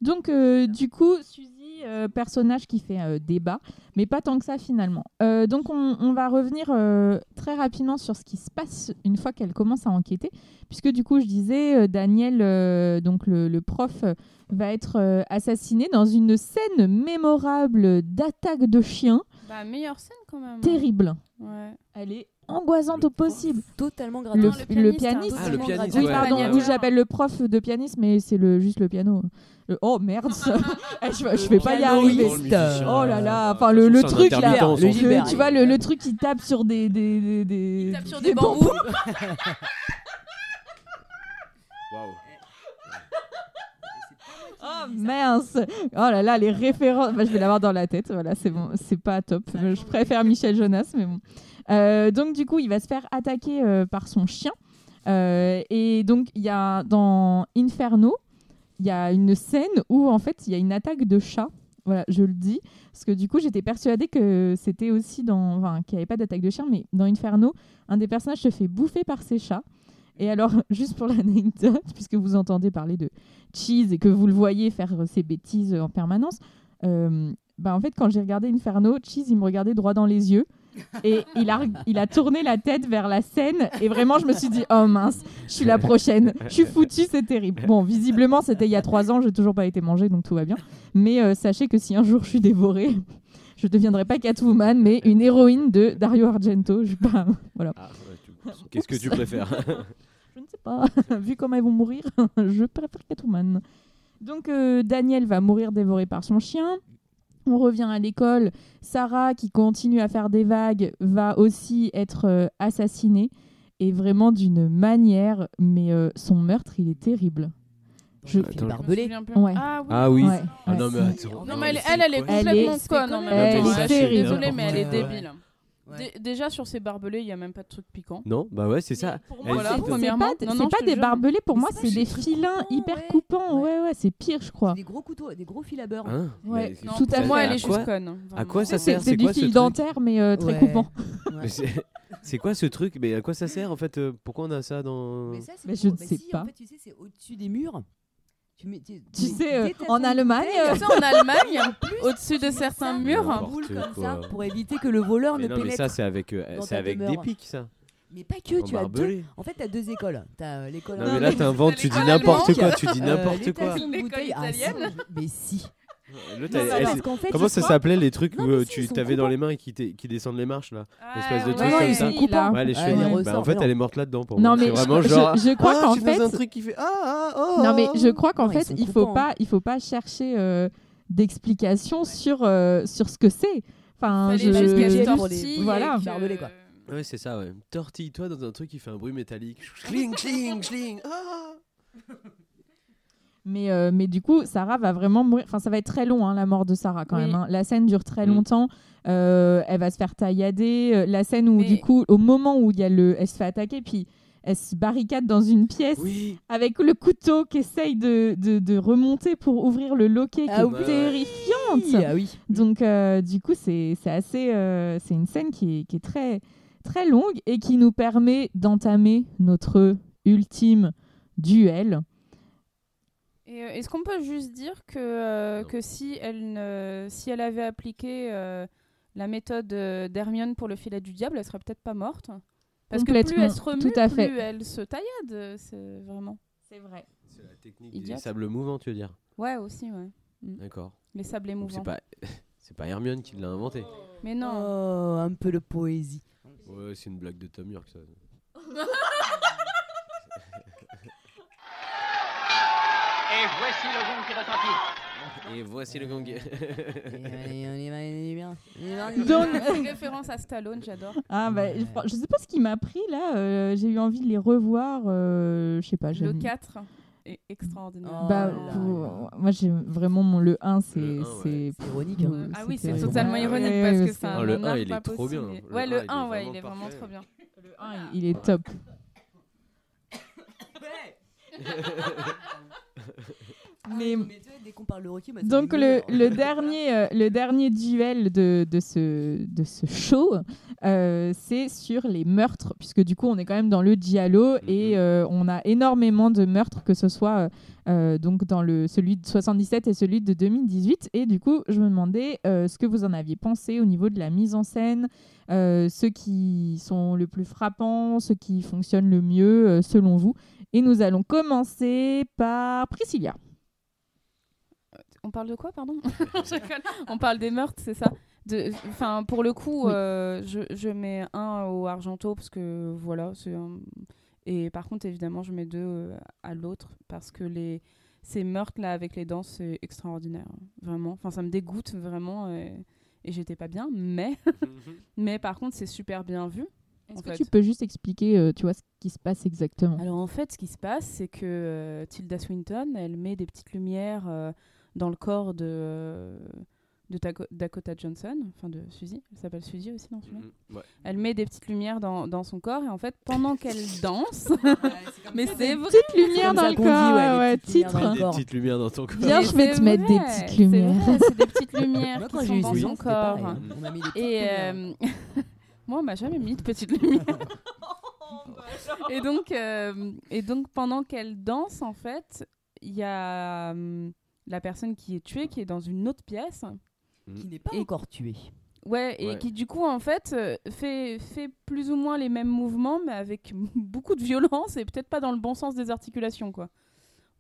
Donc, euh, du coup, Suzy, euh, personnage qui fait euh, débat, mais pas tant que ça finalement. Euh, donc, on, on va revenir euh, très rapidement sur ce qui se passe une fois qu'elle commence à enquêter puisque du coup je disais euh, Daniel euh, donc le, le prof va être euh, assassiné dans une scène mémorable d'attaque de chien Bah, meilleure scène quand même. hein. terrible Ouais. elle est angoissante Le au possible Totalement le, gratuit. Le le pianiste, pianiste, Ah, le pianiste, oui ouais. pardon ouais, oui j'appelle le prof de pianiste mais c'est le juste le piano oh merde. Eh, je, vais- je vais pas y arriver Oh là là, euh, enfin, le- truc, là, le Le- tu vois le, le truc qui tape sur des des, des, des- Il tape sur des bambous. Oh mince Oh là là, les références, Bah, je vais l'avoir dans la tête, voilà, c'est bon, c'est pas top. Je préfère Michel Jonas, mais bon. Euh, donc du coup, il va se faire attaquer euh, par son chien. Euh, et donc, il y a dans Inferno, il y a une scène où en fait, il y a une attaque de chat. Voilà, je le dis. Parce que du coup, j'étais persuadée que c'était aussi dans. Enfin, qu'il n'y avait pas d'attaque de chien, mais dans Inferno, un des personnages se fait bouffer par ses chats. Et alors, juste pour l'anecdote, puisque vous entendez parler de Cheese et que vous le voyez faire euh, ses bêtises en permanence, euh, bah en fait, quand j'ai regardé Inferno, Cheese, il me regardait droit dans les yeux. Et il a, il a tourné la tête vers la scène. Et vraiment, je me suis dit, oh mince, je suis la prochaine. Je suis foutue, c'est terrible. Bon, visiblement, c'était il y a trois ans, j'ai toujours pas été mangée, donc tout va bien. Mais euh, sachez que si un jour je suis dévorée, je deviendrai pas Catwoman, mais une héroïne de Dario Argento. Je sais pas, voilà. Ah, ouais, tu- Qu'est-ce que tu préfères? Je ne sais pas. Vu comment elles vont mourir, je préfère Catwoman. Donc euh, Daniel va mourir dévoré par son chien. On revient à l'école. Sarah, qui continue à faire des vagues, va aussi être euh, assassinée. Et vraiment d'une manière, mais euh, son meurtre, il est terrible. Je- Il est Attends, barbelé. Ouais. Ah oui. Ah oui. Ouais, Ah non, mais attends. Non, mais elle, elle, elle est Elle complètement est- conne Elle est Je suis terrible. désolée, mais elle est débile. Ouais. Déjà, sur ces barbelés, il n'y a même pas de truc piquant. Non, bah ouais, c'est ça. Pour moi, Voilà, c'est premièrement. pas, Non, c'est non, pas te des jure. barbelés, pour moi, c'est pas des filins coupants, hyper ouais. coupants. Ouais. Ouais, ouais, c'est pire, je crois. Des gros couteaux, des gros fils à beurre. Hein Ouais. Non, Tout à moi, elle est À juste conne. À vraiment. quoi ça C'est sert? c'est du fil dentaire, mais euh, très coupant. C'est- quoi ce truc? Mais à quoi ça sert en fait euh, Pourquoi on a ça dans. Mais ça, je ne sais pas. En fait, tu sais, c'est au-dessus des murs. Tu, mets, tu, Tu mets- sais, euh, en Allemagne, euh, en au-dessus de certains murs. N'importe comme ça pour éviter que le voleur Mais ne non, mais pénètre. ça, c'est avec, euh, c'est avec des pics, ça. Mais pas que, En tu as deux. En fait, tu as deux écoles. Tu as l'école Non, mais là, t'inventes, tu dis n'importe quoi, tu dis n'importe quoi. L'école italienne. mais si. Non, parce qu'en fait, Comment je ça crois- s'appelait les trucs Non, où euh, si, tu ils sont t'avais dans les mains et qui, descendent les marches là Ah, L'espèce de ouais, truc ouais, comme ils ça. sont coupants. Ouais, les Ouais, cheveux. les Bah, en fait, elle est morte là-dedans pour Non, moi. mais C'est je- vraiment je- genre. je crois ah, qu'en je suis dans fait- un truc qui fait ah ah oh. Non mais je crois qu'en Non, ils fait sont il faut coupants, pas il faut pas chercher euh, d'explications sur euh, sur ce que c'est. Enfin je juste qu'elle je- tortille les- et voilà. que- Barbelé, quoi. Ouais, c'est ça, ouais. Tortille-toi dans un truc qui fait un bruit métallique. Schling, schling, schling. Ah Mais, euh, mais du coup, Sarah va vraiment mourir. Enfin, ça va être très long, hein, la mort de Sarah, quand Oui. même. hein. La scène dure très Mm. longtemps. Euh, elle va se faire taillader. Euh, La scène où, Mais- du coup, au moment où il y a le... elle se fait attaquer, puis elle se barricade dans une pièce Oui. avec le couteau qui essaye de, de, de remonter pour ouvrir le loquet, qui Ah est oui. terrifiante. Ah oui. Donc, euh, du coup, c'est c'est assez. euh, c'est une scène qui est, qui est très, très longue et qui nous permet d'entamer notre ultime duel. Et euh, est-ce qu'on peut juste dire que, euh, Non. que si, elle ne, si elle avait appliqué euh, la méthode d'Hermione pour le filet du diable, elle serait peut-être pas morte Parce que plus elle se remue, tout à fait. plus elle se taillade. C'est vraiment. C'est vrai. C'est la technique Idiote. des sables mouvants, tu veux dire? Ouais, aussi, ouais. D'accord. Les sables Donc c'est émouvants. pas c'est pas Hermione qui l'a inventé. Mais non. Oh, un peu de poésie. Ouais, c'est une blague de Tom York ça. Et voici le gong qui retentit. Et voici le gong. Allez, on y va, on y va, on y va, on y va. Donc, une référence à Stallone, j'adore. Ah bah, Ouais. je, je sais pas ce qui m'a pris là. euh, J'ai eu envie de les revoir. euh, je sais pas. Le j'aime- 4 est extraordinaire. Oh Bah, là là pour- moi j'ai vraiment mon le 1 c'est ouais. c'est C'est ironique. hein. Ah oui, c'est totalement ironique ouais, parce ouais, que c'est- un Oh, le art 1, il est trop bien. Ouais, 1, le il 1, est ouais, vraiment il est vraiment trop bien. le 1 il est top. Mais Mais tu vois, dès qu'on parle de Rocky, moi, ça donc m'émeut, le, dernier euh, le dernier duel de, de ce de ce show euh, c'est sur les meurtres puisque du coup on est quand même dans le giallo et Mhm. euh, on a énormément de meurtres que ce soit donc dans le celui de 77 et celui de 2018 et du coup je me demandais euh, ce que vous en aviez pensé au niveau de la mise en scène euh, ceux qui sont le plus frappants ceux qui fonctionnent le mieux euh, selon vous et nous allons commencer par Priscilla On parle de quoi, pardon. On parle des meurtres, c'est ça De- Enfin, pour le coup, Oui. euh, je, je mets un au Argento parce que voilà, c'est un- Et par contre, évidemment, je mets deux euh, à l'autre parce que les ces meurtres là avec les dents, c'est extraordinaire, vraiment. Enfin, ça me dégoûte vraiment et, et j'étais pas bien, mais mais par contre, c'est super bien vu. Est-ce que fait. tu peux juste expliquer, euh, tu vois, ce qui se passe exactement? Alors en fait, ce qui se passe, c'est que euh, Tilda Swinton, elle met des petites lumières euh, dans le corps de, euh, Dakota Johnson, enfin de Suzy, elle s'appelle Suzy aussi dans celui-là? Mhm, ouais. Elle met des petites lumières dans, dans son corps et en fait, pendant qu'elle danse, mais c'est vrai. Petite lumière comme dans le qu'on dit, corps, ouais, ouais, petites lumières titre. dans le Des corps. petites lumières dans ton corps. Viens, je vais te mettre des petites lumières. C'est des petites lumières qui sont dans 6 son corps. hein. On m'a mis des petites Et lumières. moi, on m'a jamais mis de petites lumières. et donc, euh, et donc pendant qu'elle danse, en fait, il y a hum, la personne qui est tuée qui est dans une autre pièce. Qui n'est pas Et- encore tué. Ouais, et Ouais. qui du coup en fait euh, fait, fait plus ou moins les mêmes mouvements, mais avec beaucoup de violence et peut-être pas dans le bon sens des articulations, quoi.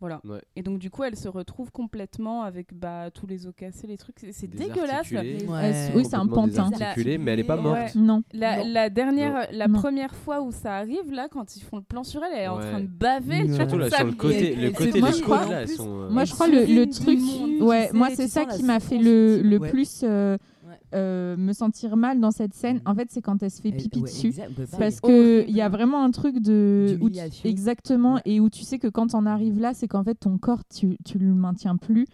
Voilà. Ouais. Et donc du coup, elle se retrouve complètement avec bah, tous les os cassés, les trucs. C'est dégueulasse. Ouais. Elle- oui, c'est un pantin. mais elle est pas Ouais. morte. Non. La, Non. la dernière, la Non. première fois où ça arrive, là, quand ils font le plan sur elle, elle est en train de baver. Surtout là Ça sur le côté, le moi, des côtes là, elles sont. euh, Moi, je crois le, le truc, ouais, moi c'est ça qui m'a fait le, plus euh, Ouais. me sentir mal dans cette scène. En fait, c'est quand elle se fait pipi ouais, dessus. Parce que horrible. il y a vraiment un truc de où tu- D'humiliation. exactement Ouais. et où tu sais que quand on arrive là, c'est qu'en fait ton corps tu tu le maintiens plus.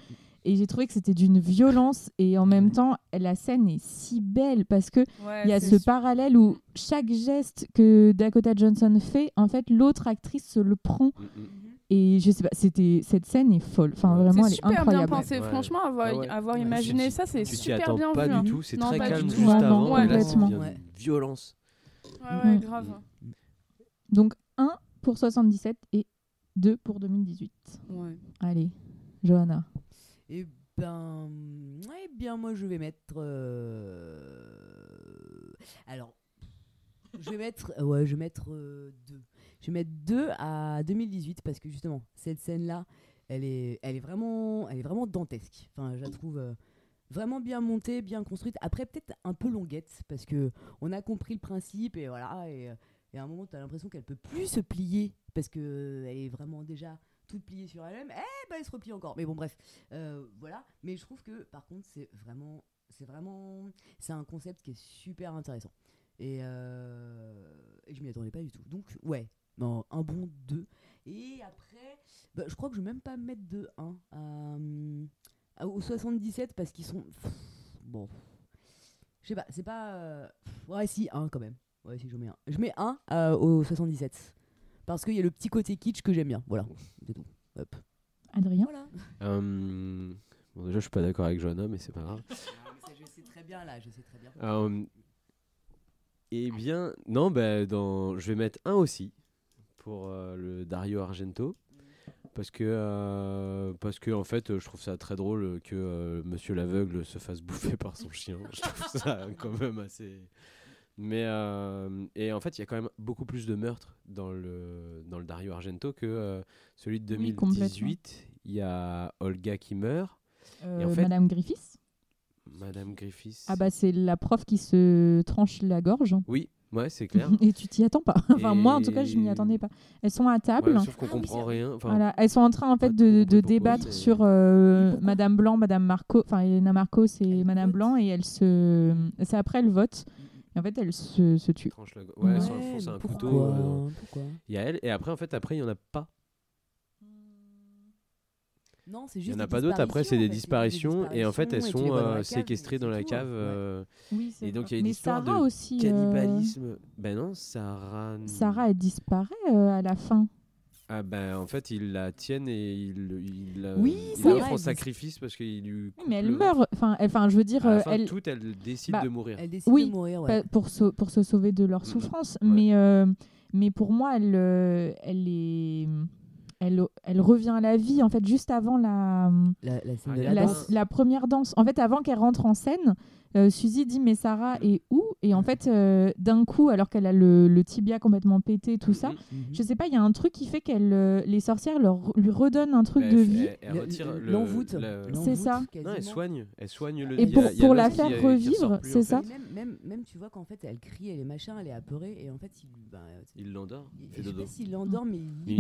Et j'ai trouvé que c'était d'une violence et en même Ouais. temps la scène est si belle parce que Ouais, il y a ce parallèle où chaque geste que Dakota Johnson fait, en fait l'autre actrice se le prend mm, mm. Et je sais pas, c'était cette scène est folle. Enfin vraiment C'est elle est super bien incroyable. pensé. Ouais. Franchement, avoir, Ah ouais. avoir Ouais, imaginé ça, c'est super bien pas vu. hein. du tout, c'est Non, très pas du calme tout. juste Non, avant. non, et là, c'est complètement. violence. Ouais, ouais, Mm. grave. Donc 1 pour 77 et 2 pour 2018. Ouais. Allez, Johanna. Eh ben, eh bien, moi, je vais mettre. euh, Alors, je vais mettre. euh, Ouais, je vais mettre 2. Je vais mettre 2 à 2018 parce que justement, cette scène-là, elle est, elle est vraiment, elle est vraiment dantesque. Enfin, je la trouve euh, vraiment bien montée, bien construite. Après, peut-être un peu longuette parce que on a compris le principe et voilà. Et, euh, et à un moment, tu as l'impression qu'elle peut plus se plier parce que elle est vraiment déjà toute pliée sur elle-même. Eh ben, elle se replie encore. Mais bon, bref, euh, voilà. Mais je trouve que par contre, c'est vraiment, c'est vraiment, c'est un concept qui est super intéressant. Et, euh, et je m'y attendais pas du tout. Donc, ouais, non, un bon 2. Et après, bah, je crois que je vais même pas mettre de 1 à, à- au 77 parce qu'ils sont. pff, bon. Je sais pas, c'est pas. euh, pff, ouais, si, 1 quand même. Ouais, si, je mets 1. Je mets 1 euh, au 77. Parce qu'il y a le petit côté kitsch que j'aime bien. Voilà, c'est tout. Hop. Adrien. Voilà. Euh, bon, déjà, je suis pas d'accord avec Johanna, mais c'est pas grave. Ah, mais ça, je sais très bien là, je sais très bien. Euh, eh bien, non, bah, dans... je vais mettre un aussi pour euh, le Dario Argento. Parce que, euh, parce que, en fait, je trouve ça très drôle que euh, Monsieur l'aveugle se fasse bouffer par son chien. Je trouve ça quand même assez. Mais, euh, et en fait, il y a quand même beaucoup plus de meurtres dans le, dans le Dario Argento que celui de Oui, 2018. Il y a Olga qui meurt. Euh, en fait- Madame Griffiths. Madame Griffiths. Ah bah c'est la prof qui se tranche la gorge. Oui, ouais, c'est clair. Et tu t'y attends pas. enfin moi en tout cas je m'y attendais pas. Elles sont à table. Ouais, sauf qu'on comprend rien. Enfin, Voilà, elles sont en train en fait de, de débattre sur euh, Madame Blanc, Madame Marco, enfin Elena Marcos et Madame Blanc et elles se, c'est après le vote. Et en fait elles se, se go- ouais, elles Ouais, un mais couteau. pourquoi euh, Il y a elle, et après, en fait, après, il y en a pas. Non, c'est Il y juste en a pas d'autres. Après, c'est des disparitions, et en fait, elles sont vois dans la euh, cave, séquestrées dans la cave. ouais. euh, Oui, c'est et donc, vrai. il y a une Mais histoire Sarah de aussi, euh, cannibalisme. Ben non, Sarah. Sarah elle disparaît euh, à la fin. Ah ben, en fait, ils la tiennent et ils, la- Oui, la font sacrifice parce qu'il lui. Oui, mais elle le meurt. Enfin, enfin je veux dire À la fin, elle. toutes, elles décident Bah, de mourir. Elle décide Oui, de mourir, ouais. pas- pour, sau- pour se sauver de leur souffrance. Mais, euh, mais pour moi, elle, euh, elle, est, elle, elle revient à la vie en fait juste avant la, La, la scène Ah, de il y la, a la, danse. la première danse. En fait, avant qu'elle rentre en scène, euh, Suzy dit Mais Sarah est où? Et en fait, euh, d'un coup, alors qu'elle a le, le tibia complètement pété, tout ça, Mhm. je sais pas, il y a un truc qui fait qu'elle, euh, les sorcières leur, lui redonnent un truc Ben, de elle- vie. elle- retire le- l'envoûte. C'est ça. Non, elle soigne, elle soigne le. Et pour- a la faire qui revivre, c'est ça. Même, même, même, tu vois qu'en fait, elle crie, elle est machin, elle est apeurée, et en fait, il, euh, Il l'endort, il je fait sais dodo. pas s'il l'endort, mais il,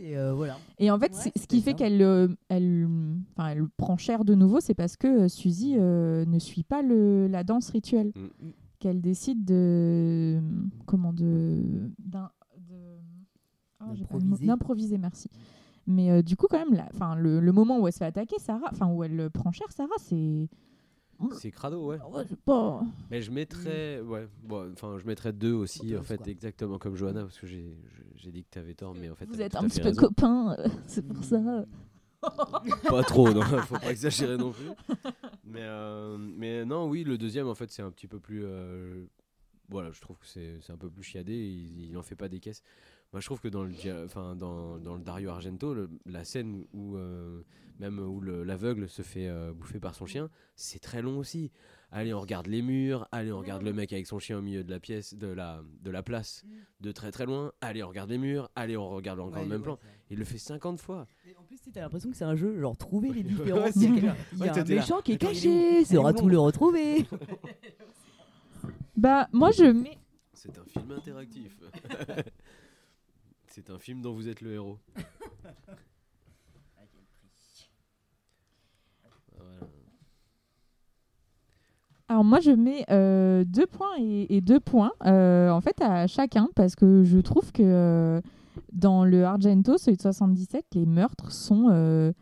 et euh, voilà. Et en fait, Ouais, ce qui fait qu'elle elle, enfin, elle prend cher de nouveau, c'est parce que Suzy ne suit pas le, la danse rituelle. Mm. Qu'elle décide de. Comment de. ah, mot. D'improviser. Merci. Mais euh, du coup, quand même, la, enfin, le, le moment où elle se fait attaquer, Sarah, enfin, où elle prend cher, Sarah, c'est. C'est crado, ouais. Ouais, c'est pas- Mais je mettrais, ouais, bon, enfin, je mettrais deux aussi, en fait, quoi. exactement comme Johanna, parce que j'ai dit que tu avais tort, mais en fait. Vous t'avais êtes un petit peu raison. copains, euh, c'est pour ça. Pas trop, non, faut pas exagérer non plus. Mais, euh, mais non, oui, le deuxième, en fait, c'est un petit peu plus. euh, voilà, je trouve que c'est un peu plus chiadé, il, il en fait pas des caisses. Moi, je trouve que dans le, enfin, dans, dans le Dario Argento, le- la scène où, euh, même où le- l'aveugle se fait euh, bouffer par son chien, c'est très long aussi. Allez, on regarde les murs, allez, on regarde le mec avec son chien au milieu de la pièce, de la, de la place, de très très loin, allez, on regarde les murs, allez, on regarde encore Ouais, le même ouais, plan. Il le fait 50 fois. En plus, tu as l'impression que c'est un jeu, genre trouver les différences. c'est il y a, clair. il y Ouais, a un méchant qui est caché, Il c'est est aura tout le retrouver. Bah, moi, je mets. C'est un film interactif. C'est un film dont vous êtes le héros. Voilà. Alors moi je mets euh, deux points et, et deux points euh, en fait à chacun parce que je trouve que euh, dans le Argento, celui de 77, les meurtres sont euh,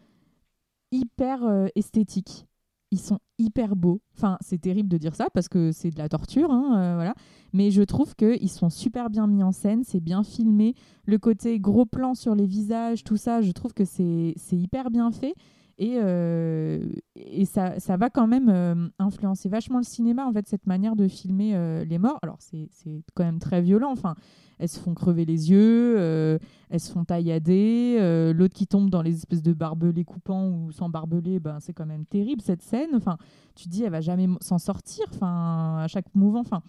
hyper euh, esthétiques. Ils sont hyper beaux. Enfin, c'est terrible de dire ça parce que c'est de la torture, hein, euh, voilà. Mais je trouve qu'ils sont super bien mis en scène, c'est bien filmé. Le côté gros plan sur les visages, tout ça, je trouve que c'est hyper bien fait. Et, euh, et ça, ça va quand même euh, influencer vachement le cinéma, en fait, cette manière de filmer euh, les morts. Alors, c'est quand même très violent. Enfin, elles se font crever les yeux, elles se font taillader. L'autre qui tombe dans les espèces de barbelés coupants ou sans barbelés, ben, c'est quand même terrible cette scène. Enfin, tu te dis, elle va jamais s'en sortir. Enfin, à chaque mouvement. Enfin,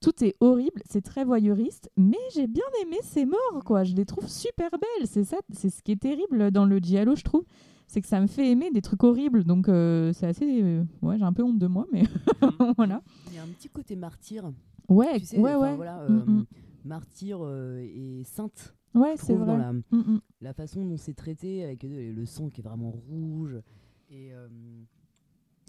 tout est horrible, c'est très voyeuriste, mais j'ai bien aimé ces morts, quoi. Je les trouve super belles. C'est ça, c'est ce qui est terrible dans le giallo, je trouve. C'est que ça me fait aimer des trucs horribles. Donc, euh, c'est assez. euh, ouais, j'ai un peu honte de moi, mais voilà. Il y a un petit côté martyr. Ouais, tu sais, ouais, ouais. Voilà, euh, mm. martyr euh, et sainte. Ouais, c'est dans vrai. la, Mm, la façon dont c'est traité avec le sang qui est vraiment rouge et euh,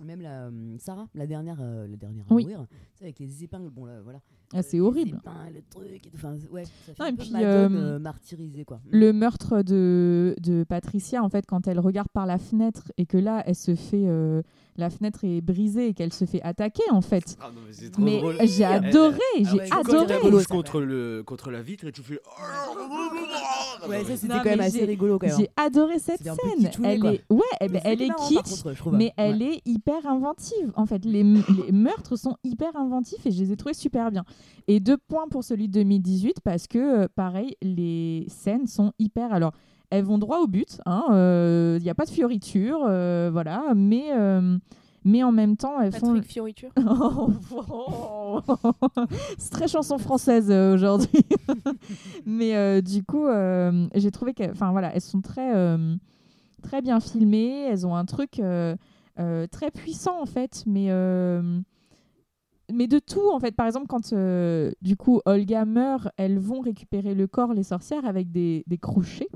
même la euh, Sarah, la dernière, euh, la dernière à Oui. mourir, avec les épingles, bon là, voilà. Ah, c'est horrible. le truc, et tout, enfin, ouais, ça fait Non, un et peu puis, madone, euh, euh, martyrisée quoi. Le meurtre de, de Patricia, en fait, quand elle regarde par la fenêtre et que là, elle se fait. euh, la fenêtre est brisée et qu'elle se fait attaquer, en fait. Ah non, mais c'est trop Mais drôle. j'ai Elle- adoré, elle- j'ai tu vois, adoré. elle contre, le, contre la vitre et tu fais. Ouais, ça c'était Non, quand même assez rigolo quand même. J'ai adoré cette C'était un peu scène. kitschounet, Elle quoi. est, ouais, eh Mais ben, c'était elle est marrant, par kitsch, contre, mais elle Ouais. est hyper inventive. En fait, les, les meurtres sont hyper inventifs et je les ai trouvés super bien. Et deux points pour celui de 2018 parce que, euh, pareil, les scènes sont hyper. Alors, elles vont droit au but. Il n'y a pas de fioriture, euh, voilà, mais. euh, mais en même temps, elles font. Patrick Fioriture. Oh, C'est très chanson française euh, aujourd'hui. Mais euh, du coup, euh, j'ai trouvé que, enfin voilà, elles sont très, euh, très bien filmées. Elles ont un truc euh, euh, très puissant en fait, mais euh, mais de tout en fait. Par exemple, quand euh, du coup Olga meurt, elles vont récupérer le corps, les sorcières, avec des, des crochets.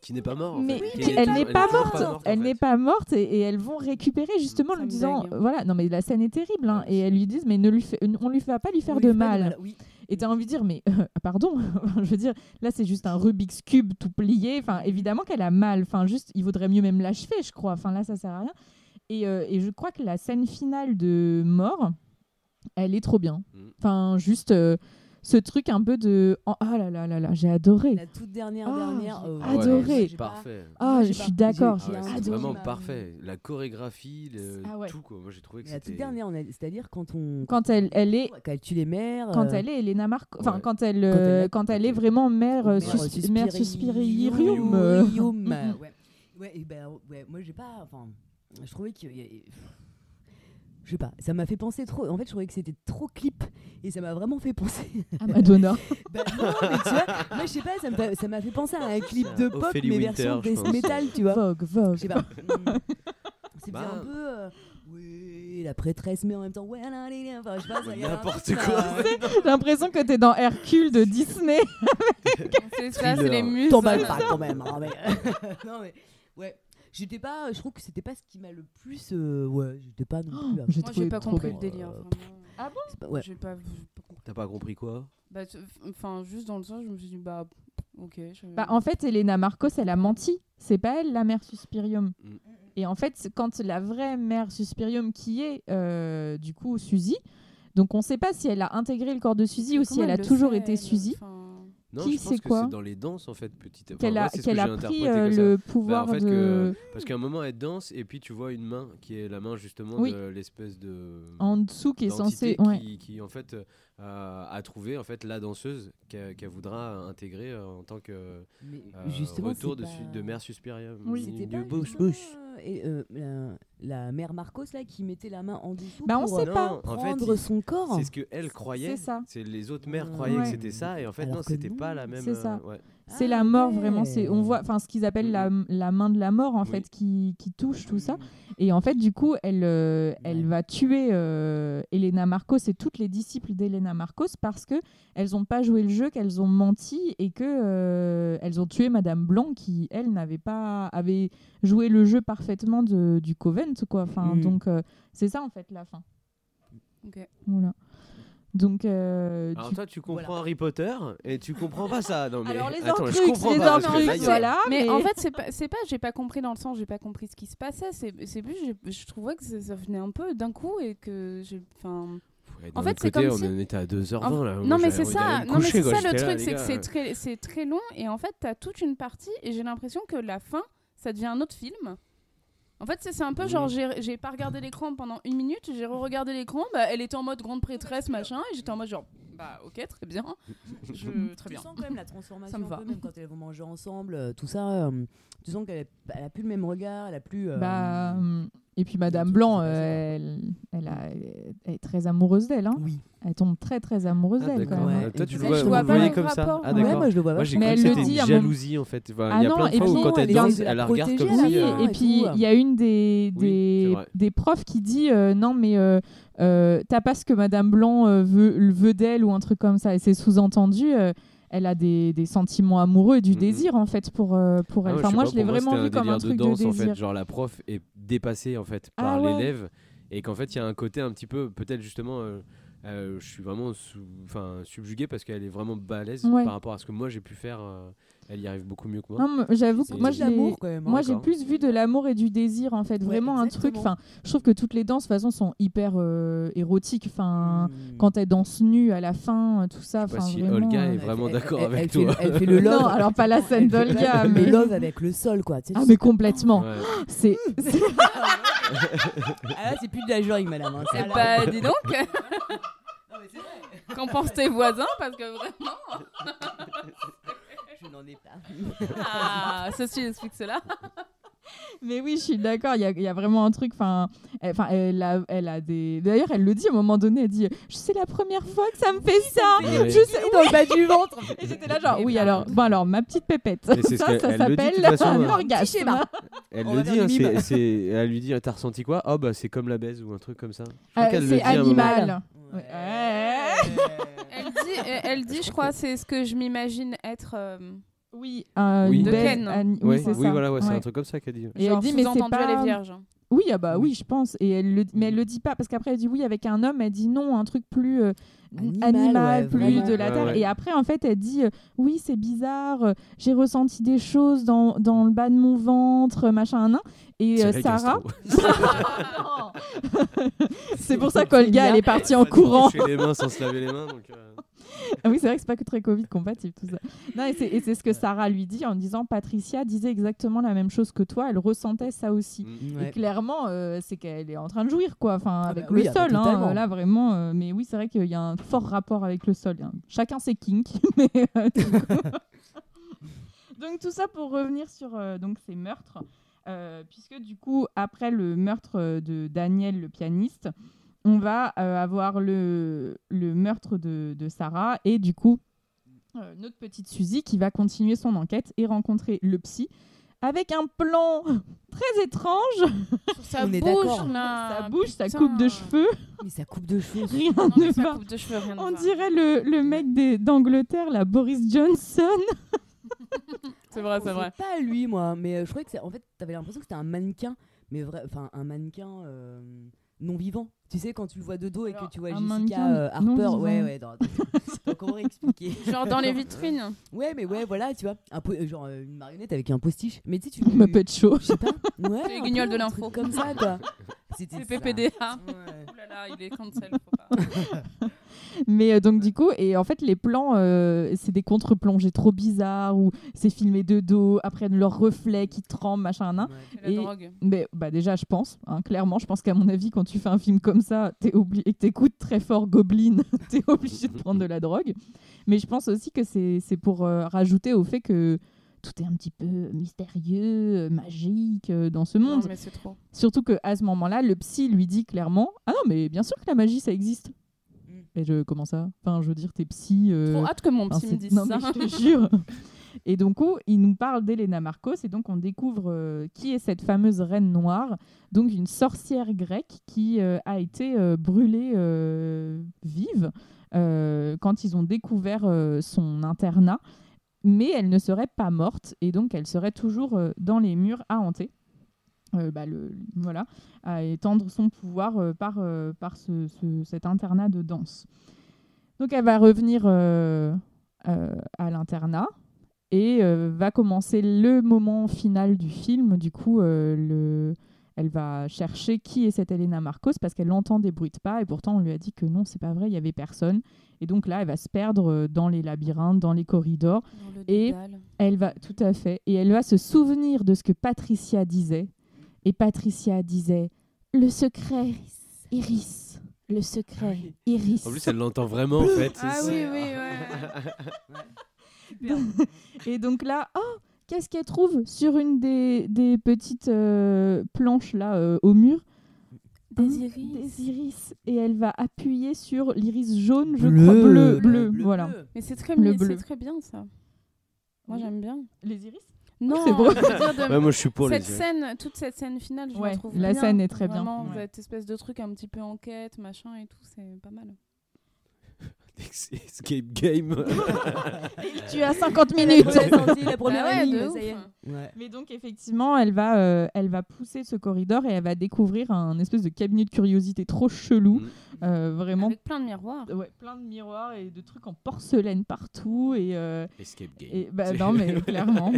Qui n'est pas mort. en Mais fait. elle n'est pas morte. Elle n'est pas morte et, et elles vont récupérer justement en lui disant dingue. voilà non mais la scène est terrible hein, et elles lui disent mais ne lui fait, on lui va pas lui faire On de lui pas mal. oui. Et tu as envie de dire mais euh, pardon je veux dire là c'est juste un Rubik's cube tout plié enfin évidemment qu'elle a mal enfin juste il vaudrait mieux même l'achever je crois enfin là ça sert à rien et, euh, et je crois que la scène finale de mort elle est trop bien Mm. enfin juste euh, ce truc un peu de oh, ah là là là là j'ai adoré La toute dernière Ah, dernière. euh, ouais, adoré. c'est Parfait. ah je suis d'accord j'ai- Ah ouais, adoré vraiment parfait. La chorégraphie, le... Ah ouais. tout quoi. Moi j'ai trouvé que la toute dernière, a- c'est-à-dire quand on. quand elle elle est Quand elle tue les mères. quand euh, elle est Elena Marco enfin Ouais. quand elle Quand elle est- quand elle est vraiment mère mère sus- suspiri- mère suspiririum. Rium, mm. ouais. Ouais, et ben, ouais, moi j'ai pas. Enfin, je trouvais que. Je sais pas, ça m'a fait penser trop. En fait, je trouvais que c'était trop clip et ça m'a vraiment fait penser. à Madonna bah, non, mais tu vois, moi je sais pas, ça m'a fait penser à un clip de pop, Ophélie mais Winter, version death metal, tu vois. Vogue Vogue Je sais pas. Mm. C'était Bah. un peu. euh, oui, la prêtresse, mais en même temps. Ouais, là, là, là, enfin, je sais pas, ça N'importe quoi. j'ai l'impression que t'es dans Hercule de Disney C'est ça, c'est les muses. T'emballes pas quand même. hein, mais... non, mais. Ouais. J'étais pas. Je trouve que c'était pas ce qui m'a le plus. euh, Ouais, j'étais pas non plus. à j'ai Moi, trouvé j'ai pas compris le délire. Euh. C'est pas- ouais. J'ai pas. T'as pas compris quoi Bah, Enfin, juste dans le sens, je me suis dit, bah, ok. je- Bah, en fait, Elena Marcos, elle a menti. C'est pas elle la mère Suspirium. Mm. Et en fait, quand la vraie mère Suspirium, qui est euh, du coup Suzy, donc on sait pas si elle a intégré le corps de Suzy ou si elle a toujours sait, été elle Suzy, Enfin, Non, Qui je pense c'est que quoi c'est dans les danses en fait, petit à petit. qu'elle a, moi, c'est ce qu'elle que a pris euh, le Bah, pouvoir en fait, de. que- parce qu'à un moment elle danse et puis tu vois une main qui est la main justement Oui. de l'espèce de En dessous, qui est d'entité censé. Ouais. qui, qui, en fait euh, a trouvé en fait la danseuse qu'elle qu'elle voudra intégrer euh, en tant que euh, Mais justement, retour de, pas- su- de mère Suspirium. Oui. C'était pas bouche bouche. et, euh, la, la mère Marcos là qui mettait la main en dessous Bah, on pour sait pas. En fait, prendre il- son corps. C'est ce que elle croyait. C'est ça. C'est les autres mères Euh, croyaient Ouais. que c'était ça et en fait Alors non, c'était pas la même. c'est ça. euh, ouais. C'est Ah la mort, ouais. vraiment. C'est, on voit, enfin, ce qu'ils appellent la, la main de la mort, en Oui. fait, qui, qui touche tout ça. Et en fait, du coup, elle, euh, elle va tuer euh, Elena Marcos et toutes les disciples d'Elena Marcos parce que elles n'ont pas joué le jeu, qu'elles ont menti et que euh, elles ont tué Madame Blanc qui, elle, n'avait pas avait joué le jeu parfaitement de, du Covent, quoi. Enfin, Mm. donc euh, c'est ça en fait la fin. ok. Voilà. Donc, euh, Alors tu- toi tu comprends Voilà. Harry Potter et tu comprends pas ça. Non mais alors les attends, je comprends les pas voilà. mais, en fait, c'est pas, c'est pas, j'ai pas compris dans le sens, j'ai pas compris ce qui se passait. C'est, c'est plus, je trouvais que ça, ça venait un peu d'un coup et que j'ai, enfin. Ouais, En fait, c'est comme on si- était à 2h20 En- là. non Moi, mais c'est ça, non mais coucher, quoi. ça le truc, c'est que c'est très, c'est très long et en fait t'as toute une partie et j'ai l'impression que la fin ça devient un autre film. En fait, c'est un peu genre, j'ai j'ai pas regardé l'écran pendant une minute, j'ai re-regardé l'écran, bah, elle était en mode grande prêtresse, machin, et j'étais en mode genre, bah ok, très bien. Je, très tu bien. sens quand même la transformation, Ça me un va. peu, même quand elles vont manger ensemble, euh, tout ça. euh, tu sens qu'elle est- elle a plus le même regard, elle a plus. euh, Bah, hum, et puis Madame Blanc, euh, elle, elle, a- elle est très amoureuse d'elle. Hein. Oui. Elle tombe très très amoureuse Ah, d'elle quand même. Ouais. Euh, Toi, tu le vois, vois pas le comme ça. Ah, Ouais, moi je le vois Moi, j'ai. Mais cru que elle le dit une jalousie en fait. Enfin, Ah il y a non, plein de et fois où puis- quand elle elle danse, elle la regarde comme si. Et puis tout. il y a une des, profs qui dit euh, non mais euh, euh, t'as pas ce que Madame Blanc euh, veut, veut d'elle ou un truc comme ça et c'est sous-entendu euh, elle a des, des sentiments amoureux et du désir en fait pour, euh, pour Ah elle. enfin moi je l'ai vraiment vu comme un truc de de, danse en désir. fait. Genre la prof est dépassée en fait Ah par ouais. l'élève et qu'en fait il y a un côté un petit peu peut-être justement. euh, euh, je suis vraiment enfin subjugué parce qu'elle est vraiment balèze Ouais. par rapport à ce que moi j'ai pu faire. euh, elle y arrive beaucoup mieux que moi. Non, j'avoue que C'est moi hein. Moi, j'ai plus vu de l'amour et du désir, en fait. Ouais, Vraiment un truc. Enfin, je trouve que toutes les danses, de toute façon, sont hyper euh, érotiques. Enfin, Hmm. quand elle danse nue à la fin, tout ça. Je sais pas Enfin, si vraiment, Olga euh, est vraiment Elle- d'accord elle- avec elle toi. le- Elle fait le love. Non, alors pas la scène Elle fait- d'Olga, mais- le love avec le sol, quoi. tu sais, Ah, tu mais complètement. Ouais. C'est. c'est- Ah là, c'est plus de la joie, madame. hein. Eh Ça, là- bah, dis donc, Non, mais c'est vrai. qu'en pensent tes voisins Parce que vraiment. Je n'en ai pas. Ah, ceci explique cela. Mais oui, je suis d'accord. Il y a, il y a vraiment un truc. Enfin, elle, enfin, elle a, elle a des. D'ailleurs, elle le dit à un moment donné. Elle dit C'est la première fois que ça me fait ça. Ouais. Je sais. dans le bas du ventre. Et j'étais là, genre, Eh oui, alors, bon, alors, ma petite pépette. Mais ça, ça s'appelle un orgasme. Elle On le dit, hein, elle lui dit T'as ressenti quoi? Oh, bah c'est comme la baise ou un truc comme ça. Euh, c'est animal. Ouais. Elle dit, elle, elle dit je crois, c'est ce que je m'imagine être. euh, Oui, un Oui. une De baise, Ken. un- Ouais, oui, c'est oui, ça. voilà, ouais, c'est Ouais. un truc comme ça qu'elle dit. Et genre elle dit, mais c'est pas- vierge. Oui, ah bah oui, je pense. Et elle le, mais elle le dit pas parce qu'après elle dit oui avec un homme, elle dit non, un truc plus euh, Animal, animal, ouais, plus vraiment. de la terre. ouais. Et après en fait elle dit euh, oui c'est bizarre, euh, j'ai ressenti des choses dans, dans le bas de mon ventre, machin, nan. Et euh, Sarah, c'est pour ça qu'Olga elle est partie en courant. Les mains sans se laver les mains. Donc, euh, Ah oui, c'est vrai que c'est pas que très Covid compatible tout ça. Non, et c'est et c'est ce que Sarah lui dit en disant Patricia disait exactement la même chose que toi, elle ressentait ça aussi. mm. Ouais. Et clairement, euh, c'est qu'elle est en train de jouir, quoi. Enfin, avec bah le oui, ah bah sol, hein, totalement. là vraiment. euh, mais oui, c'est vrai qu'il y a un fort rapport avec le sol. hein. Chacun ses kinks. mais, euh, donc tout ça pour revenir sur euh, donc ces meurtres, euh, puisque du coup après le meurtre euh, de Daniel, le pianiste, on va euh, avoir le, le meurtre de, de Sarah et du coup euh, notre petite Suzy qui va continuer son enquête et rencontrer le psy avec un plan très étrange. Sur sa On est bouche, d'accord. là. sa bouche, sa putain. coupe de cheveux, Mais sa coupe de cheveux. rien Non, ne va. coupe de cheveux, rien ne On va. dirait le, le mec des- d'Angleterre, la Boris Johnson. C'est vrai, c'est vrai. pas lui, moi, mais euh, je croyais que c'est. En fait, t'avais l'impression que c'était un mannequin, mais vrai, enfin un mannequin euh, non vivant. Tu sais, quand tu le vois de dos et Alors, que tu vois un Jessica mannequin euh, non Harper, ouais, ouais, dans, dans- comment expliquer Genre dans les vitrines. Ouais, mais ouais, voilà, tu vois, un po- euh, genre euh, une marionnette avec un postiche. Mais tu sais, tu. On m'appelle chaud. Je sais pas. Ouais. Les un guignols peu, de l'info. Comme ça, quoi. C'était. PPDA. Ouais. Ouh là là, il est cancel, faut pas. Mais euh, donc du coup, et en fait les plans, euh, c'est des contre-plongées trop bizarres où c'est filmé de dos, après leur reflet qui tremble, machin, nan. Ouais. C'est la Et- drogue. Mais bah déjà, je pense, hein, clairement, je pense qu'à mon avis, quand tu fais un film comme ça, t'es obli- et que t'écoutes très fort Goblin, t'es obligé de prendre de la drogue. Mais je pense aussi que c'est c'est pour euh, rajouter au fait que tout est un petit peu mystérieux, euh, magique euh, dans ce Non, monde. mais c'est trop. Surtout qu'à ce moment-là, le psy lui dit clairement Ah non, mais bien sûr que la magie, ça existe. Mm. Et je, comment ça? Enfin, je veux dire, t'es psy. euh, Trop hâte que mon enfin, psy me dise non, ça. mais je te jure. Et donc, où il nous parle d'Elena Marcos, et donc on découvre euh, qui est cette fameuse reine noire, donc une sorcière grecque qui euh, a été euh, brûlée euh, vive euh, quand ils ont découvert euh, son internat, mais elle ne serait pas morte, et donc elle serait toujours euh, dans les murs à hanter. Euh, bah, voilà, à étendre son pouvoir euh, par, par ce- ce- cet internat de danse. Donc elle va revenir à l'internat et va commencer le moment final du film. Du coup, le, elle va chercher qui est cette Elena Marcos parce qu'elle entend des bruits de pas et pourtant on lui a dit que non, c'est pas vrai, il y avait personne. Et donc là, elle va se perdre euh, dans les labyrinthes, dans les corridors Dans le et dédale. elle va tout à fait et elle va se souvenir de ce que Patricia disait et Patricia disait le secret Iris, le secret Iris. En plus, elle l'entend vraiment en fait. Ah oui, oui, ouais. Et donc là, oh, qu'est-ce qu'elle trouve sur une des, des petites euh, planches là euh, au mur? Des Hein, iris. Des iris. Et elle va appuyer sur l'iris jaune, je Bleu. crois. Bleu, Bleu, bleu, bleu, voilà. bleu. Mais c'est très, Le mi- bleu. c'est très bien ça. Moi Oui. j'aime bien. Les iris? Non, c'est de- Ouais, moi, je suis pour cette les. scène, toute cette scène finale, je Ouais, la trouve la bien. scène est très bien. Vraiment, Ouais. cette espèce de truc un petit peu enquête, machin et tout, c'est pas mal. Escape game. Tu as 50 Elle a minutes senti la première Ah ouais, ça y est. Ouais. Mais donc effectivement, elle va, euh, elle va pousser ce corridor et elle va découvrir un espèce de cabinet de curiosité trop chelou. Mm. Euh, vraiment, Avec plein de miroirs. ouais, plein de miroirs et de trucs en porcelaine partout. Et, euh, Escape game. et bah non, mais clairement.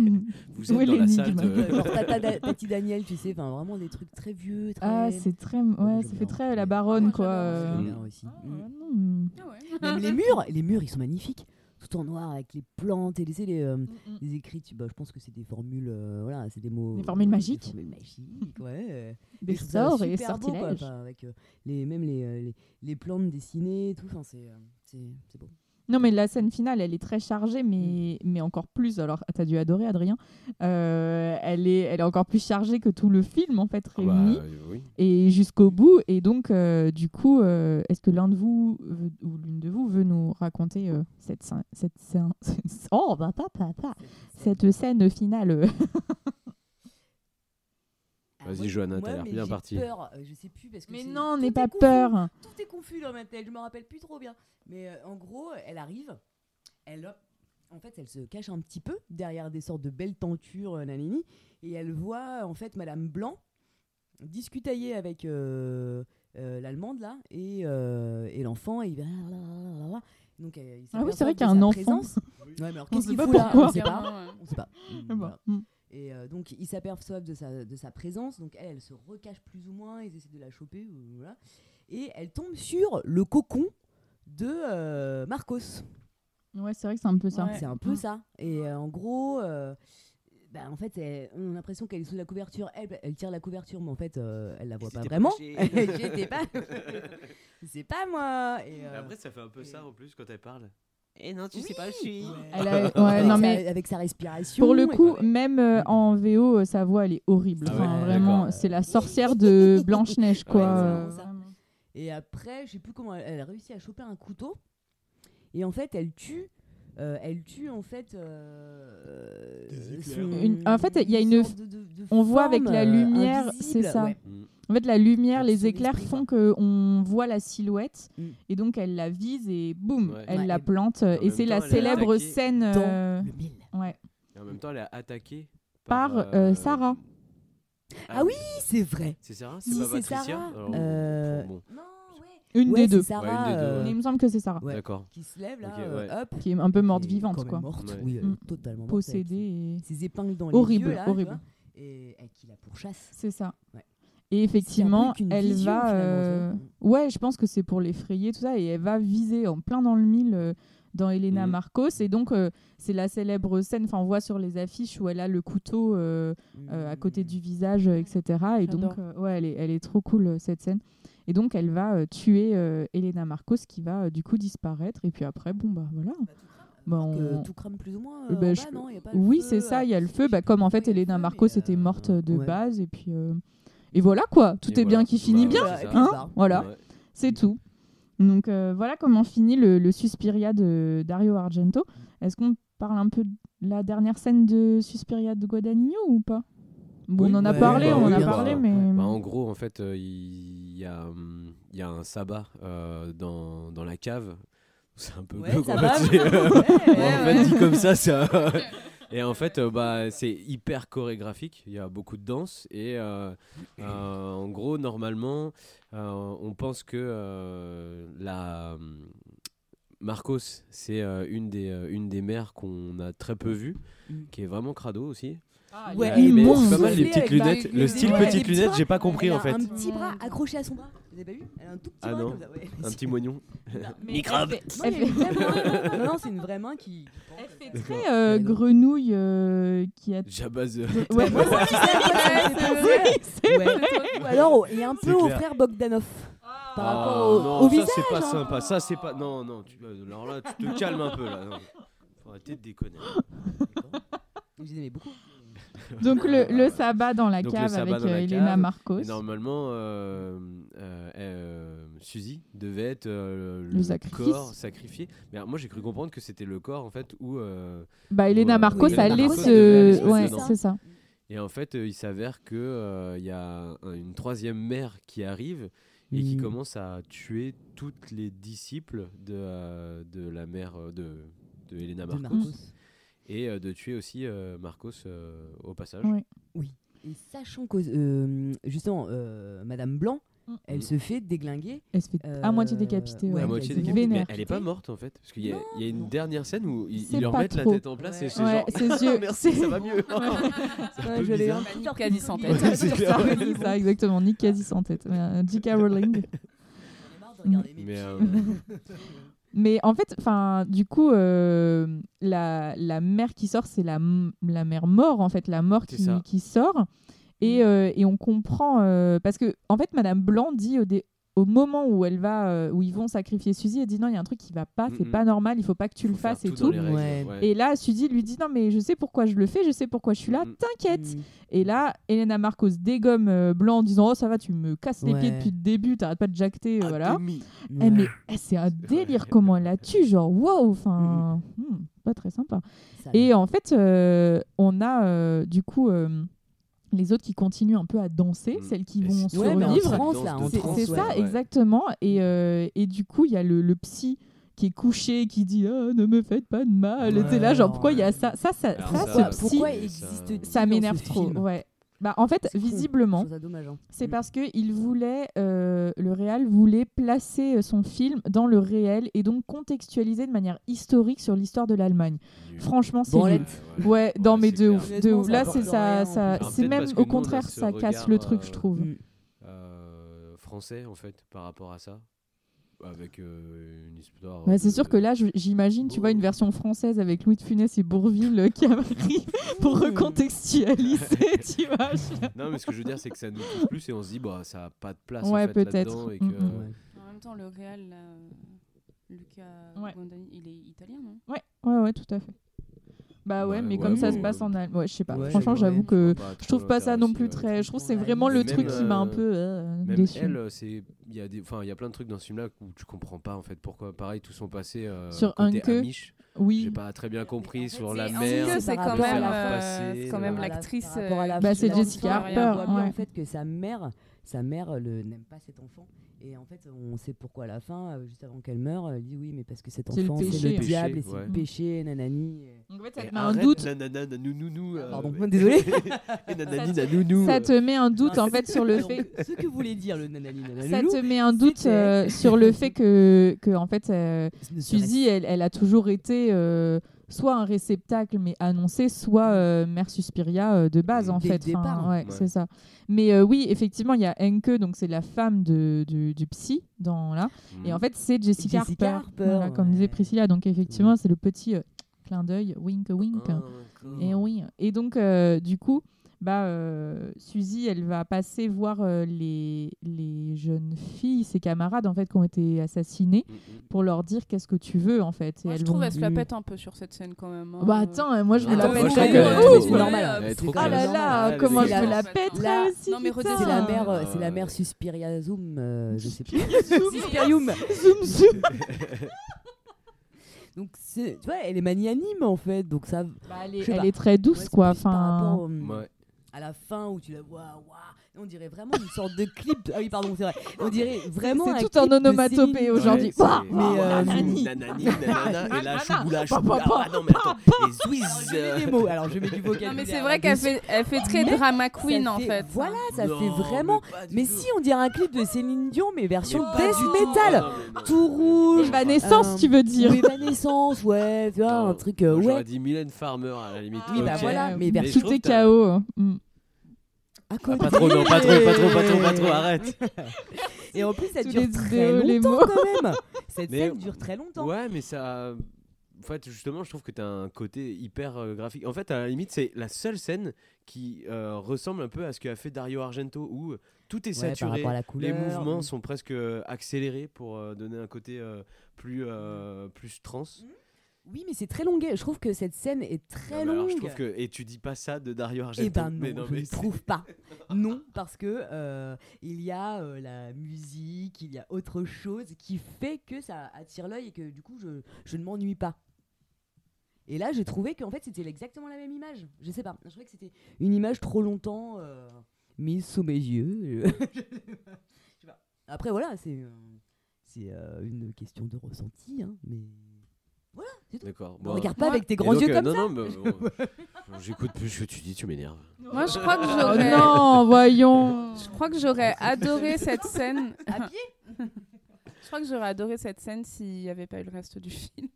Vous êtes est dans la salle de. Tati Daniel, tu sais, vraiment des trucs très vieux, très. Ah, c'est très. Ouais, j'aime ça fait bien. très la Ah, baronne, moi, quoi. euh. J'aime bien aussi. Ah, Mm. ouais, non. Ah ouais. Même les murs, les murs, ils sont magnifiques. Tout en noir avec les plantes et les, les, euh, Mm, mm. les écrits. Bah, je pense que c'est des formules, euh, voilà, c'est des mots. Des formules magiques. Des formules magiques, ouais. euh, Des sorts et super beau, quoi, sortilèges. enfin, avec euh, les, même les, euh, les, les plantes dessinées et tout. Enfin, c'est beau. Non, mais la scène finale, elle est très chargée, mais, mais encore plus. Alors, t'as dû adorer, Adrien. Euh, elle, est, elle est encore plus chargée que tout le film, en fait, Ah bah, réuni. euh, oui. Et jusqu'au bout. Et donc, euh, du coup, euh, est-ce que l'un de vous, veut- ou l'une de vous, veut nous raconter cette, scène- cette, scène- oh, bah, pa. cette scène finale Vas-y, Johanna, t'as l'air bien j'ai partie. peur, euh, je sais plus parce que Mais non, n'aie pas confus. peur. Tout est confus dans ma tête, je me rappelle plus trop bien. Mais euh, en gros, elle arrive, elle en fait, elle se cache un petit peu derrière des sortes de belles tentures, euh, nanini, et elle voit en fait Madame Blanc discutailler avec euh, euh, l'allemande là et, euh, et l'enfant et donc euh, il Ah oui, c'est vrai qu'il y a un enfant. présence. Ouais, mais alors qu'est-ce qu'il fout là. On sait pas. On sait pas. Ah Voilà. mm. Et euh, donc ils s'aperçoivent de sa, de sa présence, donc elle, elle se recache plus ou moins, ils essaient de la choper, voilà. et elle tombe sur le cocon de euh, Marcos. Ouais, c'est vrai que c'est un peu ça. Ouais. C'est un peu ça. Et euh, en gros, euh, bah, en fait, elle- on a l'impression qu'elle est sous la couverture, elle, elle tire la couverture, mais en fait, euh, elle la voit pas vraiment. J'étais pas. C'est pas moi. Et, euh, Après, ça fait un peu ça en plus quand elle parle. Eh non, tu sais pas, je suis. Elle a- ouais, avec, non, sa, mais avec sa respiration. pour le et coup, même euh, en VO, euh, sa voix, elle est horrible. Ah Enfin, vraiment, c'est la sorcière de Blanche-Neige, quoi. Euh. Et après, je sais plus comment, elle, elle a réussi à choper un couteau. Et en fait, elle tue. Euh, elle tue en fait. euh, son- Une- en fait, il y a une- sorte de- de- de on voit avec la euh, lumière, c'est ça. ouais. Mm. En fait, la lumière, les éclairs font qu'on voit la silhouette Mm. et donc elle la vise et boum, Ouais. elle Ouais, la plante. Et c'est la célèbre scène Dans euh, le mille. ouais, Et en même temps, elle est attaquée par par, euh, Sarah. Ah oui, c'est vrai. C'est Sarah Si, C'est pas Patricia Sarah. Alors, Euh, bon, Non, Une ouais, des deux. c'est Sarah, Ouais, une des deux, euh, il me semble que c'est Sarah. ouais, D'accord. qui se lève là, euh, ouais. hop. Qui est un peu morte vivante, quoi. morte, Ouais. oui, est Mm. totalement morte, Possédée. et- ses- épingles dans Horrible, les yeux là, horrible. et, qui la pourchasse. C'est ça. Ouais. Et effectivement, elle vision, va. euh. Ouais, je pense que c'est pour l'effrayer, tout ça. Et elle va viser en plein dans le mille euh, dans Elena Mhm. Marcos. Et donc, euh, c'est la célèbre scène, enfin, on voit sur les affiches où elle a le couteau euh, euh, à côté Mm. du visage, euh, etc. Et donc, euh, ouais, elle est, elle est trop cool, euh, cette scène. Et donc, elle va euh, tuer euh, Elena Marcos qui va euh, du coup disparaître. Et puis après, bon, bah voilà. Bah, euh, on- tout crame plus ou moins. Euh, bah, en je- bas, non Il y a pas le Oui, c'est ça, il y a le feu. Bah, comme en fait, Elena Marcos était euh, morte de ouais. base. Et puis. euh, Et voilà quoi, tout Et est bien qui finit Bah, bien. Hein voilà, Ouais. c'est tout. Donc euh, voilà comment finit le, le Suspiria de Dario Argento. Est-ce qu'on parle un peu de la dernière scène de Suspiria de Guadagnino ou pas? Bon, Oui, on en a ouais, parlé, bah on en a parlé, mais Bah, en gros, en fait, euh, il y, a, il y a un sabbat euh, dans, dans la cave. C'est un peu Ouais, glauque, ça en va. fait, euh, Ouais, en ouais, fait, dit comme ça, ça. Et en fait, euh, bah, c'est hyper chorégraphique. Il y a beaucoup de danse. Et euh, euh, en gros, normalement, euh, on pense que euh, la. Marcos, c'est euh, une, des, euh, une des mères qu'on a très peu vues, Mm. qui est vraiment crado aussi. Ah, Ouais, il est c'est pas mal les petites lunettes. Le style ouais, petites lunettes, j'ai pas compris Elle en a fait. un petit bras accroché à son bras. Vous avez pas vu Elle a un tout petit Ah bras non, comme ça. ouais. un petit moignon. Mais Microbe. Non. Non, non, c'est une vraie main qui. Elle fait très euh, grenouille euh, qui a. Jabba the Ouais, Moi, c'est Ouais. vrai. Ou alors, il y a un peu au frère Bogdanov. Par Ah, rapport au, non, au ça visage. c'est pas hein. sympa. Ça c'est pas. Non, non. Tu... Alors là, tu te calmes un peu là. Non. Faut arrêter de déconner. Je les aimais beaucoup. Donc le, le sabbat dans la Donc, cave avec la euh, Elena cave. Marcos. Et normalement, euh, euh, euh, Suzy devait être euh, Le sacrifice. corps sacrifié. Mais alors, moi, j'ai cru comprendre que c'était le corps en fait où. euh, Bah, Elena Marcos allait se- ouais, c'est ça. Et en fait, euh, il s'avère que euh, il y a un- une troisième mère qui arrive et qui Mm. commence à tuer toutes les disciples de, euh, de la mère de, de Elena De Marcos, Marcos. Et euh, de tuer aussi euh, Marcos euh, au passage. Oui. Oui. Et sachant que, euh, justement, euh, Madame Blanc, Mm. elle se fait déglinguer. Elle se fait à moitié ouais, ouais. Mais Vénère. elle est pas morte en fait parce qu'il y, a- il y a une dernière scène où ils, C'est ils leur pas mettent la tête en place et Ouais. c'est Ouais, genre ses Ah, yeux- merci c'est- ça va mieux C'est un Ouais, peu j'allais bizarre. un petit quasi sans tête. C'est C'est ça, ça, exactement. Nick quasi sans tête. J.K. Rowling. Mais euh, Mais en fait, enfin, du coup, euh, la, la mère qui sort, c'est la, la mère mort, en fait, la mort qui, qui sort. Et, euh, et on comprend, euh, parce que, en fait, Madame Blanc dit au, dé- au moment où elle va, euh, où ils vont sacrifier Suzy, elle dit non, il y a un truc qui va pas, c'est Mhm. pas normal, il faut pas que tu faut le fasses et tout dans tout. les règles, Ouais. ouais. Et là, Suzy lui dit non, mais je sais pourquoi je le fais, je sais pourquoi je suis là, Mhm. t'inquiète. Mm. Et là, Elena Marcos dégomme euh, Blanc en disant oh ça va, tu me casses les pieds depuis le début, t'arrêtes pas de jacter, À voilà. Eh, mais eh, c'est un délire comment elle la tue, genre waouh, enfin, hmm, pas très sympa. Ça- Et en fait, euh, on a euh, du coup euh, les autres qui continuent un peu à danser, Mm. celles qui Et vont survivre. C'est ça, ouais. exactement. Et, euh, et du coup, il y a le, le psy qui est couché, qui dit Ah, ne me faites pas de mal. Ouais, t'es là, genre, pourquoi il y a ça? Ça, ça, Alors ça, ça, ça- ça dans m'énerve trop. film? Ouais. Bah, en fait, visiblement, hein. c'est parce que il voulait, euh, le réal voulait placer euh, son film dans le réel et donc contextualiser de manière historique sur l'histoire de l'Allemagne. Nul. C'est. Ouais, dans mes deux ouf, de ouf. Là, c'est ça, c'est même au contraire, ça casse le truc, je euh, trouve. Euh, français en fait par rapport à ça avec euh, une histoire c'est sûr que là, j'imagine, tu vois, une version française avec Louis de Funès et Bourville euh, qui arrive pour Mm. recontextualiser, tu vois. non mais ce que je veux dire c'est que ça nous touche plus et on se dit bah ça a pas de place Ouais, en fait, peut-être. que. Ouais. En même temps, le réal, là, euh, Luca Ouais. Guadagnino, il est italien, non? Ouais, ouais, ouais, tout à fait. Bah ouais, Ouais, mais ouais, comme ça bon, se passe euh, en Allemagne. Ouais, je sais pas. ouais, Franchement, ouais. j'avoue que Je trouve pas ça non plus très. Je trouve que c'est vraiment le truc qui m'a un euh, peu euh, même déçu. elle c'est il y a des enfin il y a plein de trucs dans ce film là où tu comprends pas en fait pourquoi pareil tout son passé euh, Sur côté Unke, Amish j'ai Oui. pas très bien compris sur la mer c'est quand même, euh, quand même l'actrice. euh, Bah, c'est Jessica Harper, en fait que sa mère, sa mère le n'aime pas cet enfant. Et en fait, on sait pourquoi à la fin, euh, juste avant qu'elle meure, elle dit oui, mais parce que cet C'est le enfant, c'est péché, le hein. diable et c'est ouais. le péché, nanani. et- Donc, en fait, ça Et te met un doute. nanana, nanounou, euh, Pardon, désolé. Et nanani, nanounou, Ça te met un doute en fait sur le Non, fait. Ce que voulait dire le nanani, Ça nananoulou, te met un doute euh, sur le fait que, que en fait, euh, Suzy, elle, elle a toujours été euh, soit un réceptacle mais annoncé, soit euh, mère Suspiria euh, de base en Dès fait. le Enfin, départ. ouais, Ouais. c'est ça. Mais euh, oui, effectivement, il y a Enke, donc c'est la femme de, du, du psy dans là. Et en fait, c'est Jessica, Jessica Harper, Harper, voilà, comme disait. Priscilla. Donc effectivement, c'est le petit euh, clin d'œil, wink wink. Ah, Et oui. Et donc, du coup, bah, euh, Suzy, elle va passer voir euh, les, les jeunes filles, ses camarades, en fait, qui ont été assassinées, Mm, mm. pour leur dire qu'est-ce que tu veux, en fait. Et Moi, je trouve vont- elle se la pète un peu sur cette scène quand même. hein. Bah attends, euh, moi je me Ah, la pète c'est normal. Elle est trop C'est Ah là là, comment je la- me la Là- pèterais là- aussi. C'est la mère, euh, c'est la Ouais. mère Suspiria Zoom, euh, je sais plus. Suspirium. Zoom, zoom. Donc c'est, tu vois, elle est magnanime en fait, donc ça. Bah, elle est, elle très douce, Ouais, quoi. Enfin, au- Ouais. À la fin où tu la vois, waouh, On dirait vraiment une sorte de clip. Ah oui, pardon, c'est vrai. On dirait vraiment. c'est un tout de onomatopée aujourd'hui. Mais euh, nanani, nanani, nanana, et là, choubla, choubla. Ah non, mais attends, et Zwiz. des mots. Alors je mets du vocabulaire. Non, mais c'est vrai qu'elle fait, elle fait très drama queen en fait-. Voilà, ça fait vraiment. Mais si, on dirait un clip de Céline Dion, mais version death metal. Tout rouge. Evanescence, Euh, tu veux dire Ou Evanescence, ouais, tu vois, un truc. euh, moi, J'aurais ouais. dit Mylène Farmer à la limite. Oui, bah voilà, mais version Tout est t'as- KO. Mm. Ah, côté. pas trop, non, pas trop, pas trop, pas trop, pas trop, arrête. Et en plus, ça Tous dure les très idéaux, les longtemps mots. quand même. Cette Mais- scène dure très longtemps. Ouais, mais ça. En fait, justement, je trouve que tu as un côté hyper euh, graphique. En fait, à la limite, c'est la seule scène qui euh, ressemble un peu à ce qu'a fait Dario Argento, où euh, tout est Ouais, par saturé, rapport à la les mouvements oui. sont presque euh, accélérés pour euh, donner un côté euh, plus, euh, plus trans. Oui, mais c'est très longuet. Je trouve que cette scène est très Non, mais alors, longue. je trouve que et tu dis pas ça de Dario Argento. Eh ben non, mais non, je ne trouve pas. Non, parce que euh, il y a euh, la musique, il y a autre chose qui fait que ça attire l'œil et que du coup je, je ne m'ennuie pas. Et là, j'ai trouvé qu'en fait c'était exactement la même image. Je sais pas. Je trouvais que c'était une image trop longtemps euh, mise sous mes yeux. Je sais pas. Après voilà, c'est c'est une question de ressenti, hein, mais voilà, c'est tout. D'accord. Ne regarde pas Moi- avec tes grands donc, yeux euh, comme non, ça. Non, mais, bon, j'écoute plus ce que tu dis, tu m'énerves. Moi, je crois que Oh j'aurais. non, voyons. Je crois que j'aurais adoré cette scène. À pied Je crois que j'aurais adoré cette scène s'il n'y avait pas eu le reste du film.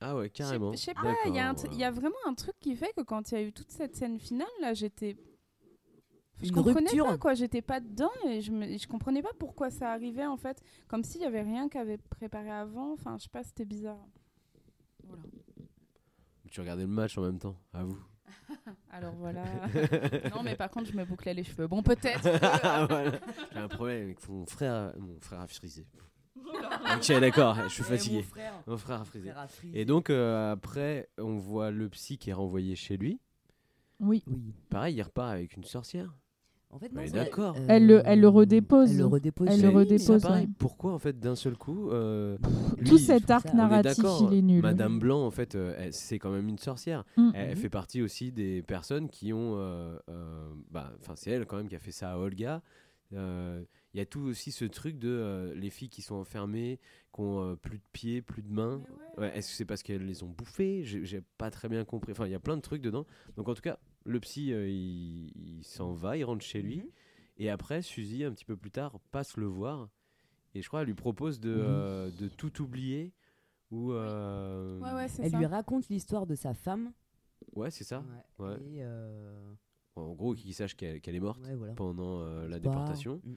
Ah ouais, Je sais- carrément. Je sais pas, il y, a un D'accord, tr- il y a vraiment un truc qui fait que quand il y a eu toute cette scène finale, là, j'étais. Je Une comprenais rupture. pas quoi, j'étais pas dedans et je, me... je comprenais pas pourquoi ça arrivait en fait. Comme s'il y avait rien qui avait préparé avant. Enfin, je sais pas, c'était bizarre. Voilà. Tu regardais le match en même temps, à vous. Alors voilà. non, mais par contre, je me bouclais les cheveux. Bon, peut-être. que- Ah, voilà. J'ai un problème avec mon frère, mon frère a frisé. ok, d'accord, je suis fatigué. mon frère. Mon frère a frisé. Frère a frisé. Et donc euh, après, on voit le psy qui est renvoyé chez lui. Oui. Oui. Pareil, il repart avec une sorcière. En fait, d'accord. euh, Elle le- elle le redépose. Elle le redépose. Elle le redépose. pareil, ouais. pourquoi en fait d'un seul coup euh, lui, Tout cet arc ça- on est narratif, d'accord, il est nul. Madame Blanc, en fait, euh, elle- c'est quand même une sorcière. Mm. Elle Mhm. fait partie aussi des personnes qui ont. euh, euh, bah, Enfin, c'est elle quand même qui a fait ça à Olga. Euh, Il y a tout aussi ce truc de euh, les filles qui sont enfermées, qui ont euh, plus de pieds, plus de mains. Ouais, Est-ce que c'est parce qu'elles les ont bouffées? J'ai j'ai pas très bien compris. Enfin, il y a plein de trucs dedans. Donc, en tout cas, le psy, euh, il, il s'en va, il rentre chez lui. Mhm. Et après, Suzy, un petit peu plus tard, passe le voir. Et je crois, elle lui propose de, euh, de tout oublier. Ou. euh, Ouais, ouais, c'est Elle ça. lui raconte l'histoire de sa femme. Ouais, c'est ça. Ouais. Ouais. Et euh, En gros, qu'il sache qu'elle qu'elle est morte ouais, voilà. pendant euh, la pas- déportation. Mm.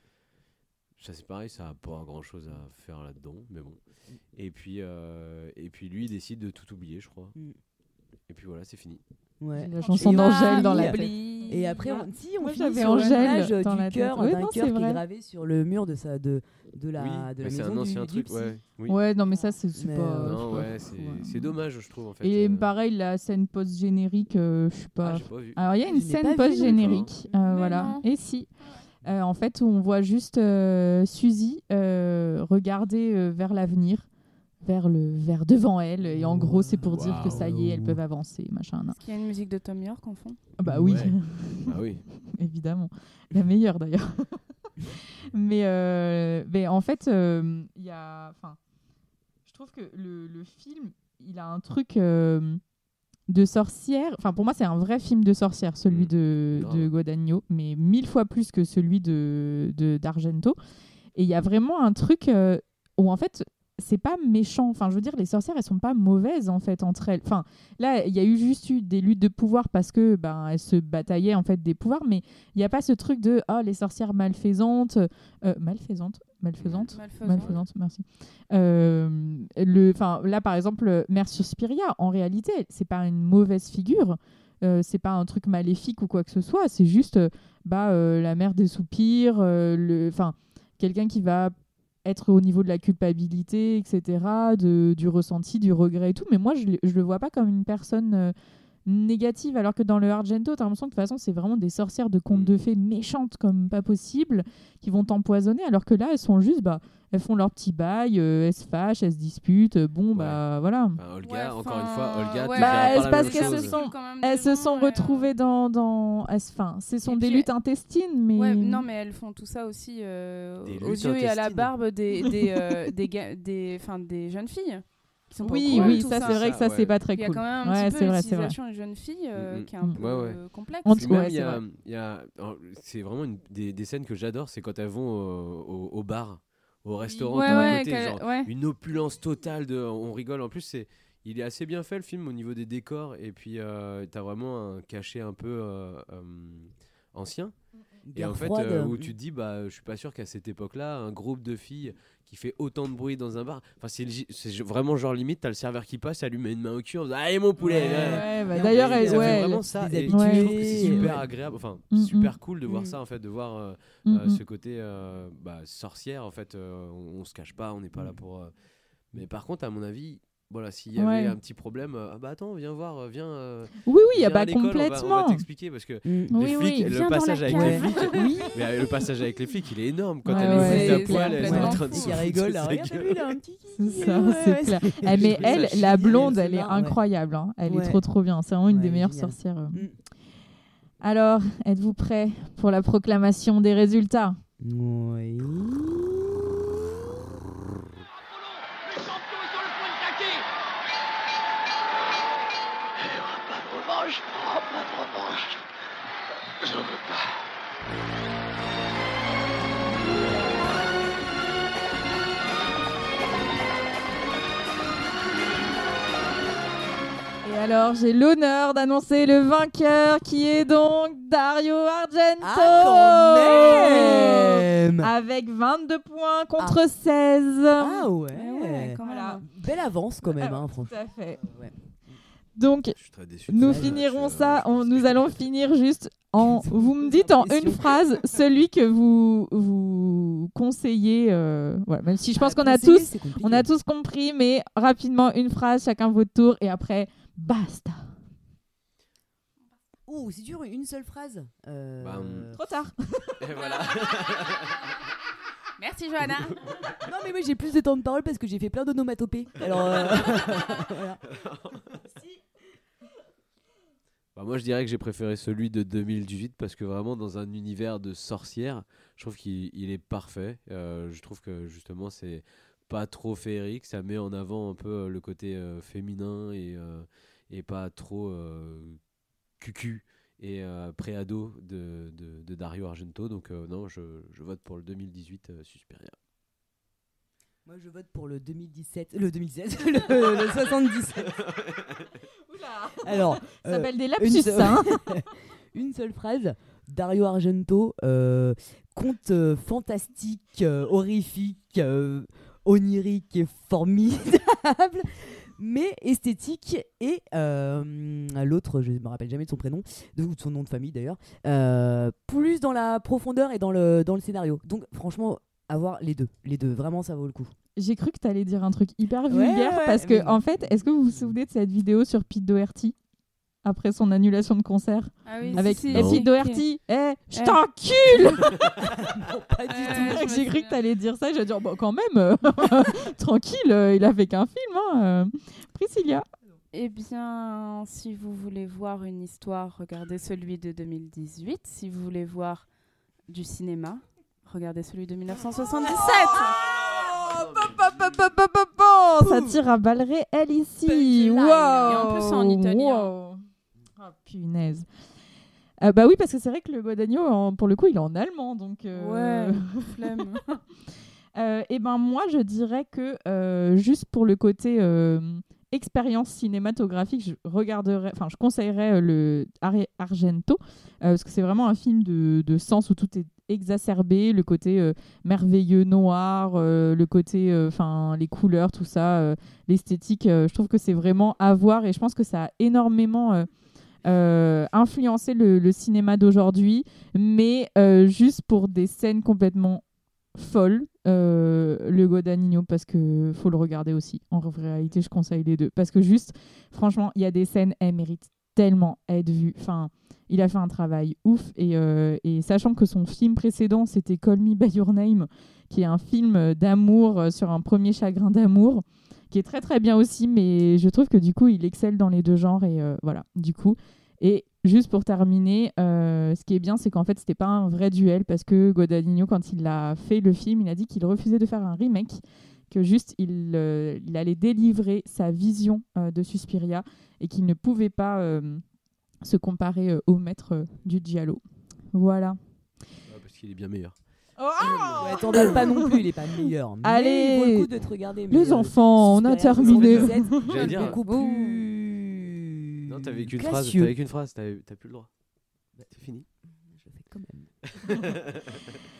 Ça, c'est pareil, ça n'a pas grand chose à faire là-dedans, mais bon. Et puis, euh, et puis lui, il décide de tout oublier, je crois. Mm. Et puis voilà, c'est fini. Ouais. La chanson d'Angèle dans la. Et après, on, si, on Moi, finit sur Angèle l'image dans la du cœur, d'un cœur c'est qui est gravé sur le mur de, sa, de, de la, oui, de la mais maison c'est un du- ancien du truc, psy. ouais. Oui. Ouais, non, mais ça, c'est pas. euh, non, ouais, c'est dommage, je trouve, en fait. Et euh. pareil, la scène post-générique, euh, je sais pas. Ah, pas vu. Alors, il y a une scène post-générique. euh, voilà. Et si. En fait, on voit juste Suzy regarder vers l'avenir, vers le vers devant elle. Et en gros, c'est pour dire que ça y est, elles peuvent avancer, machin. Est-ce qu'il y a une musique de Tom York en fond? Ah Bah oui, Ouais. Ah oui. évidemment. La meilleure d'ailleurs. mais, euh, mais en fait, euh, il y a. Enfin, je trouve que le, le film, il a un truc euh, de sorcière. Enfin, pour moi, c'est un vrai film de sorcière, celui Mm. de, de Guadagno, mais mille fois plus que celui de de- d'Argento. Et il y a vraiment un truc euh, où en fait. C'est pas méchant. Enfin, je veux dire, les sorcières, elles sont pas mauvaises en fait entre elles. Enfin, là, il y a eu juste eu des luttes de pouvoir parce que ben elles se bataillaient en fait des pouvoirs, mais il n'y a pas ce truc de oh les sorcières malfaisantes, euh, malfaisantes, malfaisantes, Malfaisant. malfaisantes, merci. Euh, le, enfin là par exemple, Mère Suspiria, en réalité, c'est pas une mauvaise figure. Euh, c'est pas un truc maléfique ou quoi que ce soit, c'est juste euh, bah la mère des soupirs, le, enfin quelqu'un qui va être au niveau de la culpabilité, etc., de, du ressenti, du regret et tout. Mais moi, je, je le vois pas comme une personne euh, négative, alors que dans le Argento, t'as l'impression que de toute façon, c'est vraiment des sorcières de contes de fées méchantes comme pas possible, qui vont t'empoisonner, alors que là, elles sont juste, bah, elles font leur petit bail, euh, elles se fâchent, elles se disputent, euh, bon, bah voilà. Enfin, Olga, encore une fois, Olga, ouais. tu Bah, pas la parce qu'elles se sont, Quand même elles se sont ouais. retrouvées dans, dans, enfin, ce sont Et des puis, luttes intestines, mais Ouais, non, mais elles font tout ça aussi euh, aux yeux et à la barbe des, des, euh, des, des, des jeunes filles. Qui sont pas au oui, courant oui, ça, c'est vrai que ça, c'est pas très Il y a cool. quand même un ouais, petit c'est peu l'utilisation des jeunes filles euh, Mm, qui est un mm. peu Ouais, ouais. euh, complexe. En tout- y c'est vraiment une, des, des scènes que j'adore, c'est quand elles vont au, au- au bar, au restaurant, côté, qu'elle- genre, ouais. une opulence totale, de, on rigole. En plus, c'est, il est assez bien fait le film au niveau des décors, et puis euh, t'as vraiment un cachet un peu euh, euh, ancien. Et Guerre en fait, euh, où tu te dis, bah, je suis pas sûr qu'à cette époque-là, un groupe de filles qui fait autant de bruit dans un bar, enfin, c'est, vraiment genre limite, t'as le serveur qui passe, ça lui met une main au cul, en disant, allez mon poulet. Ouais. là. Ouais, bah, d'ailleurs, elle, ouais, vraiment elle- ça. je trouve que c'est super agréable, enfin Mm, super cool de voir Mm. ça en fait, de voir euh, Mm, euh, mm. ce côté euh, bah, sorcière en fait. on, on se cache pas, on n'est pas là pour. Mais par contre, à mon avis, voilà, s'il y Ouais. avait un petit problème, euh, ah bah attends, viens voir, euh, viens. euh, Oui, oui, il y a viens pas à l'école, on va- On va, complètement. t'expliquer parce que Mm. les Oui, flics, oui, le passage avec les flics, Oui. mais le passage avec les flics, il est énorme quand Ouais, elle ouais, est à poil, elle est en complètement train de se rigole regarde, un petit C'est ouais, ouais, clair. Eh, mais elle, la blonde, elle est ouais. incroyable. hein. Elle Ouais. est trop trop bien. C'est vraiment une des Ouais, meilleures sorcières. Mm. Alors, êtes-vous prêts pour la proclamation des résultats? Oui. Alors, j'ai l'honneur d'annoncer le vainqueur qui est donc Dario Argento Ah, quand même Avec 22 points contre 16. Ah ouais, ouais. Voilà. Belle avance quand même, Ah, hein, Tout franchement. à fait. Euh, ouais. Donc, nous ça, finirons je- ça. je on- pense nous allons finir juste en. Vous me dites en une phrase celui que vous vous conseillez. euh, voilà. Même si je pense Ah, qu'on a tous, on a tous compris, mais rapidement une phrase, chacun votre tour, et après basta. Oh, c'est dur, une seule phrase. Euh, Bah, hum. Trop tard. Et voilà. Merci Johanna. Non, mais moi j'ai plus de temps de parole parce que j'ai fait plein d'onomatopées. Alors, euh, voilà. Bah, moi, je dirais que j'ai préféré celui de 2018 parce que vraiment, dans un univers de sorcières, je trouve qu'il il est parfait. Euh, je trouve que justement, c'est pas trop féerique. Ça met en avant un peu euh, le côté euh, féminin et, euh, et pas trop euh, cucu et euh, préado de, de, de Dario Argento. Donc, euh, non, je, je vote pour le 2018 euh, Suspiria. Moi je vote pour le 2017. Le 2017 le, le 77. Alors, Ça euh, s'appelle des une, lapsus, seule... ça. hein. une seule phrase. Dario Argento, euh, conte euh, fantastique, euh, horrifique, euh, onirique et formidable, mais esthétique. Et euh, l'autre, je ne me rappelle jamais de son prénom, de, ou de son nom de famille d'ailleurs, euh, plus dans la profondeur et dans le, dans le scénario. Donc franchement, avoir les deux. Les deux, vraiment, ça vaut le coup. J'ai cru que tu allais dire un truc hyper Ouais, vulgaire ouais, parce que, mais- en fait, est-ce que vous vous souvenez de cette vidéo sur Pete Doherty? Après son annulation de concert Ah oui, avec si, si, Eh, Doherty, eh, je Eh. t'encule me J'ai cru que t'allais dire ça, j'ai dit oh, bah, quand même, euh, tranquille, euh, il a fait qu'un film. Hein, euh. Priscilla. Eh bien, si vous voulez voir une histoire, regardez celui de 2018. Si vous voulez voir du cinéma, regardez celui de 1977. Oh. Ça tire à balles réelles ici. Wow. Et en plus, c'est en italien. Wow. Oh, punaise. Euh, bah oui, parce que c'est vrai que le Godagno, en- pour le coup, il est en allemand. Donc, euh, Ouais, flemme. Euh, et ben moi, je dirais que euh, juste pour le côté expérience cinématographique, je regarderais, enfin, je conseillerais le Ar- Argento parce que c'est vraiment un film de, de sens où tout est exacerbé, le côté merveilleux noir, le côté, enfin, les couleurs, tout ça, l'esthétique. je trouve que c'est vraiment à voir et je pense que ça a énormément euh, influencé le, cinéma d'aujourd'hui, mais euh, juste pour des scènes complètement folles. euh, le Guadagnino parce que faut le regarder aussi. En réalité, je conseille les deux parce que juste, franchement, il y a des scènes, elles méritent tellement être vu. Enfin, il a fait un travail ouf. Et, euh, et sachant que son film précédent, c'était Call Me By Your Name, qui est un film d'amour euh, sur un premier chagrin d'amour, qui est très très bien aussi. Mais je trouve que du coup, il excelle dans les deux genres. Et euh, voilà, du coup. Et juste pour terminer, euh, ce qui est bien, c'est qu'en fait, c'était pas un vrai duel parce que Guadagnino, quand il a fait le film, il a dit qu'il refusait de faire un remake, que juste il, euh, il allait délivrer sa vision euh, de Suspiria et qu'il ne pouvait pas euh, se comparer euh, au maître euh, du Giallo. Voilà. Ah, parce qu'il est bien meilleur. Ouais, t'en donnes pas non plus, il est pas meilleur. Mais Allez, il vaut le coup de te regarder. mais, les euh, enfants, on a terminé. 77, J'allais dire- beaucoup plus. Non, t'avais qu'une phrase, t'avais qu'une phrase, t'as plus le droit. C'est fini. Je fais quand même.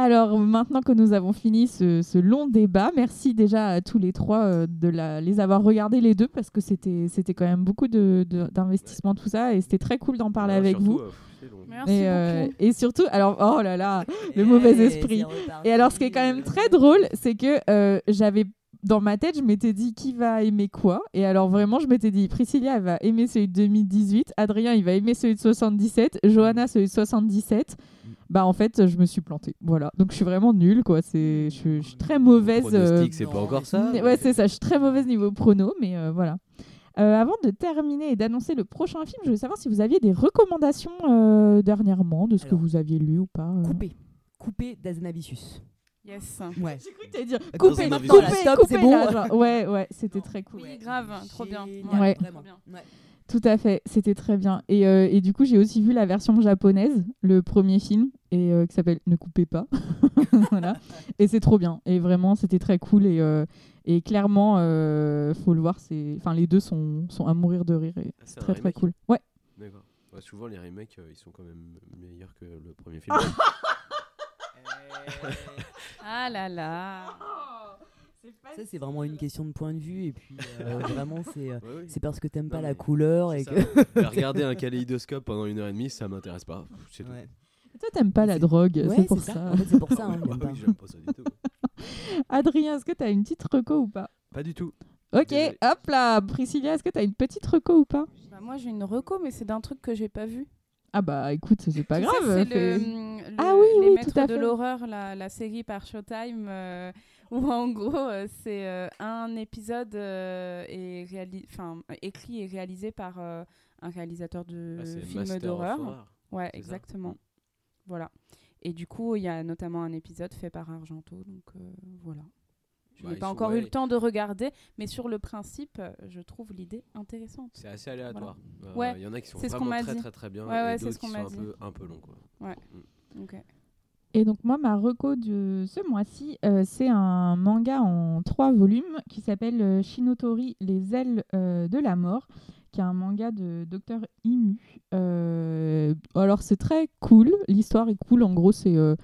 Alors maintenant que nous avons fini ce, ce long débat, merci déjà à tous les trois euh, de la, les avoir regardés les deux parce que c'était c'était quand même beaucoup de- de- d'investissement tout ça et c'était très cool d'en parler avec surtout, vous. euh. Merci Et, euh, beaucoup. et surtout, alors oh là là, le mauvais Eh, esprit. c'est reparti. Et alors ce qui est quand même très drôle, c'est que euh, j'avais dans ma tête, je m'étais dit qui va aimer quoi? Et alors vraiment, je m'étais dit Priscilla elle va aimer celui de 2018, Adrien il va aimer celui de 77, Johanna celui de 77. Bah en fait, je me suis plantée. Voilà. Donc je suis vraiment nulle quoi. C'est je, suis- je suis très mauvaise. euh, c'est pas encore ça. Ouais, c'est ça. Je suis très mauvaise niveau prono, mais euh, voilà. Euh, avant de terminer et d'annoncer le prochain film, je voulais savoir si vous aviez des recommandations euh, dernièrement de ce que vous aviez lu ou pas. euh. Coupé. Coupé d'Azanavicius. Yes. Ouais. J'ai cru que t'allais dire coupez, coupez. Stop, c'est bon. genre. Ouais, ouais, c'était très cool. Oui, grave, trop bien. Ouais. Vraiment. Trop bien. Ouais. Tout à fait, c'était très bien. Et, euh, et du coup, j'ai aussi vu la version japonaise, le premier film, et euh, qui s'appelle Ne coupez pas. voilà. Et c'est trop bien. Et vraiment, c'était très cool. Et, euh, et clairement, euh, faut le voir. C'est, enfin, les deux sont, sont à mourir de rire. Et Ah, c'est très très remake cool. Ouais. D'accord. Ouais, souvent, les remakes, euh, ils sont quand même meilleurs que le premier film. Ah là là. Ça, c'est vraiment une question de point de vue. Et puis, euh, vraiment, c'est euh, Ouais, oui. c'est parce que t'aimes pas la couleur et que. Regarder un kaléidoscope pendant une heure et demie, ça m'intéresse pas. C'est tout. Ouais. Toi, t'aimes pas la drogue, Ouais, c'est pour ça. En fait, c'est pour ça. hein, Bah j'aime pas. oui, j'aime pas ça du tout. Adrien, est-ce que t'as une petite reco ou pas? Pas du tout. Ok, Désolé. hop là. Priscilla, est-ce que t'as une petite reco ou pas? Bah, moi, j'ai une reco, mais c'est d'un truc que j'ai pas vu. Ah bah écoute, c'est pas Tu sais, grave. c'est fais- le, le- Ah oui, les oui, Maîtres tout à de fait. l'horreur, la, la série par Showtime, euh, où en gros, euh, c'est euh, un épisode euh, écrit et réalisé par euh, un réalisateur de Ah, films d'horreur. Ouais, ça exactement. Voilà. Et du coup, il y a notamment un épisode fait par Argento, donc euh, voilà. Je Bah, n'ai pas encore eu ouais, le temps de regarder, mais sur le principe, euh, je trouve l'idée intéressante. C'est assez aléatoire. Euh, Il Ouais, y en a qui sont vraiment très, très très bien Ouais, ouais, et c'est d'autres ce qu'on qui m'a sont un dit. peu, un peu longs. Quoi. Ok. Et donc moi, ma reco de ce mois-ci, euh, c'est un manga en trois volumes qui s'appelle euh, Shinotori, les ailes euh, de la mort, qui est un manga de Dr Imu. Euh, alors c'est très cool, l'histoire est cool. En gros, c'est euh,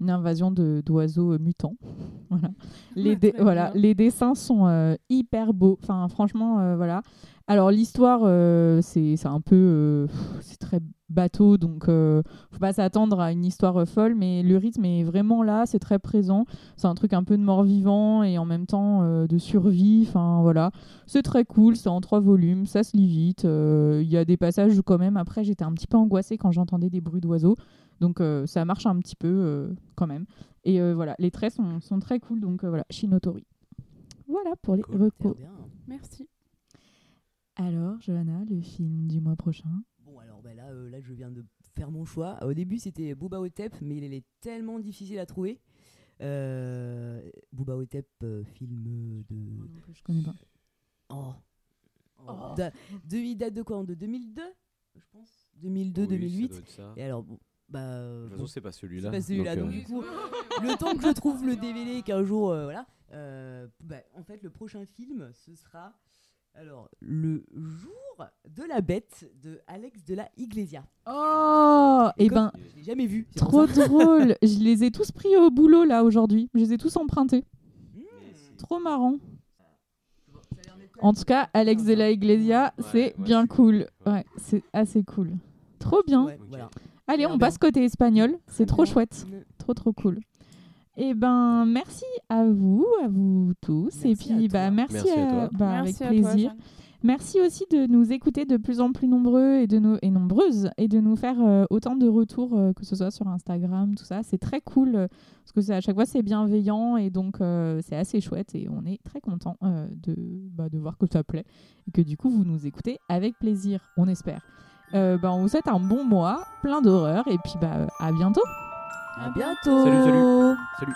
une invasion d'oiseaux euh, mutants. voilà. Les, dé- Très voilà. les dessins sont euh, hyper beaux. Enfin, franchement, euh, voilà. Alors l'histoire, euh, c'est un peu, euh, c'est très bateau, donc euh, faut pas s'attendre à une histoire folle, mais le rythme est vraiment là, c'est très présent. C'est un truc un peu de mort-vivant et en même temps de survie. Enfin voilà, c'est très cool. C'est en trois volumes, ça se lit vite. Il y a des passages où quand même après j'étais un petit peu angoissée quand j'entendais des bruits d'oiseaux, donc euh, ça marche un petit peu euh, quand même. Et euh, voilà, les traits sont, sont très cool, donc euh, voilà, Shinotori. Voilà pour les Cool. recos. Merci. Alors, Johanna, le film du mois prochain? Bon, alors bah, là, euh, là, je viens de faire mon choix. Au début, c'était Booba Otep, mais il est tellement difficile à trouver. Euh, Booba Otep, euh, film de. Je connais pas. Oh. Oh. Da- de- il date de quoi De 2002 Je pense. 2002, Oui, ça 2008. doit être ça. Et alors, bon, bah. De toute bon, façon, c'est pas c'est celui-là. pas celui-là. donc, Donc, euh, du coup, le temps que je trouve le DVD, qu'un jour, euh, voilà. euh, bah, en fait, le prochain film, ce sera. Alors, le jour de la bête de Alex de la Iglesia. Oh Et Comme ben, je l'ai jamais vu. c'est trop drôle Je les ai tous pris au boulot là aujourd'hui. Je les ai tous empruntés. Mmh. Trop marrant. En tout cas, Alex de la Iglesia, Ouais, c'est ouais, bien cool. ouais. C'est assez cool. Trop bien. Ouais, voilà. Allez, on passe côté espagnol. C'est trop bien. chouette. Trop trop cool. Et ben merci à vous, à vous tous. Et Merci à puis toi. bah merci, Merci à à- toi. bah, Merci avec à toi, plaisir. Jeanne. Merci aussi de nous écouter de plus en plus nombreux et, de nous, et nombreuses et de nous faire euh, autant de retours, euh, que ce soit sur Instagram, tout ça. C'est très cool euh, parce que c'est- à chaque fois c'est bienveillant et donc euh, c'est assez chouette et on est très content euh, de, bah, de voir que ça plaît et que du coup vous nous écoutez avec plaisir, on espère. Euh, bah, on vous souhaite un bon mois, plein d'horreur et puis bah, à bientôt. À bientôt. Salut, salut. Salut.